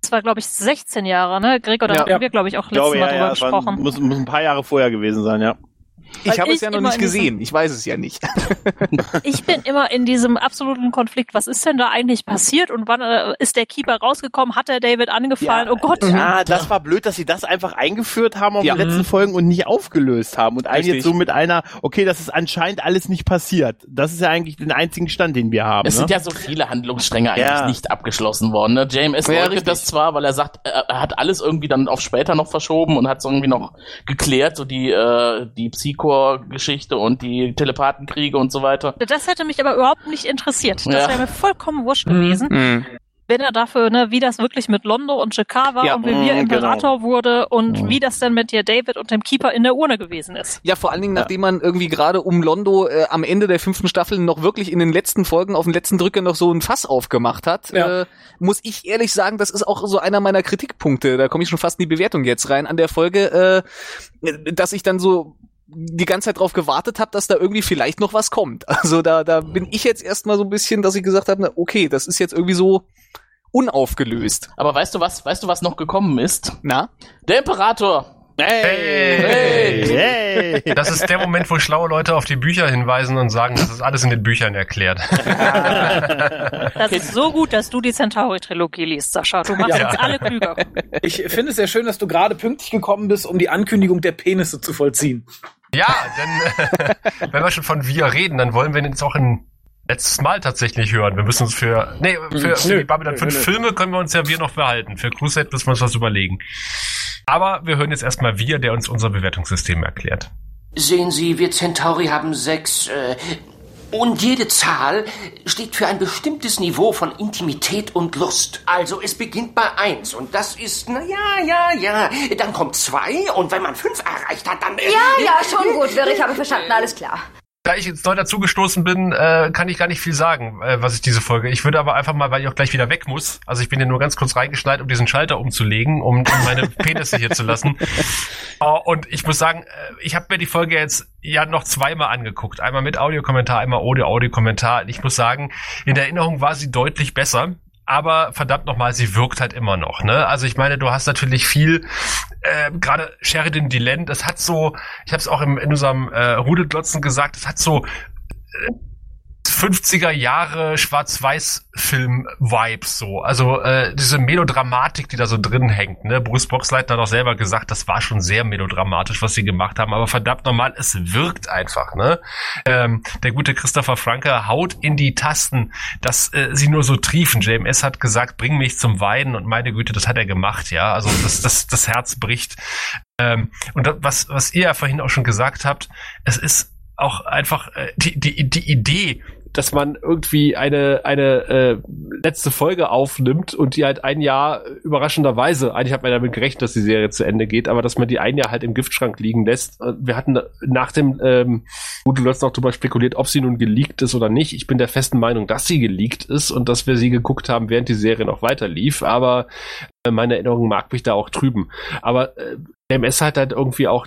Das war, glaube ich, 16 Jahre, ne? Gregor, da Ja. hatten wir, glaube ich, auch glaube, letztes ja, Mal drüber ja, es waren, gesprochen. muss, muss ein paar Jahre vorher gewesen sein, ja. Ich habe es ja noch nicht gesehen. Ich weiß es ja nicht. [LAUGHS] Ich bin immer in diesem absoluten Konflikt. Was ist denn da eigentlich passiert und wann äh, ist der Keeper rausgekommen? Hat der David angefallen? oh Gott. Ja, das war blöd, dass sie das einfach eingeführt haben auf Ja. den letzten Folgen und nicht aufgelöst haben. Und einen Richtig. jetzt so mit einer, okay, das ist anscheinend alles nicht passiert. Das ist ja eigentlich den einzigen Stand, den wir haben. Es ne? sind ja so viele Handlungsstränge eigentlich Ja. nicht abgeschlossen worden. Ne? JMS Ja, leugnet das zwar, weil er sagt, er, er hat alles irgendwie dann auf später noch verschoben und hat es irgendwie noch geklärt, so die, äh, die Psychor-Geschichte und die Telepathenkriege und so weiter. Das hätte mich aber überhaupt nicht interessiert. Das Ja. wäre mir vollkommen wurscht Mhm. gewesen. Wenn er dafür, ne, wie das wirklich mit Londo und Jakar war Ja, und wie wir mhm, Imperator wurde und Mhm. wie das denn mit dir David und dem Keeper in der Urne gewesen ist. Ja, vor allen Dingen, nachdem man irgendwie gerade um Londo äh, am Ende der fünften Staffel noch wirklich in den letzten Folgen auf den letzten Drücker noch so ein Fass aufgemacht hat, Ja. äh, muss ich ehrlich sagen, das ist auch so einer meiner Kritikpunkte. Da komme ich schon fast in die Bewertung jetzt rein an der Folge, äh, dass ich dann so die ganze Zeit drauf gewartet habe, dass da irgendwie vielleicht noch was kommt. [LAUGHS] Also da, da bin ich jetzt erstmal so ein bisschen, dass ich gesagt habe, na, okay, das ist jetzt irgendwie so unaufgelöst. Aber weißt du was, weißt du, was noch gekommen ist? Na? Der Imperator! Hey! Hey! Das ist der Moment, wo schlaue Leute auf die Bücher hinweisen und sagen, das ist alles in den Büchern erklärt. [LAUGHS] Das ist so gut, dass du die Centauri-Trilogie liest, Sascha. Du machst Ja. uns alle klüger. Ich finde es sehr schön, dass du gerade pünktlich gekommen bist, um die Ankündigung der Penisse zu vollziehen. Ja, denn äh, [LAUGHS] wenn wir schon von wir reden, dann wollen wir jetzt auch ein letztes Mal tatsächlich hören. Wir müssen uns für, nee, für, für Nö, die Babylon nö, 5 nö. Filme können wir uns ja wir noch behalten. Für Crusade müssen wir uns was überlegen. Aber wir hören jetzt erstmal wir, der uns unser Bewertungssystem erklärt. Sehen Sie, wir Centauri haben sechs, äh, und jede Zahl steht für ein bestimmtes Niveau von Intimität und Lust. Also es beginnt bei eins und das ist, na ja, ja, ja. Dann kommt zwei und wenn man fünf erreicht hat, dann... äh, Ja, ja, schon gut, Wirr, ich habe verstanden, alles klar. Da ich jetzt neu dazugestoßen bin, äh, kann ich gar nicht viel sagen, äh, was ich diese Folge. Ich würde aber einfach mal, weil ich auch gleich wieder weg muss, also ich bin hier nur ganz kurz reingeschneit, um diesen Schalter umzulegen, um, um meine [LAUGHS] Penisse hier zu lassen. Oh, und ich muss sagen, äh, ich habe mir die Folge jetzt ja noch zweimal angeguckt. Einmal mit Audiokommentar, einmal ohne Audiokommentar. Und ich muss sagen, in der Erinnerung war sie deutlich besser. Aber verdammt nochmal, sie wirkt halt immer noch. Ne? Also ich meine, du hast natürlich viel, äh, gerade Sheridan Deland, das hat so, ich habe es auch im, in unserem äh, Rudelglotzen gesagt, das hat so äh, 50er Jahre Schwarz-Weiß-Film-Vibes so. Also äh, diese Melodramatik, die da so drin hängt. Ne? Bruce Boxleitner hat auch selber gesagt, das war schon sehr melodramatisch, was sie gemacht haben. Aber verdammt nochmal, es wirkt einfach. Ne? Ähm, der gute Christopher Franke haut in die Tasten, dass äh, sie nur so triefen. JMS hat gesagt, bring mich zum Weiden und meine Güte, das hat er gemacht. Ja, also das, das, das Herz bricht. Ähm, und das, was, was ihr ja vorhin auch schon gesagt habt, es ist auch einfach äh, die, die, die Idee, dass man irgendwie eine eine äh, letzte Folge aufnimmt und die halt ein Jahr überraschenderweise, eigentlich hat man damit gerechnet, dass die Serie zu Ende geht, aber dass man die ein Jahr halt im Giftschrank liegen lässt. Äh, Wir hatten nach dem, ähm, gut, du hast noch drüber spekuliert, ob sie nun geleakt ist oder nicht. Ich bin der festen Meinung, dass sie geleakt ist und dass wir sie geguckt haben, während die Serie noch weiter lief, aber äh, meine Erinnerung mag mich da auch trüben. Aber äh, MS hat halt irgendwie auch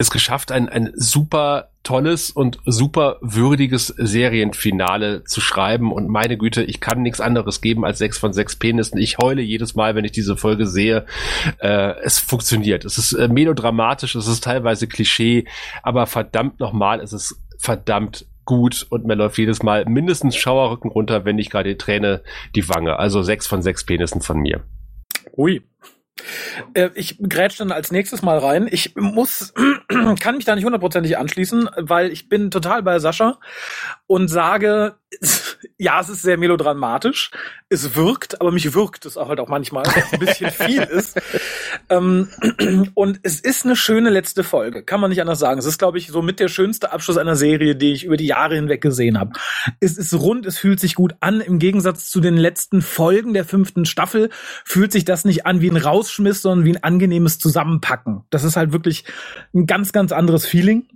es geschafft, ein, ein super tolles und super würdiges Serienfinale zu schreiben. Und meine Güte, ich kann nichts anderes geben als sechs von sechs Penissen. Ich heule jedes Mal, wenn ich diese Folge sehe. Äh, es funktioniert. Es ist äh, melodramatisch, es ist teilweise Klischee, aber verdammt nochmal, es ist verdammt gut und mir läuft jedes Mal mindestens Schauerrücken runter, wenn nicht gerade die Träne die Wange. Also sechs von sechs Penissen von mir. Ui. Äh, ich grätsch dann als nächstes mal rein. Ich muss, [CLEARS THROAT] kann mich da nicht hundertprozentig anschließen, weil ich bin total bei Sascha und sage, [LAUGHS] ja, es ist sehr melodramatisch. Es wirkt, aber mich wirkt es auch halt auch manchmal, es ein bisschen viel ist. [LAUGHS] Ähm, und es ist eine schöne letzte Folge, kann man nicht anders sagen. Es ist, glaube ich, so mit der schönste Abschluss einer Serie, die ich über die Jahre hinweg gesehen habe. Es ist rund, es fühlt sich gut an. Im Gegensatz zu den letzten Folgen der fünften Staffel fühlt sich das nicht an wie ein Rausschmiss, sondern wie ein angenehmes Zusammenpacken. Das ist halt wirklich ein ganz, ganz anderes Feeling.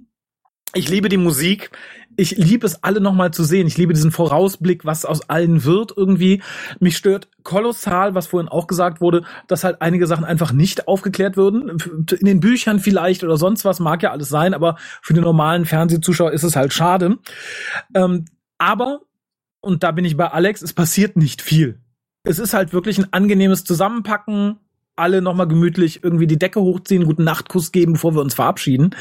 Ich liebe die Musik. Ich liebe es alle nochmal zu sehen. Ich liebe diesen Vorausblick, was aus allen wird irgendwie. Mich stört kolossal, was vorhin auch gesagt wurde, dass halt einige Sachen einfach nicht aufgeklärt würden. In den Büchern vielleicht oder sonst was mag ja alles sein, aber für den normalen Fernsehzuschauer ist es halt schade. Ähm, aber, und da bin ich bei Alex, es passiert nicht viel. Es ist halt wirklich ein angenehmes Zusammenpacken, alle nochmal gemütlich irgendwie die Decke hochziehen, guten Nachtkuss geben, bevor wir uns verabschieden.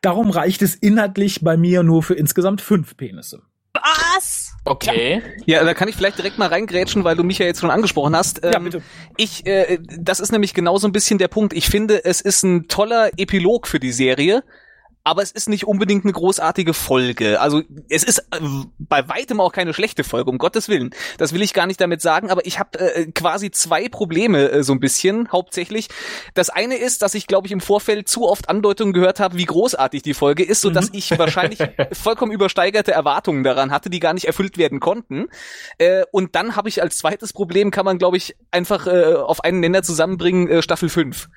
Darum reicht es inhaltlich bei mir nur für insgesamt fünf Penisse. Was? Okay. Ja, da kann ich vielleicht direkt mal reingrätschen, weil du mich ja jetzt schon angesprochen hast. Ja, Ähm, bitte. Ich, äh, das ist nämlich genau so ein bisschen der Punkt. Ich finde, es ist ein toller Epilog für die Serie. Aber es ist nicht unbedingt eine großartige Folge. Also es ist äh, bei weitem auch keine schlechte Folge, um Gottes Willen. Das will ich gar nicht damit sagen, aber ich habe äh, quasi zwei Probleme äh, so ein bisschen, hauptsächlich. Das eine ist, dass ich, glaube ich, im Vorfeld zu oft Andeutungen gehört habe, wie großartig die Folge ist, so dass ich wahrscheinlich [LAUGHS] vollkommen übersteigerte Erwartungen daran hatte, die gar nicht erfüllt werden konnten. Äh, und dann habe ich als zweites Problem, kann man, glaube ich, einfach äh, auf einen Nenner zusammenbringen, äh, Staffel 5.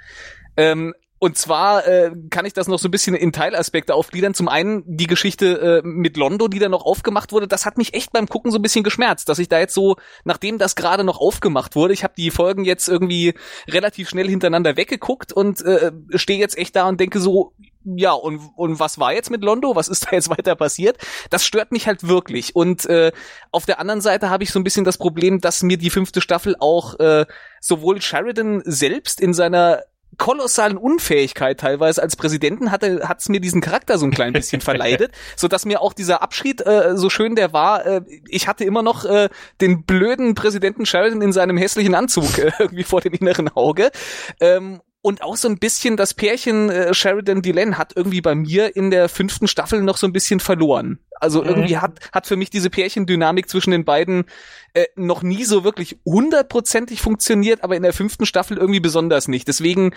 Ähm, und zwar äh, kann ich das noch so ein bisschen in Teilaspekte aufgliedern. Zum einen die Geschichte äh, mit Londo, die da noch aufgemacht wurde. Das hat mich echt beim Gucken so ein bisschen geschmerzt, dass ich da jetzt so, nachdem das gerade noch aufgemacht wurde, ich habe die Folgen jetzt irgendwie relativ schnell hintereinander weggeguckt und äh, stehe jetzt echt da und denke so, ja, und, und was war jetzt mit Londo? Was ist da jetzt [LAUGHS] weiter passiert? Das stört mich halt wirklich. Und äh, auf der anderen Seite habe ich so ein bisschen das Problem, dass mir die fünfte Staffel auch äh, sowohl Sheridan selbst in seiner kolossalen Unfähigkeit teilweise als Präsidenten hatte hat's mir diesen Charakter so ein klein bisschen [LAUGHS] verleidet, so dass mir auch dieser Abschied äh, so schön der war, äh, ich hatte immer noch äh, den blöden Präsidenten Sheridan in seinem hässlichen Anzug äh, [LAUGHS] irgendwie vor dem inneren Auge. Ähm, und auch so ein bisschen das Pärchen äh, Sheridan Delenn hat irgendwie bei mir in der fünften Staffel noch so ein bisschen verloren. Also irgendwie hat, hat für mich diese Pärchendynamik zwischen den beiden äh, noch nie so wirklich hundertprozentig funktioniert, aber in der fünften Staffel irgendwie besonders nicht. Deswegen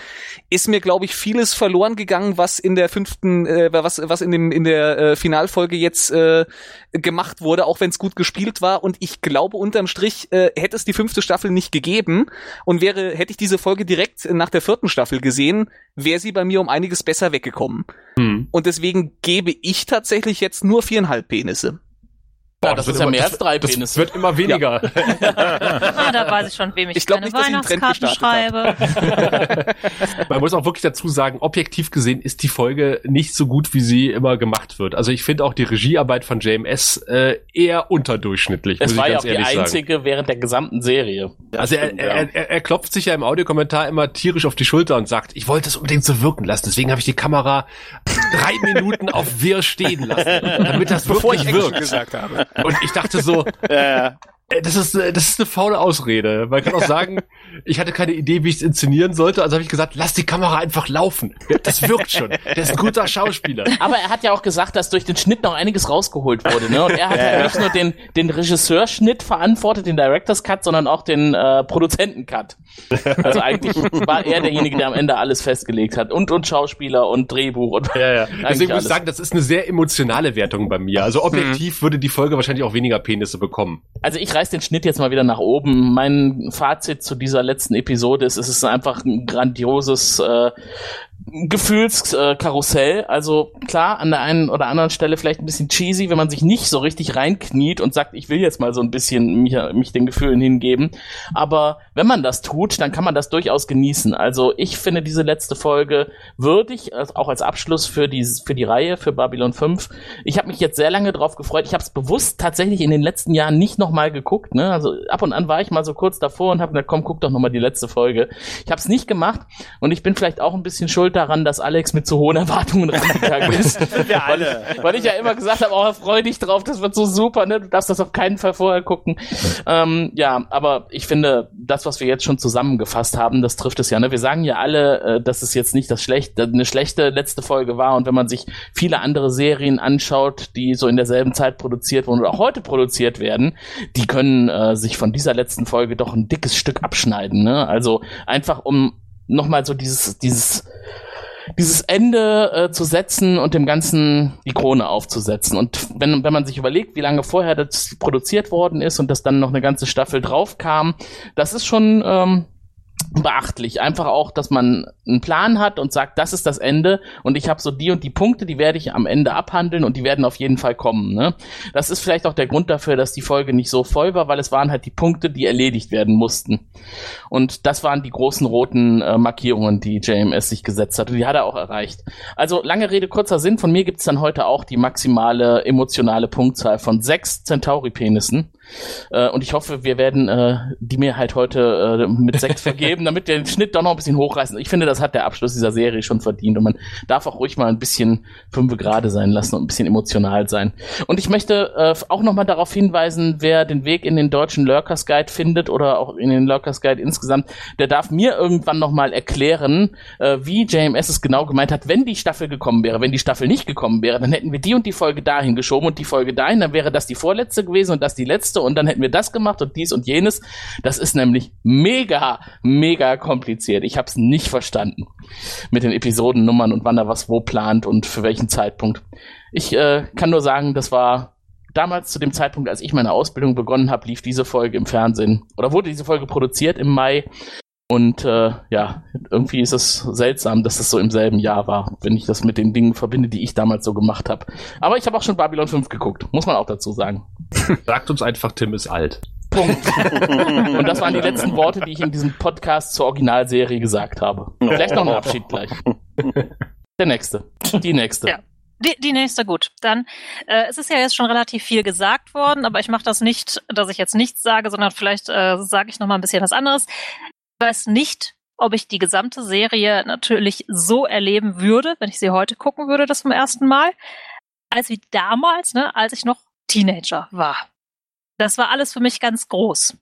ist mir, glaube ich, vieles verloren gegangen, was in der fünften, äh, was, was in dem in der äh, Finalfolge jetzt äh, gemacht wurde, auch wenn es gut gespielt war. Und ich glaube, unterm Strich äh, hätte es die fünfte Staffel nicht gegeben und wäre, hätte ich diese Folge direkt nach der vierten Staffel gesehen, wäre sie bei mir um einiges besser weggekommen. Und deswegen gebe ich tatsächlich jetzt nur viereinhalb Penisse. Boah, das, wird ist ja immer- mehr das- als drei Das Penisse. wird immer weniger. Ah, da weiß ich schon, wem ich, Ich glaub meine nicht, Weihnachtskarten schreibe. [LAUGHS] Man muss auch wirklich dazu sagen, objektiv gesehen ist die Folge nicht so gut, wie sie immer gemacht wird. Also ich finde auch die Regiearbeit von JMS äh, eher unterdurchschnittlich, Es muss war ich ja ganz auch die ehrlich sagen. einzige während der gesamten Serie. Also er, stimmt, ja. er, er, er klopft sich ja im Audiokommentar immer tierisch auf die Schulter und sagt, ich wollte es unbedingt so wirken lassen, deswegen habe ich die Kamera drei Minuten auf Wirr stehen lassen, [LAUGHS] damit das Bevor ich wirklich Action wirkt. gesagt habe. Und ich dachte so, Ja, Äh, Das ist, äh, das ist eine faule Ausrede. Man kann auch sagen, [LAUGHS] ich hatte keine Idee, wie ich es inszenieren sollte, also habe ich gesagt, lass die Kamera einfach laufen. Das wirkt schon. Der ist ein guter Schauspieler. Aber er hat ja auch gesagt, dass durch den Schnitt noch einiges rausgeholt wurde. Ne? Und er hat ja, nicht nur den, den Regisseurschnitt verantwortet, den Director's Cut, sondern auch den äh, Produzentencut. Also eigentlich war er derjenige, der am Ende alles festgelegt hat. Und, und Schauspieler und Drehbuch und Ja, ja. Deswegen muss ich sagen, das ist eine sehr emotionale Wertung bei mir. Also objektiv würde die Folge wahrscheinlich auch weniger Penisse bekommen. Also ich reiß den Schnitt jetzt mal wieder nach oben. Mein Fazit zu dieser letzten Episode ist, es ist einfach ein grandioses äh, Gefühlskarussell. Also klar, an der einen oder anderen Stelle vielleicht ein bisschen cheesy, wenn man sich nicht so richtig reinkniet und sagt, ich will jetzt mal so ein bisschen mich, mich den Gefühlen hingeben. Aber wenn man das tut, dann kann man das durchaus genießen. Also ich finde diese letzte Folge würdig, auch als Abschluss für die, für die Reihe, für Babylon 5. Ich habe mich jetzt sehr lange drauf gefreut. Ich habe es bewusst tatsächlich in den letzten Jahren nicht nochmal geguckt. Ne? Also ab und an war ich mal so kurz davor und habe gesagt, komm, guck doch nochmal die letzte Folge. Ich habe es nicht gemacht und ich bin vielleicht auch ein bisschen schuld daran, dass Alex mit zu hohen Erwartungen rangegangen [LAUGHS] ist. Wir alle. Weil ich ja immer gesagt habe, oh, freu dich drauf, das wird so super, ne? Du darfst das auf keinen Fall vorher gucken. Ähm, ja, aber ich finde, das, was wir jetzt schon zusammengefasst haben, das trifft es ja. Ne? Wir sagen ja alle, äh, dass es jetzt nicht das schlechte, eine schlechte letzte Folge war. Und wenn man sich viele andere Serien anschaut, die so in derselben Zeit produziert wurden oder auch heute produziert werden, die können äh, sich von dieser letzten Folge doch ein dickes Stück abschneiden. Ne? Also einfach um nochmal so dieses, dieses dieses Ende äh, zu setzen und dem Ganzen die Krone aufzusetzen. Und wenn, wenn man sich überlegt, wie lange vorher das produziert worden ist und dass dann noch eine ganze Staffel drauf kam, das ist schon ähm, beachtlich. Einfach auch, dass man einen Plan hat und sagt, das ist das Ende und ich habe so die und die Punkte, die werde ich am Ende abhandeln und die werden auf jeden Fall kommen. Ne? Das ist vielleicht auch der Grund dafür, dass die Folge nicht so voll war, weil es waren halt die Punkte, die erledigt werden mussten. Und das waren die großen roten äh, Markierungen, die JMS sich gesetzt hat und die hat er auch erreicht. Also lange Rede, kurzer Sinn, von mir gibt's dann heute auch die maximale emotionale Punktzahl von sechs Centauri-Penissen. Äh, und ich hoffe, wir werden äh, die mir halt heute äh, mit sechs [LAUGHS] vergeben, damit wir den Schnitt doch noch ein bisschen hochreißen. Ich finde, das hat der Abschluss dieser Serie schon verdient und man darf auch ruhig mal ein bisschen fünfe gerade sein lassen und ein bisschen emotional sein. Und ich möchte äh, auch noch mal darauf hinweisen, wer den Weg in den deutschen Lurkers Guide findet oder auch in den Lurkers Guide insgesamt, der darf mir irgendwann noch mal erklären, äh, wie JMS es genau gemeint hat, wenn die Staffel gekommen wäre. Wenn die Staffel nicht gekommen wäre, dann hätten wir die und die Folge dahin geschoben und die Folge dahin, dann wäre das die vorletzte gewesen und das die letzte und dann hätten wir das gemacht und dies und jenes. Das ist nämlich mega, mega kompliziert. Ich habe es nicht verstanden mit den Episodennummern und wann er was wo plant und für welchen Zeitpunkt. Ich äh, kann nur sagen, das war damals zu dem Zeitpunkt, als ich meine Ausbildung begonnen habe, lief diese Folge im Fernsehen oder wurde diese Folge produziert im Mai. Und äh, ja, irgendwie ist es seltsam, dass das so im selben Jahr war, wenn ich das mit den Dingen verbinde, die ich damals so gemacht habe. Aber ich habe auch schon Babylon 5 geguckt, muss man auch dazu sagen. [LAUGHS] Sagt uns einfach, Tim ist alt. Punkt. [LAUGHS] Und das waren die letzten Worte, die ich in diesem Podcast zur Originalserie gesagt habe. Vielleicht noch ein Abschied gleich. Der nächste. Die nächste. Ja. Die, die nächste, gut. Dann, äh, es ist ja jetzt schon relativ viel gesagt worden, aber ich mache das nicht, dass ich jetzt nichts sage, sondern vielleicht äh, sage ich noch mal ein bisschen was anderes. Weiß nicht, ob ich die gesamte Serie natürlich so erleben würde, wenn ich sie heute gucken würde, das zum ersten Mal, als wie damals, ne, als ich noch Teenager war. Das war alles für mich ganz groß.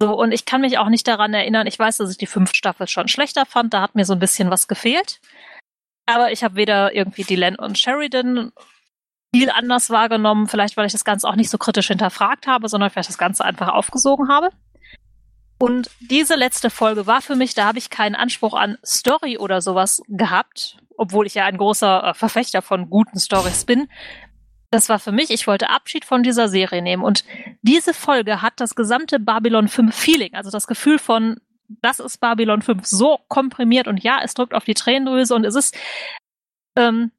So, und ich kann mich auch nicht daran erinnern, ich weiß, dass ich die fünfte Staffel schon schlechter fand, da hat mir so ein bisschen was gefehlt. Aber ich habe weder irgendwie Dylan und Sheridan viel anders wahrgenommen, vielleicht weil ich das Ganze auch nicht so kritisch hinterfragt habe, sondern vielleicht das Ganze einfach aufgesogen habe. Und diese letzte Folge war für mich, da habe ich keinen Anspruch an Story oder sowas gehabt, obwohl ich ja ein großer äh, Verfechter von guten Stories bin. Das war für mich, ich wollte Abschied von dieser Serie nehmen. Und diese Folge hat das gesamte Babylon 5 Feeling, also das Gefühl von, das ist Babylon 5 so komprimiert und ja, es drückt auf die Tränendrüse und es ist ähm,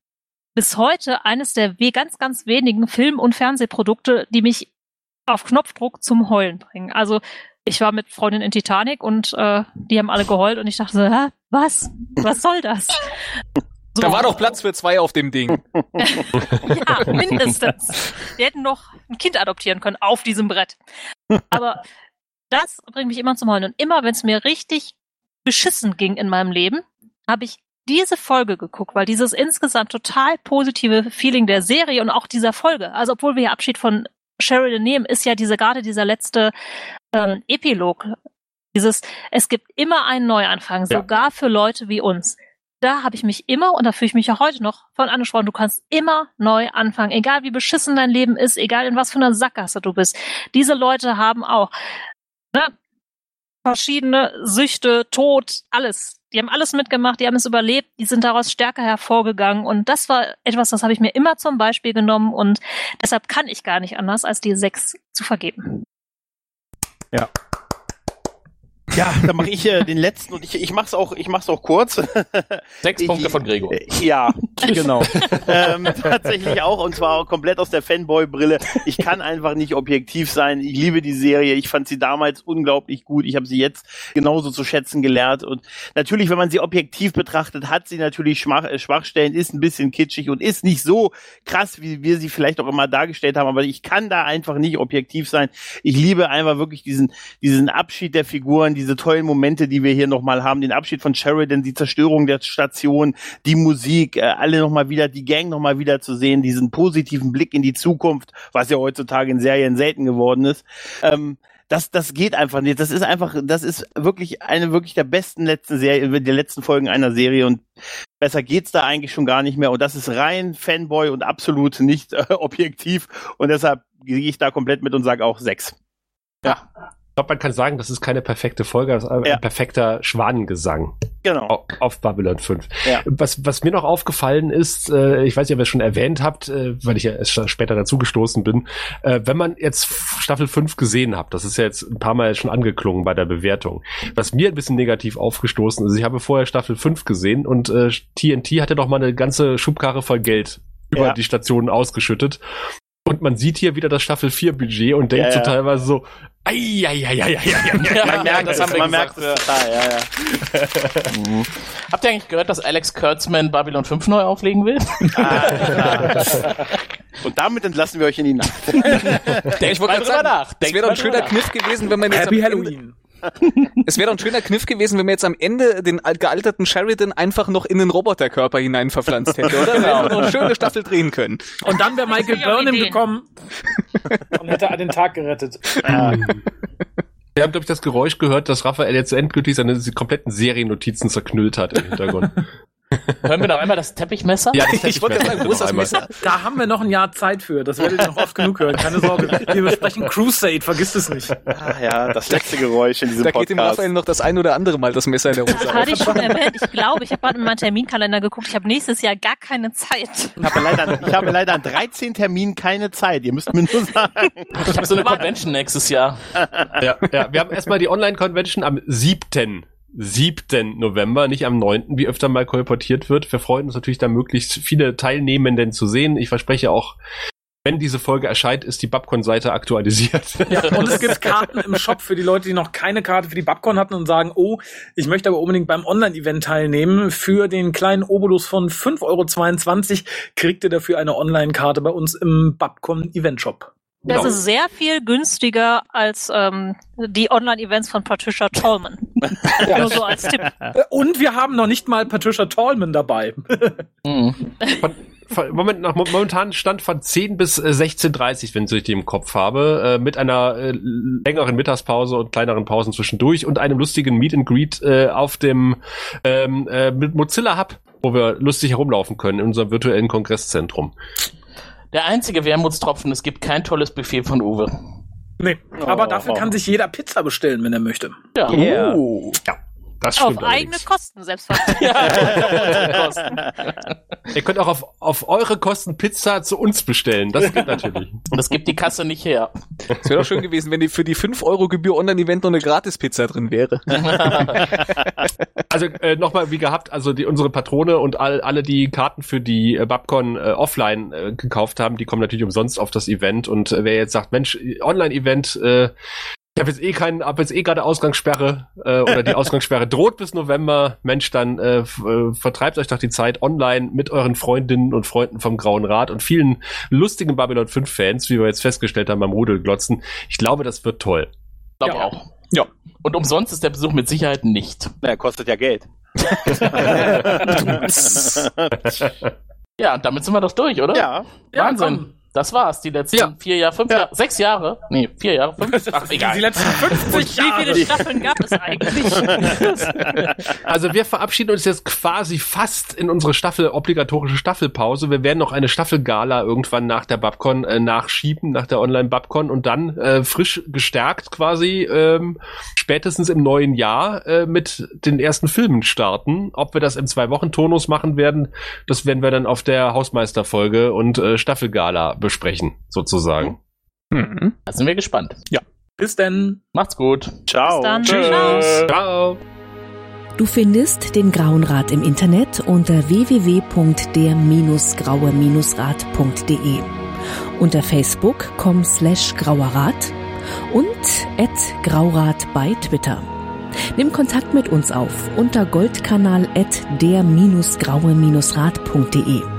bis heute eines der ganz, ganz wenigen Film- und Fernsehprodukte, die mich auf Knopfdruck zum Heulen bringen. Also ich war mit Freundin in Titanic und äh, die haben alle geheult und ich dachte so, Hä, was? Was soll das? [LAUGHS] So. Da war doch Platz für zwei auf dem Ding. [LAUGHS] ja, mindestens. Wir hätten noch ein Kind adoptieren können auf diesem Brett. Aber das bringt mich immer zum Heulen. Und immer, wenn es mir richtig beschissen ging in meinem Leben, habe ich diese Folge geguckt, weil dieses insgesamt total positive Feeling der Serie und auch dieser Folge, also obwohl wir ja Abschied von Sheridan nehmen, ist ja diese gerade dieser letzte ähm, Epilog. Dieses, es gibt immer einen Neuanfang, Ja. sogar für Leute wie uns. Da habe ich mich immer, und da fühle ich mich auch heute noch von angesprochen, du kannst immer neu anfangen, egal wie beschissen dein Leben ist, egal in was für einer Sackgasse du bist. Diese Leute haben auch ne, verschiedene Süchte, Tod, alles. Die haben alles mitgemacht, die haben es überlebt, die sind daraus stärker hervorgegangen. Und das war etwas, das habe ich mir immer zum Beispiel genommen und deshalb kann ich gar nicht anders, als die sechs zu vergeben. Ja, [LAUGHS] dann mache ich äh, den letzten und ich, ich mach's auch, ich mach's auch kurz. [LAUGHS] Sechs Ich- Punkte von Gregor. Ja, [LAUGHS] genau. ähm, tatsächlich auch und zwar komplett aus der Fanboy-Brille. Ich kann einfach nicht objektiv sein. Ich liebe die Serie. Ich fand sie damals unglaublich gut. Ich habe sie jetzt genauso zu schätzen gelernt und natürlich, wenn man sie objektiv betrachtet, hat sie natürlich Schmach, äh, Schwachstellen, ist ein bisschen kitschig und ist nicht so krass, wie wir sie vielleicht auch immer dargestellt haben. Aber ich kann da einfach nicht objektiv sein. Ich liebe einfach wirklich diesen diesen Abschied der Figuren, diese tollen Momente, die wir hier nochmal haben, den Abschied von Sheridan, die Zerstörung der Station, die Musik, äh, alle nochmal wieder, die Gang nochmal wieder zu sehen, diesen positiven Blick in die Zukunft, was ja heutzutage in Serien selten geworden ist. Ähm, das, das geht einfach nicht. Das ist einfach, das ist wirklich eine wirklich der besten letzten Serie, der letzten Folgen einer Serie und besser geht's da eigentlich schon gar nicht mehr. Und das ist rein Fanboy und absolut nicht äh, [LAUGHS] objektiv. Und deshalb gehe ich da komplett mit und sage auch sechs. Ich glaube, man kann sagen, das ist keine perfekte Folge, das ist ein Ja. perfekter Schwanengesang Genau. au- auf Babylon 5. Ja. Was, was mir noch aufgefallen ist, äh, ich weiß nicht, ob ihr es schon erwähnt habt, äh, weil ich ja erst später dazugestoßen bin, äh, wenn man jetzt Staffel 5 gesehen hat, das ist ja jetzt ein paar Mal schon angeklungen bei der Bewertung, was mir ein bisschen negativ aufgestoßen ist, ich habe vorher Staffel 5 gesehen und äh, TNT hatte doch mal eine ganze Schubkarre voll Geld über Ja. die Stationen ausgeschüttet. Und man sieht hier wieder das Staffel 4 Budget und denkt Ja, so teilweise so, Man merkt das es, haben wir man gesagt, merkt es total, ja, ja. Habt ihr eigentlich gehört, dass Alex Kurtzman Babylon 5 neu auflegen will? Und damit entlassen wir euch in die Nacht. [LAUGHS] ich wollte gerade sagen, es wäre doch ein schöner Kniff gewesen, wenn man jetzt Happy am Ende, Halloween. Es wäre doch ein schöner Kniff gewesen, wenn man jetzt am Ende den al- gealterten Sheridan einfach noch in den Roboterkörper hinein verpflanzt hätte, oder? Wir hätten noch eine schöne Staffel drehen können. Und dann wäre Michael Burnham gekommen und hätte den Tag gerettet. [LAUGHS] Wir haben, glaube ich, das Geräusch gehört, dass Raphael jetzt endgültig seine kompletten Seriennotizen zerknüllt hat im Hintergrund. Hören wir noch einmal das Teppichmesser? Ja, das Ich wollte gerade sagen, wo ist das. Messer? Da haben wir noch ein Jahr Zeit für. Das werdet ihr noch oft genug hören. Keine Sorge. Wir besprechen Crusade. Vergisst es nicht. Ah, ja, das letzte Geräusch in diesem Da geht dem Podcast. Raphael noch das ein oder andere Mal das Messer in der Hose Hatte auf. ich schon erwähnt. Ich glaube, ich habe gerade in meinen Terminkalender geguckt. Ich habe nächstes Jahr gar keine Zeit. Ich habe leider, ich habe leider an 13 Terminen keine Zeit. Ihr müsst mir nur sagen. Ich habe so eine Convention nächstes Jahr. Ja, ja, wir haben erstmal die Online-Convention am 7. 7. November, nicht am 9., wie öfter mal kolportiert wird. Wir freuen uns natürlich da möglichst viele Teilnehmenden zu sehen. Ich verspreche auch, wenn diese Folge erscheint, ist die Babcon-Seite aktualisiert. [LAUGHS] Und es gibt Karten im Shop für die Leute, die noch keine Karte für die Babcon hatten und sagen, oh, ich möchte aber unbedingt beim Online-Event teilnehmen. Für den kleinen Obolus von 5,22 Euro kriegt ihr dafür eine Online-Karte bei uns im Babcon-Event-Shop. Das Genau. ist sehr viel günstiger als ähm, die Online-Events von Patricia Tallman. [LAUGHS] Nur so als Tipp. Äh, Und wir haben noch nicht mal Patricia Tallman dabei. [LAUGHS] Mhm. Von, von, Moment, nach momentanen Stand von 10 bis äh, 16.30 wenn ich es richtig im Kopf habe, äh, mit einer äh, längeren Mittagspause und kleineren Pausen zwischendurch und einem lustigen Meet and Greet äh, auf dem ähm, äh, mit Mozilla Hub, wo wir lustig herumlaufen können in unserem virtuellen Kongresszentrum. Der einzige Wermutstropfen, es gibt kein tolles Buffet von Uwe. Nee, aber Oh. dafür kann sich jeder Pizza bestellen, wenn er möchte. Ja. Yeah. Uh. Das Auf stimmt eigene allerdings. Kosten, selbstverständlich. [LAUGHS] Ihr könnt auch auf, auf eure Kosten Pizza zu uns bestellen. Das geht natürlich. Und [LAUGHS] das gibt die Kasse nicht her. Es wäre doch schön gewesen, wenn die für die 5 Euro Gebühr Online-Event noch eine Gratis-Pizza drin wäre. [LAUGHS] Also äh, nochmal wie gehabt, also die unsere Patrone und all, alle, die Karten für die äh, Babcon äh, offline äh, gekauft haben, die kommen natürlich umsonst auf das Event. Und äh, wer jetzt sagt, Mensch, Online-Event, äh, ich habe jetzt eh keinen, hab jetzt eh gerade Ausgangssperre äh, oder die [LAUGHS] Ausgangssperre droht bis November, Mensch, dann äh, äh, vertreibt euch doch die Zeit online mit euren Freundinnen und Freunden vom Grauen Rat und vielen lustigen Babylon 5 Fans, wie wir jetzt festgestellt haben beim Rudelglotzen. Ich glaube, das wird toll. Glaube Ja. auch. Ja. Und umsonst ist der Besuch mit Sicherheit nicht. Na, kostet ja Geld. [LAUGHS] [LAUGHS] Ja, damit sind wir doch durch, oder? Ja. Ja, Wahnsinn. komm. Das war's, die letzten Ja. vier Jahre, fünf Jahre, sechs Jahre? Nee, vier Jahre, fünf? Ach, Die egal. letzten [LAUGHS] 50 Wie Jahre. viele Staffeln gab es eigentlich? [LAUGHS] Also wir verabschieden uns jetzt quasi fast in unsere Staffel, obligatorische Staffelpause. Wir werden noch eine Staffelgala irgendwann nach der Babcon äh, nachschieben, nach der Online-Babcon und dann äh, frisch gestärkt quasi ähm, spätestens im neuen Jahr äh, mit den ersten Filmen starten. Ob wir das im Zwei-Wochen-Tonus machen werden, das werden wir dann auf der Hausmeisterfolge und äh, Staffelgala besprechen, sozusagen. Mhm. Da sind wir gespannt. Bis denn. Macht's gut. Ciao. Bis dann. Tschüss. Ciao. Ciao! Du findest den Grauen Rat im Internet unter www.der-graue-rat.de, unter facebook.com slash grauerrat und at graurat bei Twitter. Nimm Kontakt mit uns auf unter goldkanal at der-graue-rat.de.